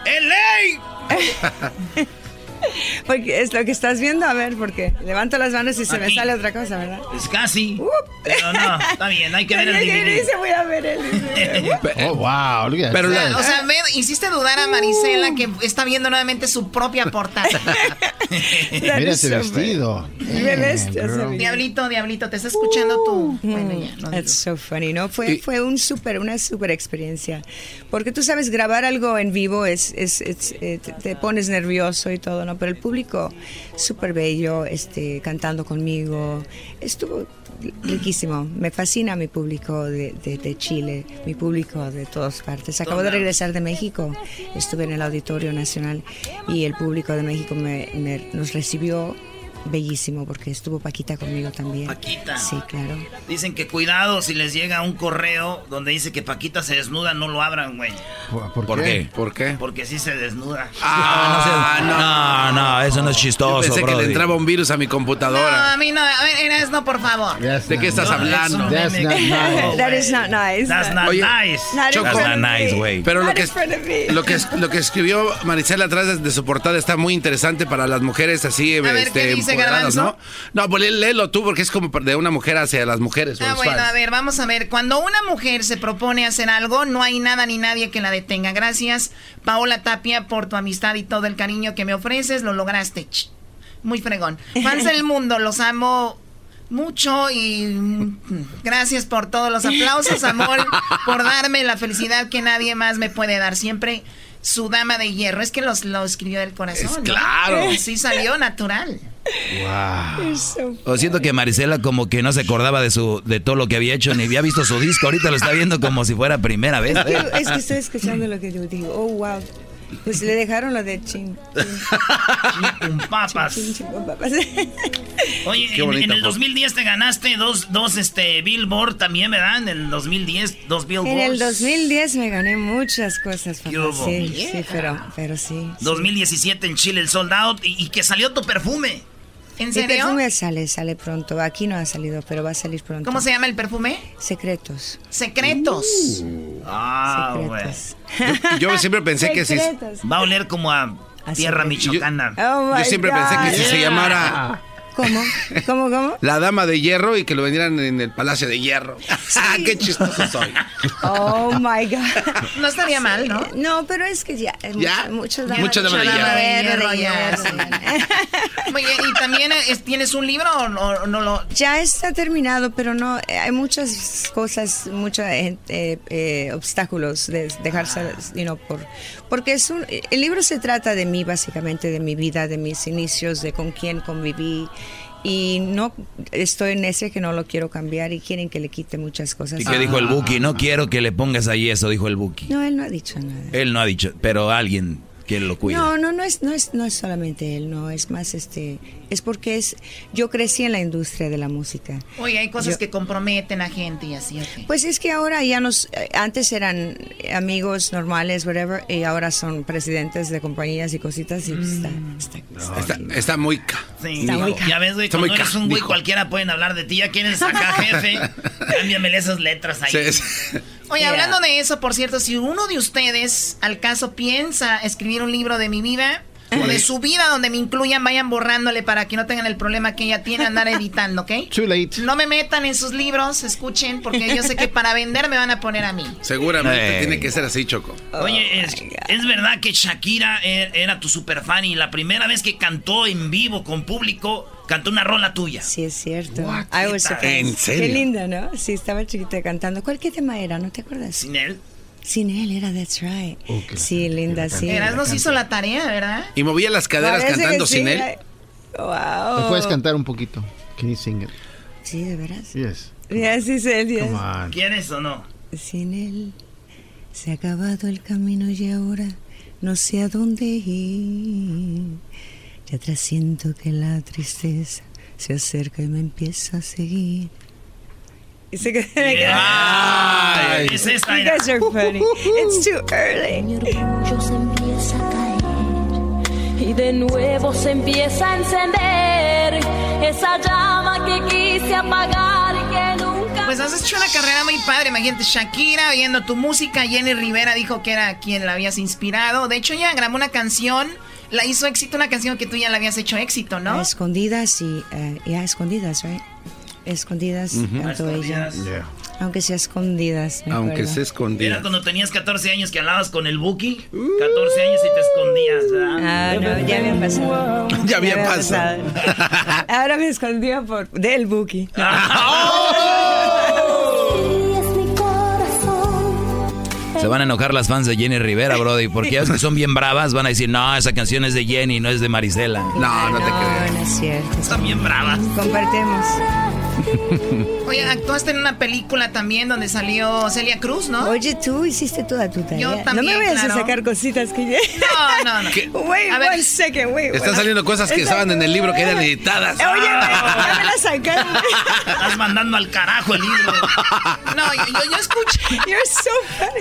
¡LA! 诶哈哈 Porque es lo que estás viendo, a ver, porque levanto las manos y se me sale otra cosa, ¿verdad? Es casi. Pero no, está bien, hay que ver el Oye, ¿qué DVD. dice? Voy a ver el Oh, wow, look at Pero la- O sea, ve, hiciste dudar a Marisela que está viendo nuevamente su propia portada. Mira ese vestido. Ese diablito, diablito, te está escuchando tú. Bueno, ya, no It's digo. so funny, ¿no? Fue, fue un super, una super experiencia. Porque tú sabes, grabar algo en vivo es, es, es, eh, te, te pones nervioso y todo, ¿no? Pero el público súper bello, este, cantando conmigo, estuvo riquísimo. Me fascina mi público de, de- de Chile, mi público de todas partes. Acabo de regresar de México, estuve en el Auditorio Nacional y el público de México me- me- nos recibió bellísimo porque estuvo Paquita conmigo también. Paquita. Sí, claro. Dicen que cuidado si les llega un correo donde dice que Paquita se desnuda, no lo abran, güey. ¿Por qué? ¿Por qué? Porque sí se desnuda. Ah, no, no, eso no es chistoso, Yo pensé que le entraba un virus a mi No, computadora. a mí no. A ver, Eras, no, por favor. ¿De qué estás No, hablando? un meme que- That is not nice. That's not Oye, nice. Not Choco. That's not nice, güey. Pero lo Not que, lo, que, lo que escribió Maricela atrás de, su portada está muy interesante para las mujeres así, ver, este, ¿qué dice empoderadas, Garbanzo? ¿no? No, pues lé- léelo tú porque es como de una mujer hacia las mujeres. Ah, bueno, fans. a ver, vamos a ver. Cuando una mujer se propone hacer algo, no hay nada ni nadie que la detenga. Gracias, Paola Tapia, por tu amistad y todo el cariño que me ofreces. Lo lograste. Muy fregón. Fans del mundo, los amo mucho y mm, gracias por todos los aplausos, amor, por darme la felicidad que nadie más me puede dar. Siempre su dama de hierro. Es que los, lo escribió del corazón. ¿no? claro. Sí salió natural. O siento que Marisela como que no se acordaba de su de todo lo que había hecho ni había visto su disco. Ahorita lo está viendo como si fuera primera vez. Es que, es que estoy escuchando lo que yo digo. Oh, wow. Pues le dejaron lo de ching. Papas. Ching, ching, con papas. Oye, en, bonita en el foto. 2010 te ganaste dos, dos este, Billboard también, ¿verdad? En el 2010, dos Billboards. En el 2010 me gané muchas cosas, papá. ¿Qué hubo? Sí, Yeah. sí, pero, pero sí. sí. 2017 en Chile, el Sold Out, y, y que salió tu perfume. ¿En serio? perfume sale, sale pronto. Aquí no ha salido, pero va a salir pronto. ¿Cómo se llama el perfume? Secretos. Secretos. Ah, güey. Secretos. Yo siempre pensé que sí. Secretos. Va a oler como a Así tierra michoacana. Oh Yo siempre pensé que si se llamara ¿Cómo? ¿Cómo, cómo? La Dama de Hierro y que lo vendieran en el Palacio de Hierro. ¡Ah, qué chistoso soy! Oh my God. No estaría mal, ¿no? No, pero es que ya. ¿Ya? Mucho Mucha dama de Mucha dama de hierro, hierro, de ya, hierro. Muy bien, ¿y también eh, tienes un libro o no, o no lo...? Ya está terminado, pero no, eh, hay muchas cosas, muchos obstáculos de dejarse, you know, por, porque es un, el libro se trata de mí, básicamente, de mi vida, de mis inicios, de con quién conviví. Y no estoy en ese que no lo quiero cambiar y quieren que le quite muchas cosas. ¿Y qué dijo el Buki? No quiero que le pongas ahí eso, dijo el Buki. No, él no ha dicho nada. Él no ha dicho, pero alguien que lo cuida. No, no, no es, no es, no es solamente él, no, es más este, es porque es, yo crecí en la industria de la música. Oye, hay cosas Yo- que comprometen a gente y así. ok. Pues es que ahora ya nos, eh, antes eran amigos normales, whatever, y ahora son presidentes de compañías y cositas y pues está, está, Está, está muy... ca- Sí, Está muy ca- ya ves, güey, cuando eres un güey cualquiera pueden hablar de ti. Ya quieres acá, jefe, cámbiamele esas letras ahí. Sí, sí. Oye, Yeah. hablando de eso, por cierto, si uno de ustedes al caso piensa escribir un libro de mi vida o de su vida donde me incluyan, vayan borrándole para que no tengan el problema que ella tiene andar editando, ¿ok? Too late. No me metan en sus libros, escuchen, porque yo sé que para vender me van a poner a mí. Seguramente tiene que ser así, Choco. Oye, es, es verdad que Shakira er- era tu super fan y la primera vez que cantó en vivo con público, cantó una rola tuya. Sí, es cierto. What? I was surprised. ¿En serio? Qué linda, ¿no? Sí, estaba chiquita cantando. ¿Cuál qué tema era? ¿No te acuerdas? Sin él. Sin él era That's Right. sí, linda, sí. Eras nos hizo la tarea, ¿verdad? Y movía las caderas Parece cantando sí, sin él. Wow. ¿Me puedes cantar un poquito? Can you sing it? Sí, de veras. Yes. Yes, sí, yes. Come on. ¿Quieres o no? Sin él se ha acabado el camino y ahora no sé a dónde ir. Ya atrás siento que la tristeza se acerca y me empieza a seguir. Y se Ay, es esta, You guys are funny. It's too early. Mi orgullo se empieza a caer y de nuevo se empieza a encender esa llama que quise apagar y que nunca. Pues has hecho una carrera muy padre, imagínate, Shakira oyendo tu música, Jenny Rivera dijo que era quien la habías inspirado. De hecho, ella grabó una canción, la hizo éxito, una canción que tú ya la habías hecho éxito, A ¿no? escondidas y eh, ya escondidas, right? Escondidas, tanto A ella. escondidas. Aunque sea escondidas. Aunque acuerdo. se Era escondía. cuando tenías 14 años que hablabas con el Buki. 14 años y te escondías, ¿verdad? Ah, no, ya había pasado. Ya había pasado. Ahora me escondió por del Buki. es mi Se van a enojar las fans de Jenny Rivera, Brody, porque ya ves que son bien bravas, van a decir, no, esa canción es de Jenny, no es de Marisela. No, no te creas. No, no es cierto. Están bien bravas. Compartemos. Oye, actuaste en una película también donde salió Celia Cruz, ¿no? Oye, tú hiciste toda tu tarea. Yo no también, me vayas claro. a sacar cositas que ya... No, no, no. Wait, A ver. one second, wait. Están wait. saliendo cosas que estaban en el libro que eran editadas. Oye, ya me la sacaron. Estás mandando al carajo el libro. No, yo, yo, yo escuché. You're so funny.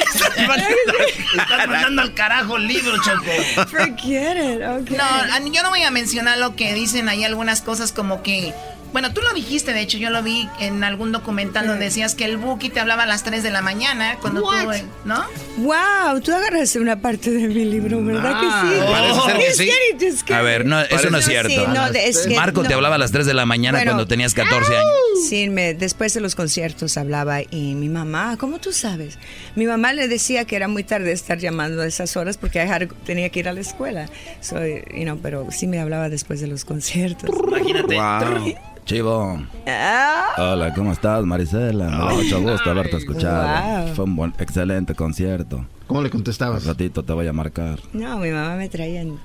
Estás mandando al carajo el libro, Choco. Forget it, okay. No, yo no voy a mencionar lo que dicen ahí algunas cosas como que... Bueno, tú lo dijiste, de hecho, yo lo vi en algún documental donde decías que el Buki te hablaba a las 3 de la mañana cuando tú, What? eh, ¿no? Wow, tú agarraste una parte de mi libro, ¿verdad que sí? parece ser que sí. A ver, no, eso no es Sí, cierto. no, es que Marco te no. hablaba a las 3 de la mañana Bueno. cuando tenías 14 años. Sí, me, después de los conciertos hablaba y mi mamá, ¿cómo tú sabes? Mi mamá le decía que era muy tarde estar llamando a esas horas porque tenía que ir a la escuela. So, you know, pero sí me hablaba después de los conciertos. Imagínate. Wow. Chivo. Ah, Hola, ¿cómo estás, Marisela? Me da mucho gusto haberte escuchado. Wow. Fue un buen, excelente concierto. ¿Cómo le contestabas? Al ratito te voy a marcar. no, mi mamá me traía en...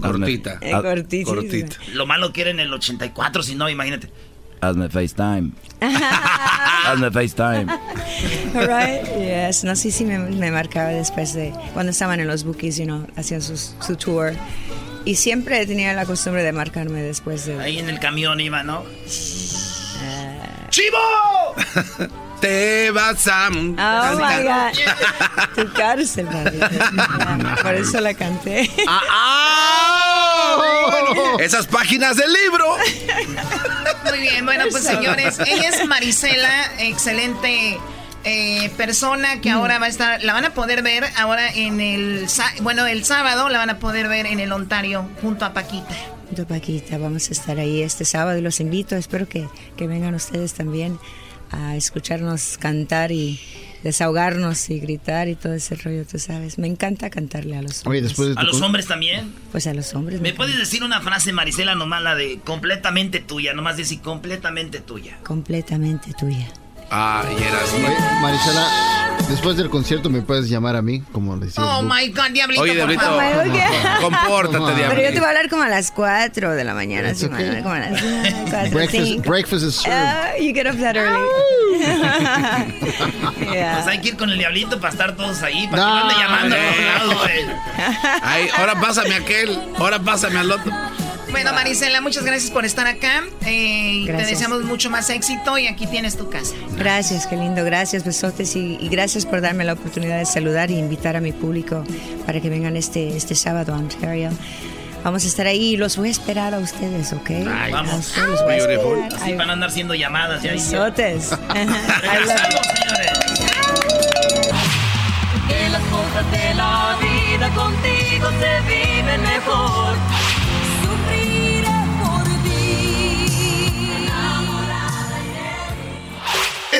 Cortita. Eh, Ah, cortita. cortita. Lo malo que era en el 84, si no, imagínate. Hazme FaceTime. Hazme FaceTime. All right, yes. No, sí, sí me, me marcaba después de cuando estaban en los bookies, you know, hacían sus- su tour. Y siempre tenía la costumbre de marcarme después de... Ahí en el camión iba, ¿no? Ah. ¡Chivo! Te vas a... Oh my God. Tu cárcel. Por eso la canté. ¡Ah! Esas páginas del libro. Muy bien, bueno, pues señores, ella es Marisela, excelente eh, persona que ahora va a estar, la van a poder ver ahora en el, bueno, el sábado la van a poder ver en el Ontario junto a Paquita. Junto a Paquita, vamos a estar ahí este sábado y los invito. Espero que, que vengan ustedes también a escucharnos cantar y desahogarnos y gritar y todo ese rollo, tú sabes. Me encanta cantarle a los hombres. ¿A los hombres también? Pues a los hombres. ¿Me puedes decir una frase, Marisela, nomás la de completamente tuya? Nomás decir completamente tuya. Completamente tuya. Ah, y eras... Oye, Marisela, después del concierto me puedes llamar a mí, como le decía. Oh my God, Diablito, Oye, por Diablito, favor. compórtate, Pero yo te Diablito. voy a hablar como a las 4 de la mañana, It's sí, okay. Como a las 4, Breakfast, 5. breakfast is served. Ah, you get up that early. Yeah. Pues hay que ir con el diablito para estar todos ahí, para No, que no ande llamando. Ay, ahora pásame aquel, ahora pásame al otro. Bueno, Marisela, muchas gracias por estar acá. eh, y te deseamos mucho más éxito y aquí tienes tu casa. Gracias, qué lindo, gracias, besotes y, y gracias por darme la oportunidad de saludar y invitar a mi público para que vengan este, este sábado a Ontario. Vamos a estar ahí y los voy a esperar a ustedes, ¿ok? Ay, A vamos. ustedes los voy a esperar. Así van a andar siendo llamadas. Ya Besotes. Regresamos, señores. Que las cosas de la vida contigo se viven mejor.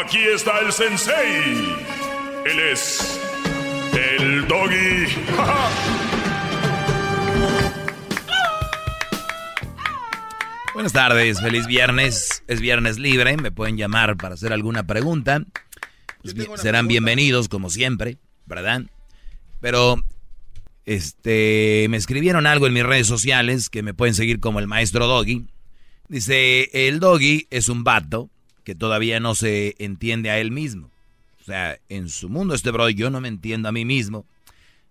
Aquí está el sensei. Él es. El doggy. Buenas tardes, feliz viernes. Es viernes libre, me pueden llamar para hacer alguna pregunta. Pues bien- serán bienvenidos como siempre, ¿verdad? Pero este me escribieron algo en mis redes sociales que me pueden seguir como el maestro Doggy. Dice, "El Doggy es un vato que todavía no se entiende a él mismo. O sea, en su mundo este bro yo no me entiendo a mí mismo.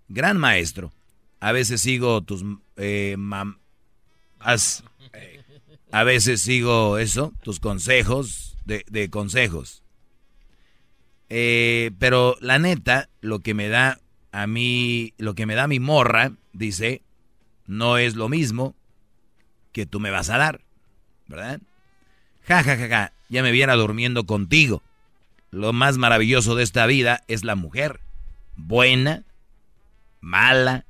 Gran maestro. A veces sigo tus eh, as- a veces sigo eso, tus consejos de, de consejos. Eh, pero la neta, lo que me da a mí, lo que me da mi morra, dice, no es lo mismo que tú me vas a dar, ¿verdad? Ja, ja, ja, ja, ya me viera durmiendo contigo. Lo más maravilloso de esta vida es la mujer. Buena, mala,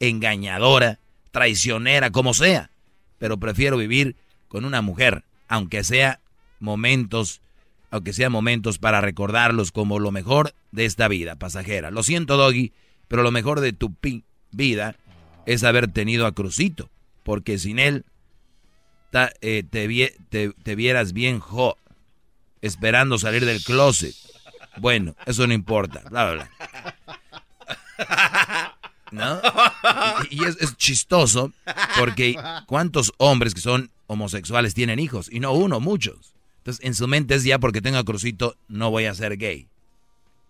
engañadora, traicionera, como sea. Pero prefiero vivir con una mujer, aunque sea momentos, aunque sea momentos para recordarlos como lo mejor de esta vida pasajera. Lo siento, Doggy, pero lo mejor de tu vida es haber tenido a Crucito, porque sin él eh, te, vieras bien jo, esperando salir del closet. Bueno, eso no importa, bla, bla, bla. ¿No? Y, es, es, chistoso porque ¿cuántos hombres que son homosexuales tienen hijos? Y no uno, muchos. Entonces, en su mente es ya porque tengo a Crucito, no voy a ser gay.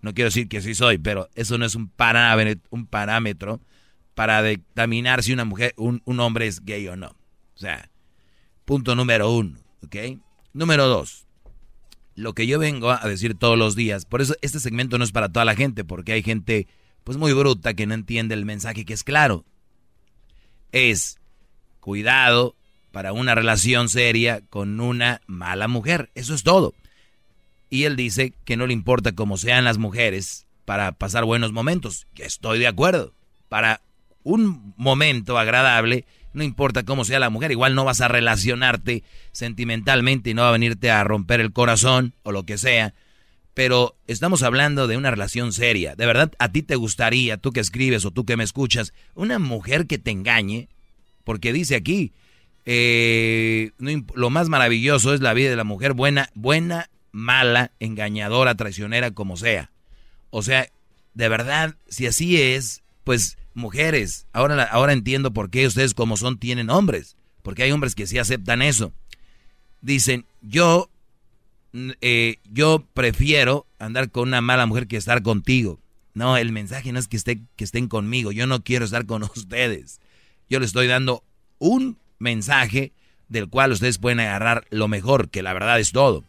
No quiero decir que sí soy, pero eso no es un parámetro, para determinar si una mujer, un, un hombre es gay o no. O sea, punto número uno, ¿ok? Número dos, lo que yo vengo a decir todos los días, por eso este segmento no es para toda la gente, porque hay gente pues muy bruta que no entiende el mensaje que es claro. Es cuidado para una relación seria con una mala mujer, eso es todo. Y él dice que no le importa cómo sean las mujeres para pasar buenos momentos, estoy de acuerdo. Para un momento agradable, no importa cómo sea la mujer, igual no vas a relacionarte sentimentalmente y no va a venirte a romper el corazón o lo que sea. Pero estamos hablando de una relación seria. ¿De verdad a ti te gustaría, tú que escribes o tú que me escuchas, una mujer que te engañe? Porque dice aquí, eh, lo más maravilloso es la vida de la mujer, buena, buena, mala, engañadora, traicionera, como sea. O sea, de verdad, si así es, pues mujeres, ahora, ahora entiendo por qué ustedes como son tienen hombres, porque hay hombres que sí aceptan eso. Dicen, yo, eh, yo prefiero andar con una mala mujer que estar contigo. No, el mensaje no es que, esté, que estén conmigo, yo no quiero estar con ustedes. Yo les estoy dando un mensaje del cual ustedes pueden agarrar lo mejor, que la verdad es todo.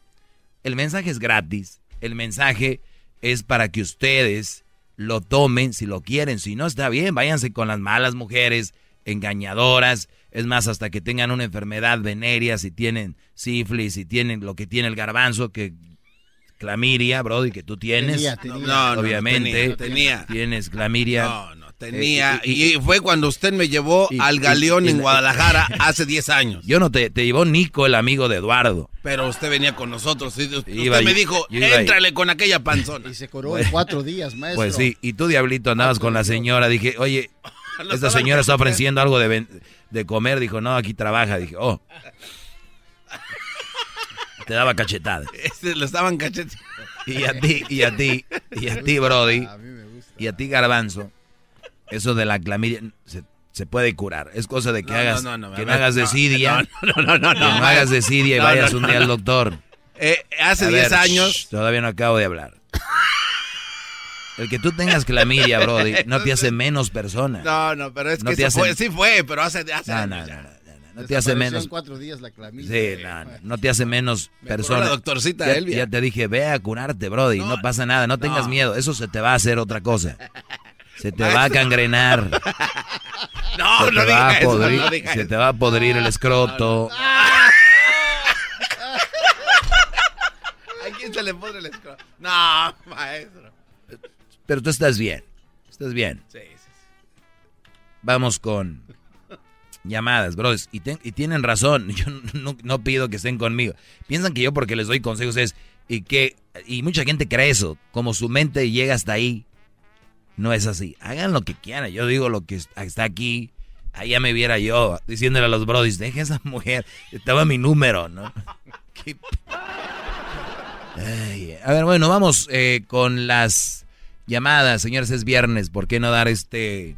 El mensaje es gratis, el mensaje es para que ustedes lo tomen si lo quieren. Si no, está bien, váyanse con las malas mujeres, engañadoras. Es más, hasta que tengan una enfermedad venérea, si tienen sífilis, si tienen lo que tiene el garbanzo, que clamiria, Brody, que tú tienes. Tenía, obviamente. tenía, Tienes clamiria. No, tenía. Eh, y, fue cuando usted me llevó al Galeón en Guadalajara hace 10 años. Yo no te, te llevó Nico, el amigo de Eduardo. Pero usted venía con nosotros. Usted me dijo, éntrale con aquella panzona. Y se curó en cuatro días, maestro. Pues sí, y tú, Diablito, andabas con la señora. Dije, oye, esta señora está ofreciendo algo de, de comer. Dijo, no, aquí trabaja. Dije, oh. Te daba cachetada. Este, lo estaban cacheteando. Y a ti, y a ti, y a ti, Brody. Y a ti, Garbanzo. Eso de la clamidia se, puede curar. Es cosa de que hagas, que no hagas desidia. No, no, no, Que no hagas desidia y vayas un día al doctor. Eh, hace 10 años. todavía no acabo de hablar. El que tú tengas clamidia, Brody, no te hace menos persona. No, no, pero es que fue, sí fue, pero hace, hace no, no, no, no, te hace menos. cuatro días la clamidia. Sí, no, no, te hace menos persona. La doctorcita ya, Elvia. ya te dije, ve a curarte, Brody, no, pasa nada, no tengas miedo, eso se te va a hacer otra cosa. Se te va a cangrenar. No, se no te va a eso, podrir, no diga Se eso. te va a podrir el escroto. ¿A quién se le pone el escroto? No, maestro. Pero tú estás bien. Estás bien. Sí, sí, sí. Vamos con llamadas, bros. Y, ten- y tienen razón. Yo no, no pido que estén conmigo. Piensan que yo porque les doy consejos es... Y que y mucha gente cree eso. Como su mente llega hasta ahí. No es así. Hagan lo que quieran. Yo digo lo que está aquí. Ahí ya me viera yo diciéndole a los brodis, deje esa mujer. Estaba mi número, ¿no? Qué- Ay, a ver, bueno, vamos eh, con las llamadas, señores. Es viernes. ¿Por qué no dar este...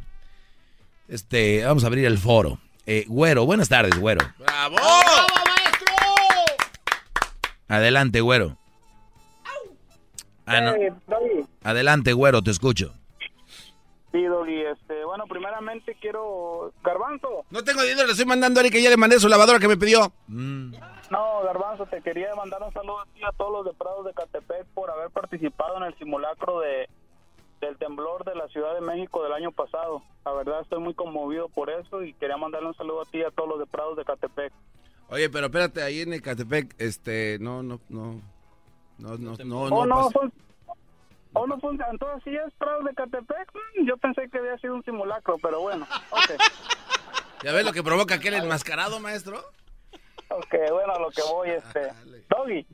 Este, vamos a abrir el foro. Eh, güero, buenas tardes, güero. ¡Bravo! Adelante, güero. Ah, no. Eh. Adelante, güero, te escucho. Sí, Doggy, este, bueno, primeramente quiero... Garbanzo. No tengo dinero, le estoy mandando a Eric que ya le mandé su lavadora que me pidió. No, Garbanzo, te quería mandar un saludo a ti y a todos los de Prados de Catepec por haber participado en el simulacro de del temblor de la Ciudad de México del año pasado. La verdad estoy muy conmovido por eso y quería mandarle un saludo a ti y a todos los de Prados de Catepec. Oye, pero espérate, ahí en Ecatepec, este, no, no, no, no, no, no, Oh, no, no, ¿O no funciona? Entonces, si es Prados de Catepec, mm, yo pensé que había sido un simulacro, pero bueno, ok. ¿Ya ves lo que provoca aquel enmascarado, maestro? Ok, bueno, a lo que voy, este... Doggy.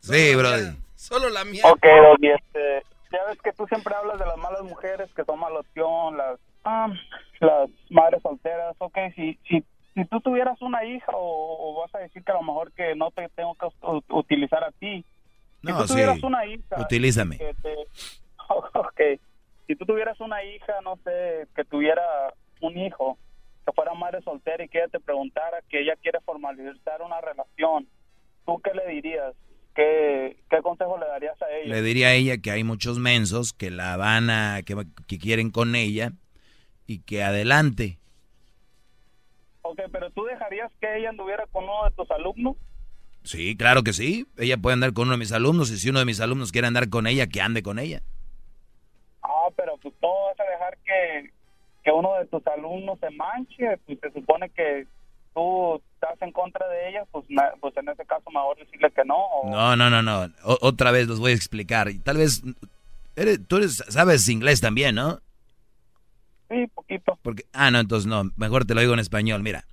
Sí, brody. Solo la mía. Ok, Doggy, este... Ya ves que tú siempre hablas de las malas mujeres que toman la opción, las, ah, las madres solteras. Ok, si, si, si tú tuvieras una hija o, o vas a decir que a lo mejor que no te tengo que utilizar a ti. Si tú tuvieras sí. una hija... Utilízame. que te- si tú tuvieras una hija, no sé, que tuviera un hijo, que fuera madre soltera y que ella te preguntara que ella quiere formalizar una relación, ¿tú qué le dirías? ¿Qué, qué consejo le darías a ella? Le diría a ella que hay muchos mensos que la van a, que, que quieren con ella y que adelante. Ok, pero ¿tú dejarías que ella anduviera con uno de tus alumnos? Sí, claro que sí. Ella puede andar con uno de mis alumnos y si uno de mis alumnos quiere andar con ella, que ande con ella. Ah, pero pues no vas a dejar que, que uno de tus alumnos se manche, pues se supone que tú estás en contra de ella, pues, pues en ese caso mejor decirle que no. o- No, no, no, no. O- otra vez los voy a explicar. Y tal vez, eres, tú eres, sabes inglés también, ¿no? Sí, poquito. Porque, ah, no, entonces no. Mejor te lo digo en español. Mira,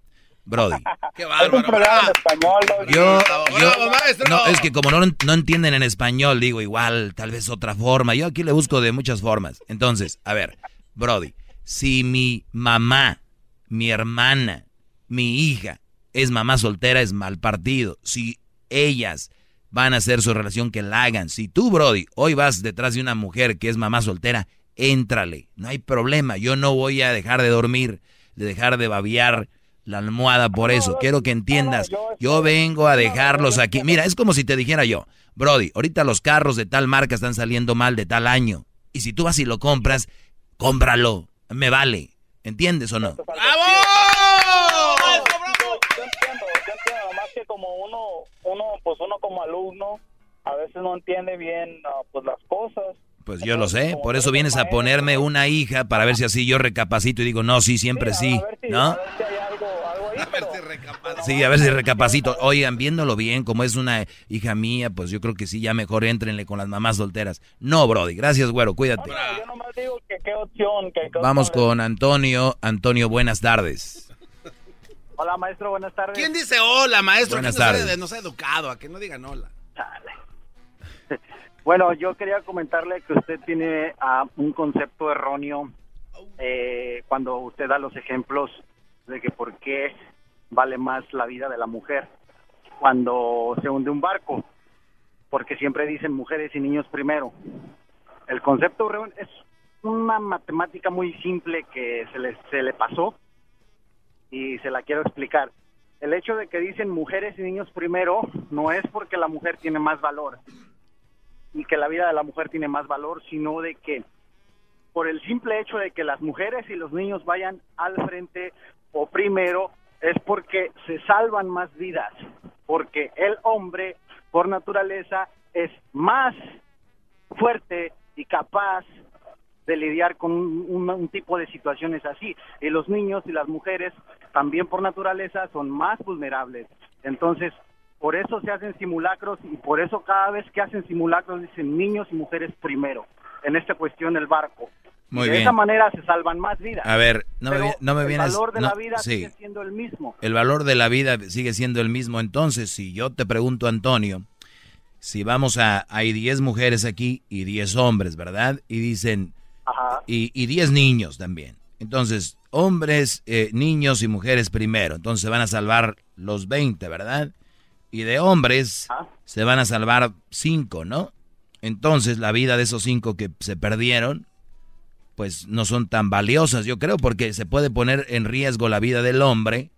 Brody. Qué Es un bárbaro. programa en español, Doggy. Yo, Bravo, yo- bravo, maestro. no, es que como no, no entienden en español, digo igual, tal vez otra forma. Yo aquí le busco de muchas formas. Entonces, a ver, Brody, si mi mamá, mi hermana, mi hija es mamá soltera, es mal partido. Si ellas van a hacer su relación, que la hagan. Si tú, Brody, hoy vas detrás de una mujer que es mamá soltera, éntrale. No hay problema. Yo no voy a dejar de dormir, de dejar de babiar la almohada por eso. Quiero que entiendas. Yo vengo a dejarlos aquí. Mira, es como si te dijera yo, Brody, ahorita los carros de tal marca están saliendo mal de tal año. Y si tú vas y lo compras, cómpralo. Me vale. ¿Entiendes o no? Yo entiendo, yo entiendo, nomás que como uno, uno, pues uno como alumno, a veces no entiende bien ah, pues las cosas. Pues yo lo sé. Por eso vienes a ponerme una hija para ver si así yo recapacito y digo, no, sí, siempre sí. ¿No? Sí, a ver si recapacito. Oigan, viéndolo bien, como es una hija mía, pues yo creo que sí, ya mejor éntrenle con las mamás solteras. No, Brody. Gracias, güero. Cuídate. Yo nomás digo que qué opción, que, que Vamos opción con Antonio. Antonio, buenas tardes. Hola, maestro, buenas tardes. ¿Quién dice hola, maestro? Buenas ¿Quién no tardes. No se ha educado, a que no digan hola. Bueno, yo quería comentarle que usted tiene ah, un concepto erróneo eh, cuando usted da los ejemplos de que por qué vale más la vida de la mujer cuando se hunde un barco, porque siempre dicen mujeres y niños primero. El concepto es una matemática muy simple que se se le pasó y se la quiero explicar. El hecho de que dicen mujeres y niños primero no es porque la mujer tiene más valor, y que la vida de la mujer tiene más valor, sino de que por el simple hecho de que las mujeres y los niños vayan al frente o primero es porque se salvan más vidas, porque el hombre por naturaleza es más fuerte y capaz de lidiar con un, un- tipo de situaciones así. Y los niños y las mujeres también por naturaleza son más vulnerables. Entonces, por eso se hacen simulacros y por eso cada vez que hacen simulacros dicen niños y mujeres primero. En esta cuestión el barco. Muy de bien. esa manera se salvan más vidas. A ver, no me, Pero no me vienes... El valor de no, la vida sí. sigue siendo el mismo. El valor de la vida sigue siendo el mismo. Entonces, si yo te pregunto, Antonio, si vamos a... Hay 10 mujeres aquí y 10 hombres, ¿verdad? Y dicen... Y, y 10 niños también. Entonces, hombres, eh, niños y mujeres primero. Entonces se van a salvar los 20, ¿verdad? Y de hombres se van a salvar 5, ¿no? Entonces la vida de esos 5 que se perdieron, pues no son tan valiosas, yo creo, porque se puede poner en riesgo la vida del hombre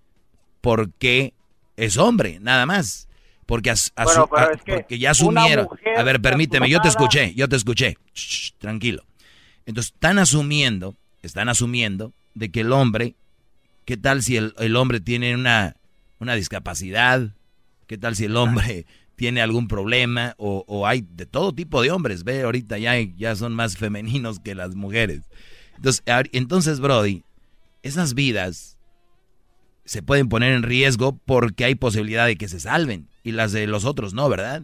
porque es hombre, nada más. Porque, as- Bueno, a- es que porque ya asumieron. A ver, permíteme, yo te escuché, yo te escuché. Shh, tranquilo. Entonces, están asumiendo, están asumiendo de que el hombre, ¿qué tal si el, el hombre tiene una, una discapacidad? ¿Qué tal si el hombre tiene algún problema? O, o hay de todo tipo de hombres, ve, ahorita ya, hay- ya son más femeninos que las mujeres. Entonces, entonces, Brody, esas vidas se pueden poner en riesgo porque hay posibilidad de que se salven y las de los otros no, ¿verdad?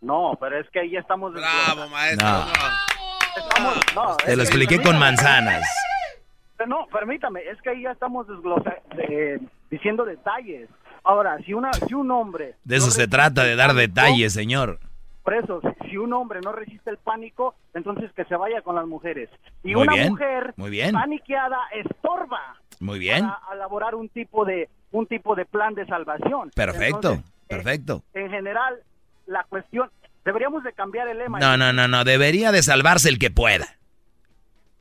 No, pero es que ahí ya estamos... Bravo, maestro. No. Estamos- no, Te lo que- expliqué con manzanas. No, permítame, es que ahí ya estamos desglosa- de- diciendo detalles. Ahora, si, una, si un hombre... De eso no se trata, de dar detalles, señor. Por eso, si, un hombre no resiste el pánico, entonces que se vaya con las mujeres. Y Muy una bien, mujer muy bien. paniqueada estorba Muy bien. para elaborar un tipo de un tipo de plan de salvación. Perfecto, Entonces, perfecto. en general, la cuestión deberíamos de cambiar el lema. No, no, no, no. Debería de salvarse el que pueda.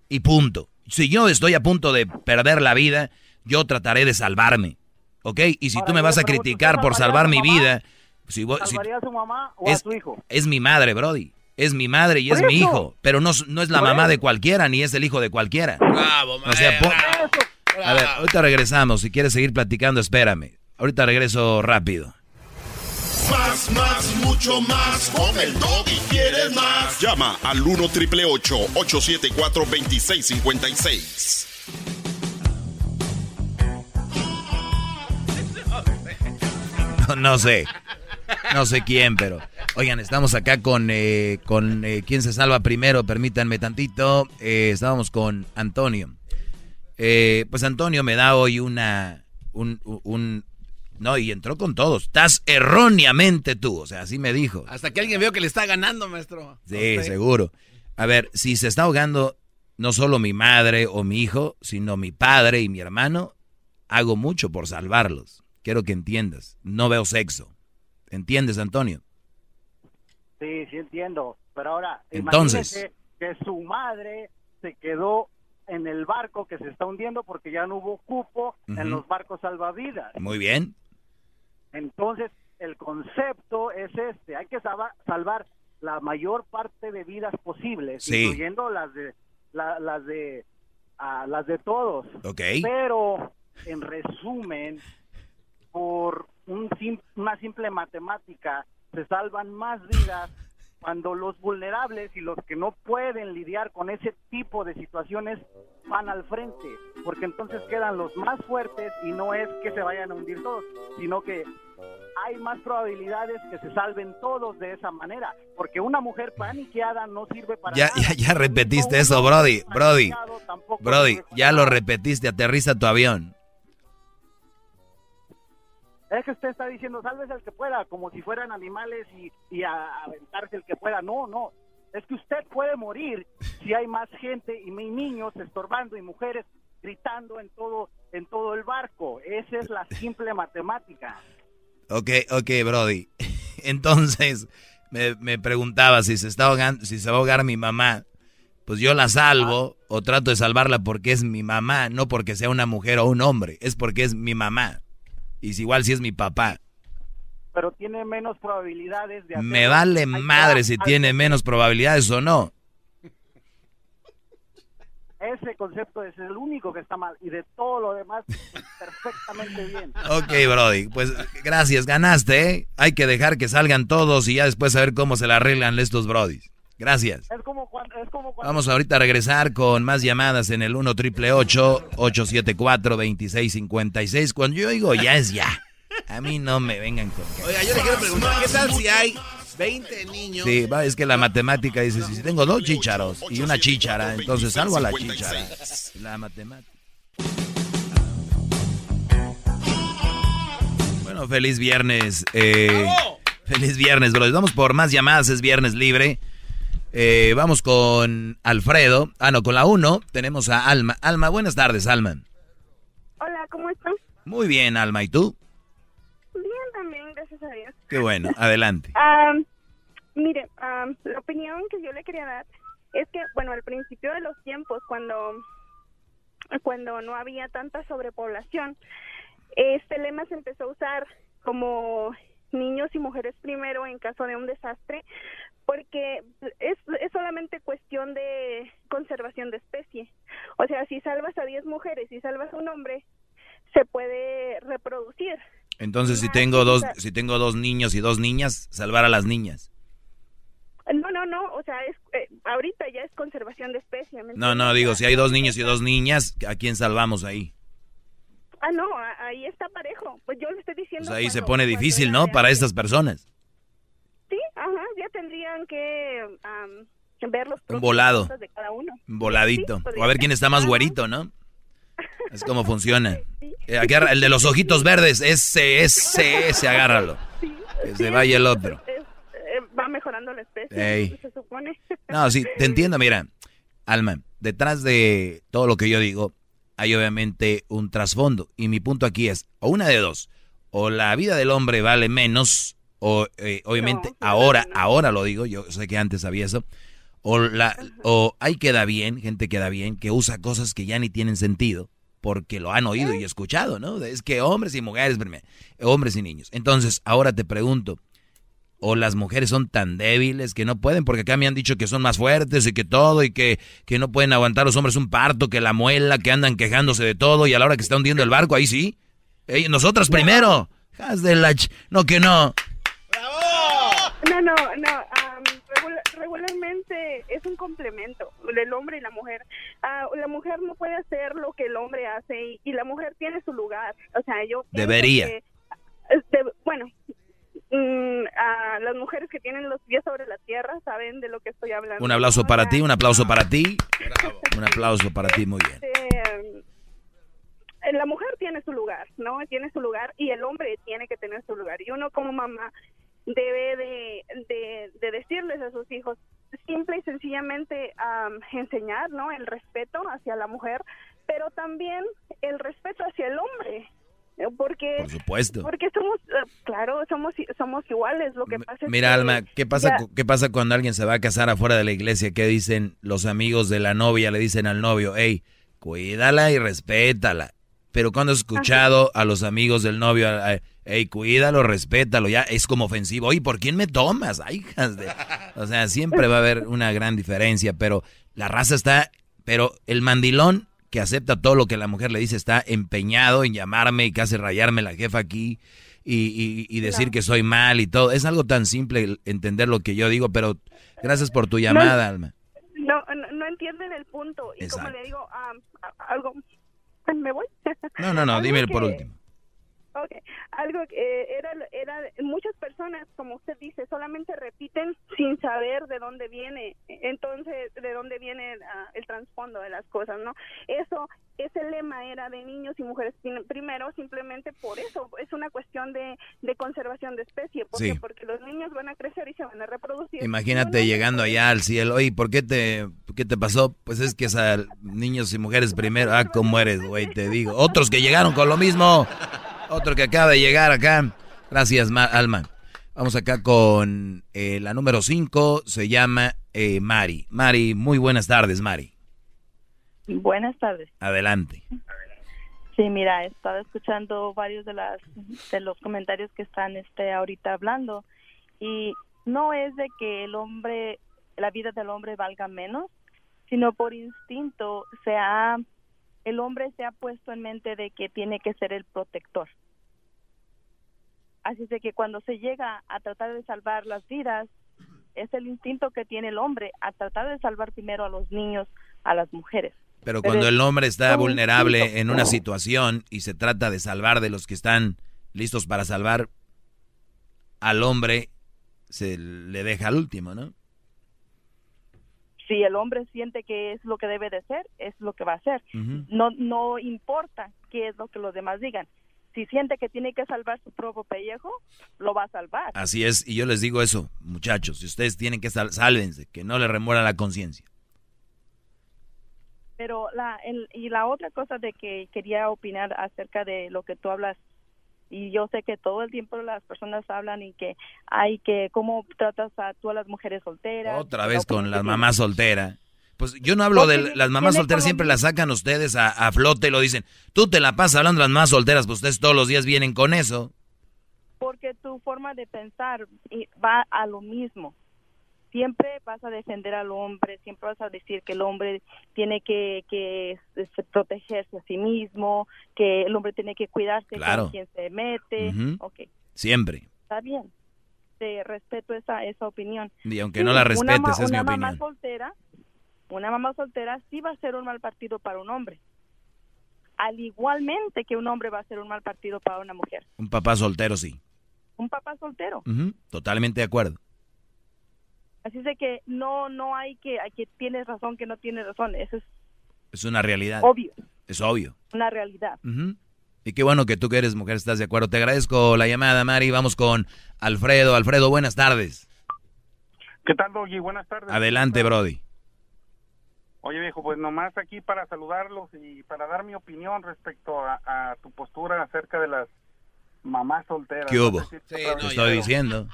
Y punto. Si yo estoy a punto de perder la vida, yo trataré de salvarme. ¿Ok? Y si Ahora, tú me vas a criticar ¿usted por salvar mi mamá? vida, si vos- si- ¿Salvaría a su mamá o es, a su hijo? es mi madre, Brody. Es mi madre y es mi hijo. Pero no, no es la mamá eso. de cualquiera, ni es el hijo de cualquiera. Bravo, O sea, maestro. po- a ver, ahorita regresamos. Si quieres seguir platicando, espérame. Ahorita regreso rápido. Más, más, mucho más. Con el y quieres más. Llama al 1 triple 874 2656. No, no sé. No sé quién, pero. Oigan, estamos acá con. Eh, con eh, ¿Quién se salva primero? Permítanme tantito. Eh, estábamos con Antonio. Eh, pues Antonio me da hoy una. Un, un- No, y entró con todos. Estás erróneamente tú. O sea, así me dijo. Hasta que alguien veo que le está ganando, maestro. Sí, seguro. A ver, si se está ahogando no solo mi madre o mi hijo, sino mi padre y mi hermano, hago mucho por salvarlos. Quiero que entiendas. No veo sexo. ¿Entiendes, Antonio? Sí, sí entiendo. Pero ahora, Entonces. que su madre se quedó en el barco que se está hundiendo porque ya no hubo cupo en los barcos salvavidas. Muy bien. Entonces, el concepto es este, hay que salvar la mayor parte de vidas posibles, Sí. incluyendo las de la- las de ah, las de todos. Ok. Pero en resumen, por un sim- una simple matemática se salvan más vidas cuando los vulnerables y los que no pueden lidiar con ese tipo de situaciones van al frente, porque entonces quedan los más fuertes y no es que se vayan a hundir todos, sino que hay más probabilidades que se salven todos de esa manera, porque una mujer paniqueada no sirve para Ya, nada. ya, ya repetiste eso, Brody. Brody. Brody, ya lo repetiste. Aterriza tu avión. Es que usted está diciendo, sálvese el que pueda, como si fueran animales y, y a- aventarse el que pueda. No, no. Es que usted puede morir si hay más gente y niños estorbando y mujeres gritando en todo en todo el barco. Esa es la simple matemática. Ok, ok, Brody. Entonces, me, me preguntaba si se está ahogando, si se va a ahogar mi mamá. Pues yo la salvo o trato de salvarla porque es mi mamá, no porque sea una mujer o un hombre, es porque es mi mamá. Y si igual si es mi papá. Pero tiene menos probabilidades de hacerlo. Me vale madre si tiene menos probabilidades o no. Ese concepto es el único que está mal y de todo lo demás perfectamente bien. Ok, Brody, pues gracias, ganaste, ¿eh? Hay que dejar que salgan todos y ya después saber cómo se la arreglan estos Brodis. Gracias. Es como cuando, es como cuando Vamos ahorita a regresar con más llamadas en el 1 triple 874 2656. Cuando yo digo ya es ya. A mí no me vengan con que- Oiga, yo le quiero preguntar, ¿qué tal si hay 20 niños? Sí, va, es que la matemática dice, si tengo dos chícharos y una chíchara, entonces salgo a la chíchara. La matemática. Bueno, feliz viernes. eh, feliz viernes, bro. Vamos por más llamadas, es viernes libre. Eh, vamos con Alfredo. Ah, no, con la 1 tenemos a Alma. Alma, buenas tardes, Alma. Hola, ¿cómo están? Muy bien, Alma. ¿Y tú? Bien también, gracias a Dios. Qué bueno, adelante. Am, mire, am, la opinión que yo le quería dar es que, bueno, al principio de los tiempos, cuando, cuando no había tanta sobrepoblación, este lema se empezó a usar como niños y mujeres primero en caso de un desastre, porque es, es solamente cuestión de conservación de especie. O sea, si salvas a 10 mujeres y salvas a un hombre, se puede reproducir. Entonces, si tengo dos, si tengo dos niños y dos niñas, salvar a las niñas. No, no, no, o sea, es, eh, ahorita ya es conservación de especie. ¿me No, no, digo, si hay dos niños y dos niñas, ¿a quién salvamos ahí? Ah, no, ahí está parejo. Pues yo le estoy diciendo. Pues ahí se pone difícil, ¿no? Para estas personas. Sí, tendrían que am, ver los volado. de cada uno. Un voladito. Sí, podría o a ver quién está más güerito, ¿no? Es como funciona. Eh, agarra- el de los ojitos verdes, ese, ese, ese, agárralo. Que se vaya el otro. Es- eh, va mejorando la especie, Ey. se supone. No, sí, te entiendo, mira, Alma, detrás de todo lo que yo digo, hay obviamente un trasfondo. Y mi punto aquí es, o una de dos, o la vida del hombre vale menos, o eh, obviamente ahora, ahora lo digo, yo sé que antes sabía eso, o, la, o hay queda bien, gente queda bien, que usa cosas que ya ni tienen sentido, porque lo han oído y escuchado, ¿no? Es que hombres y mujeres, primero, hombres y niños. Entonces, ahora te pregunto, o las mujeres son tan débiles que no pueden, porque acá me han dicho que son más fuertes y que todo, y que, que no pueden aguantar los hombres un parto, que la muela, que andan quejándose de todo, y a la hora que está hundiendo el barco, ahí sí. Ey, nosotras primero. Haz de la ch- No, que no. No, no, no. regularmente es un complemento del hombre y la mujer. Ah, la mujer no puede hacer lo que el hombre hace y, y la mujer tiene su lugar. O sea, yo Debería. que, este, bueno, mm, las mujeres que tienen los pies sobre la tierra saben de lo que estoy hablando. Un aplauso para ti, un aplauso para ti. Un aplauso para ti, muy bien. este, eh, la mujer tiene su lugar, ¿no? Tiene su lugar y el hombre tiene que tener su lugar. Y uno como mamá debe de, de, de decirles a sus hijos simple y sencillamente am, enseñar, ¿no? El respeto hacia la mujer, pero también el respeto hacia el hombre. Porque, Por supuesto. porque somos, eh, claro, somos somos iguales. Lo que pasa es Mira, que Alma, ¿qué pasa, ya- ¿qué pasa cuando alguien se va a casar afuera de la iglesia? ¿Qué dicen los amigos de la novia? Le dicen al novio, hey, cuídala y respétala. Pero cuando he escuchado a los amigos del novio, hey, cuídalo, respétalo, ya es como ofensivo. Oye, ¿por quién me tomas? Ay, hijas de... O sea, siempre va a haber una gran diferencia, pero la raza está... Pero el mandilón que acepta todo lo que la mujer le dice está empeñado en llamarme y casi rayarme la jefa aquí y, y- y decir que soy mal y todo. Es algo tan simple entender lo que yo digo, pero gracias por tu llamada, Alma. no, no, no entienden el punto. Y como le digo, a- algo... ¿Me voy? No, no, no, dime por último. Ok, algo que eh, era, era, muchas personas, como usted dice, solamente repiten sin saber de dónde viene, entonces, de dónde viene ah, el trasfondo de las cosas, ¿no? Eso, ese lema era de niños y mujeres prim- primero, simplemente por eso, es una cuestión de, de conservación de especie, porque, Sí. porque los niños van a crecer y se van a reproducir. Imagínate llegando allá al cielo. Oye, ¿por qué te, qué te pasó? Pues es que es a niños y mujeres primero. Ah, ¿cómo eres, güey? Te digo. Otros que llegaron con lo mismo. Otro que acaba de llegar acá. Gracias, Ma- Alma. Vamos acá con eh, la número 5. Se llama eh, Mari. Mari, muy buenas tardes, Mari. Buenas tardes. Adelante. Sí, mira, he estado escuchando varios de las de los comentarios que están este ahorita hablando y no es de que el hombre la vida del hombre valga menos, sino por instinto se ha el hombre se ha puesto en mente de que tiene que ser el protector. Así es de que cuando se llega a tratar de salvar las vidas, es el instinto que tiene el hombre a tratar de salvar primero a los niños, a las mujeres. Pero cuando el hombre está vulnerable instinto. en una situación y se trata de salvar de los que están listos para salvar, al hombre se le deja al último, ¿no? Si el hombre siente que es lo que debe de ser, es lo que va a hacer. No no importa qué es lo que los demás digan. Si siente que tiene que salvar su propio pellejo, lo va a salvar. Así es, y yo les digo eso, muchachos, si ustedes tienen que sal sálvense, que no le remuera la conciencia. Pero la el- y la otra cosa de que quería opinar acerca de lo que tú hablas y yo sé que todo el tiempo las personas hablan y que hay que cómo tratas a tú a las mujeres solteras. Otra vez con las mamás solteras. Pues yo no hablo de las mamás solteras, siempre las sacan ustedes a, a flote y lo dicen. Tú te la pasas hablando de las mamás solteras, pues ustedes todos los días vienen con eso. porque tu forma de pensar va a lo mismo. Siempre vas a defender al hombre, siempre vas a decir que el hombre tiene que, que este, protegerse a sí mismo, que el hombre tiene que cuidarse Claro. con quien se mete. Siempre. está bien. Te respeto esa, esa opinión. Y aunque Sí, no la una respetes, ma- es mi una mamá opinión. soltera, una mamá soltera sí va a ser un mal partido para un hombre. Al igualmente que un hombre va a ser un mal partido para una mujer. Un papá soltero, sí. Un papá soltero. Totalmente de acuerdo. Así es de que no no hay que, hay que tienes razón, que no tienes razón. Eso es Es una realidad. obvio, Es obvio. una realidad. Y qué bueno que tú que eres mujer estás de acuerdo. Te agradezco la llamada, Mari. Vamos con Alfredo. Alfredo, buenas tardes. ¿Qué tal, Doggy? Buenas tardes. Adelante, Brody. Oye, viejo, pues nomás aquí para saludarlos y para dar mi opinión respecto a, a tu postura acerca de las mamás solteras. ¿Qué hubo? No sé si- Te estoy diciendo.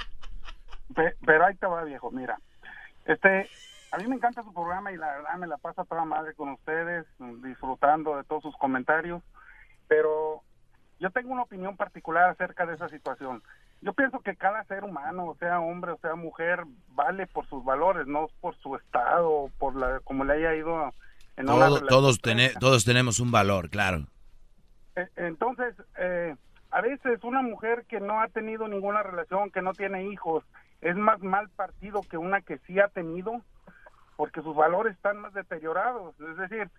Pe- Pero ahí te va, viejo, mira. Este, a mí me encanta su programa y la verdad me la pasa toda madre con ustedes, disfrutando de todos sus comentarios, pero yo tengo una opinión particular acerca de esa situación. Yo pienso que cada ser humano, sea hombre o sea mujer, vale por sus valores, no por su estado, por la como le haya ido en una Todo- relación. todos, todos tenemos un valor, claro. Eh, Entonces, eh, a veces una mujer que no ha tenido ninguna relación, que no tiene hijos, es más mal partido que una que sí ha tenido, porque sus valores están más deteriorados. Es decir,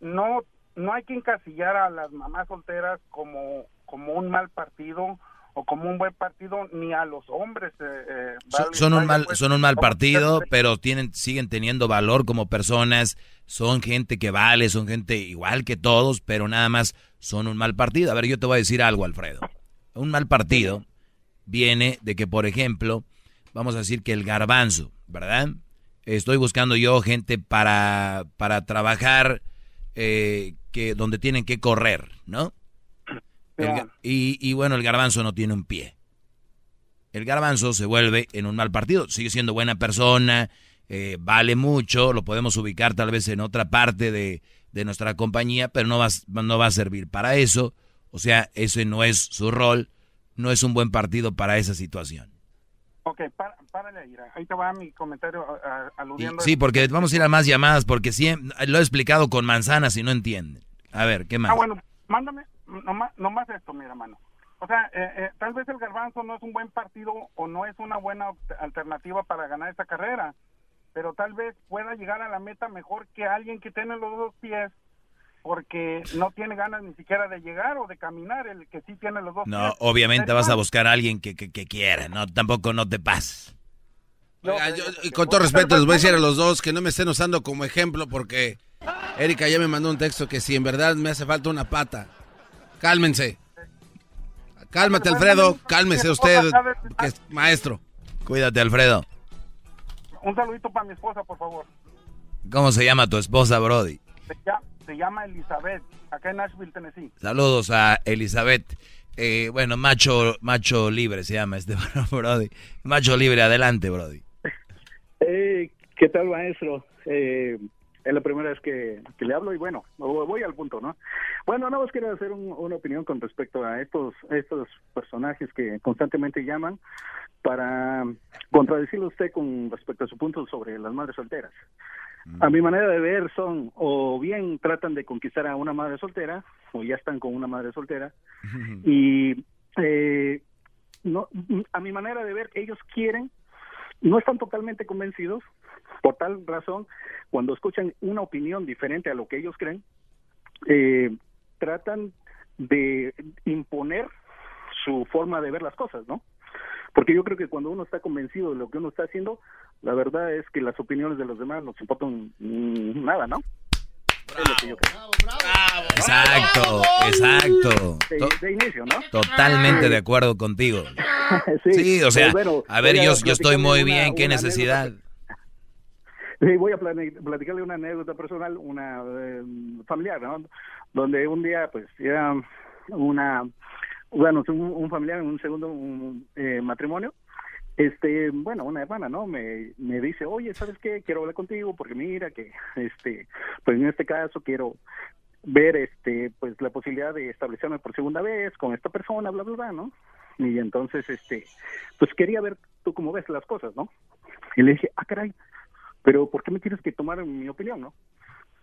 no no hay que encasillar a las mamás solteras como como un mal partido o como un buen partido, ni a los hombres. eh, eh, Son, vale- son un mal, pues, son un mal partido, pero tienen, siguen teniendo valor como personas. Son gente que vale, son gente igual que todos, pero nada más son un mal partido. A ver, yo te voy a decir algo, Alfredo. Un mal partido viene de que, por ejemplo, vamos a decir que el garbanzo, ¿verdad? Estoy buscando yo gente para, para trabajar eh, que donde tienen que correr, ¿no? El y, y bueno, el garbanzo no tiene un pie. El garbanzo se vuelve en un mal partido. Sigue siendo buena persona, eh, vale mucho, lo podemos ubicar tal vez en otra parte de, de nuestra compañía, pero no va, no va a servir para eso. O sea, ese no es su rol, no es un buen partido para esa situación. Ok, para, párale ahí, ahí te va mi comentario a- a- aludiendo. sí, porque vamos a ir a más llamadas, porque siempre, lo he explicado con manzanas y no entienden. A ver, ¿qué más? Ah, bueno, mándame nomás, nomás esto, mira, hermano. O sea, eh, eh, tal vez el garbanzo no es un buen partido o no es una buena alternativa para ganar esta carrera, pero tal vez pueda llegar a la meta mejor que alguien que tiene los dos pies porque no tiene ganas ni siquiera de llegar o de caminar, el que sí tiene los dos No, pies. obviamente vas a buscar a alguien que, que, que quiera, no, tampoco no te pases. Oiga, yo- y con todo respeto les voy a decir a los dos que no me estén usando como ejemplo porque Erika ya me mandó un texto que si en verdad me hace falta una pata. Cálmense. Cálmate, Alfredo. Cálmese usted, que es maestro. Cuídate, Alfredo. Un saludito para mi esposa, por favor. ¿Cómo se llama tu esposa, Brody? Se llama, se llama Elizabeth, acá en Nashville, Tennessee. Saludos a Elizabeth. Eh, bueno, macho, macho libre se llama este Brody. Macho libre, adelante, Brody. Eh, ¿Qué tal, maestro? Eh, es la primera vez que, que le hablo y bueno, voy al punto, ¿no? Bueno, nada más quiero hacer un- una opinión con respecto a estos, estos personajes que constantemente llaman para contradecirle a usted con respecto a su punto sobre las madres solteras. A mi manera de ver son o bien tratan de conquistar a una madre soltera o ya están con una madre soltera y eh, no a mi manera de ver ellos quieren no están totalmente convencidos por tal razón cuando escuchan una opinión diferente a lo que ellos creen eh, tratan de imponer su forma de ver las cosas no porque yo creo que cuando uno está convencido de lo que uno está haciendo la verdad es que las opiniones de los demás nos importan nada no Es lo que yo creo. Exacto, exacto. de, inicio no Totalmente de acuerdo contigo. Sí, o sea, pues bueno, a ver, yo, yo estoy muy una- bien, ¿qué una necesidad? Sí, voy a platicarle una anécdota personal, una eh, familiar, ¿no? Donde un día, pues, era una, bueno, un, un familiar en un segundo un, eh, matrimonio, este, bueno, una hermana, ¿no? Me, me dice, oye, ¿sabes qué? Quiero hablar contigo porque mira que, este, pues en este caso quiero ver, este, pues la posibilidad de establecerme por segunda vez con esta persona, bla, bla, bla, ¿no? Y entonces, este, pues quería ver tú cómo ves las cosas, ¿no? Y le dije, ah, caray, pero ¿por qué me tienes que tomar mi opinión, no?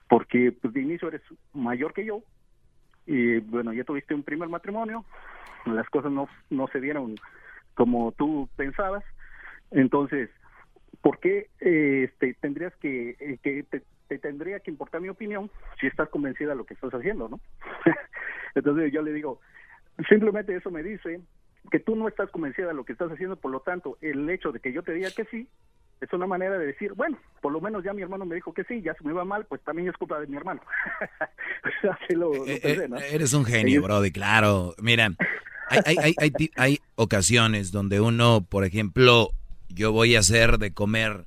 Porque pues, de inicio eres mayor que yo y bueno, ya tuviste un primer matrimonio, las cosas no, no se dieron como tú pensabas, entonces, ¿por qué eh, este, tendrías que, eh, que te, te tendría que importar mi opinión si estás convencida de lo que estás haciendo, no? entonces yo le digo, simplemente eso me dice que tú no estás convencida de lo que estás haciendo, por lo tanto, el hecho de que yo te diga que sí, es una manera de decir, bueno, por lo menos ya mi hermano me dijo que sí, ya se me va mal, pues también es culpa de mi hermano. Así lo, lo Eh, pensé, ¿no? Eres un genio, Brody, claro. Mira, hay, hay, hay, hay ocasiones donde uno, por ejemplo, yo voy a hacer de comer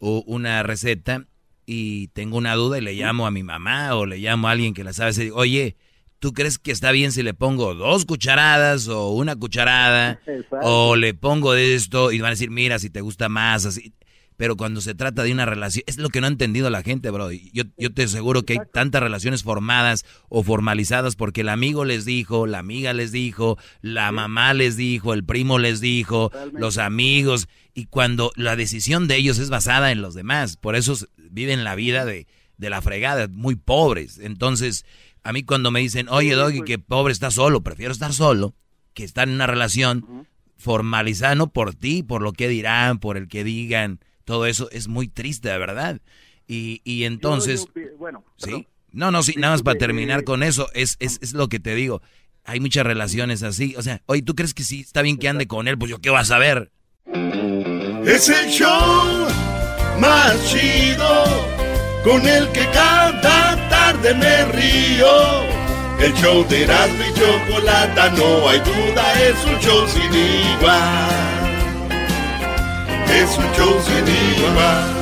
una receta y tengo una duda y le llamo a mi mamá o le llamo a alguien que la sabe y digo, oye, ¿tú crees que está bien si le pongo dos cucharadas o una cucharada Exacto. o le pongo de esto y van a decir, mira, si te gusta más, así. Pero cuando se trata de una relación, es lo que no ha entendido la gente, bro. Yo, yo te aseguro que hay tantas relaciones formadas o formalizadas porque el amigo les dijo, la amiga les dijo, la mamá les dijo, el primo les dijo, los amigos. Y cuando la decisión de ellos es basada en los demás, por eso viven la vida de, de la fregada, muy pobres. Entonces, a mí cuando me dicen, oye, Doggy, que pobre está solo, prefiero estar solo que estar en una relación formalizada, no por ti, por lo que dirán, por el que digan, todo eso es muy triste, de verdad. Y, y entonces, Yo- yo- bueno, ¿sí? No, no, sí, nada más para terminar eh, con eso, es, es, es lo que te digo. Hay muchas relaciones así, o sea, oye, ¿tú crees que sí está bien que ande con él? Pues yo qué vas a ver. Es el show más chido con el que cada tarde me río. El show de Erasmo y Chocolata, no hay duda, es un show sin igual. Es un show sin igual.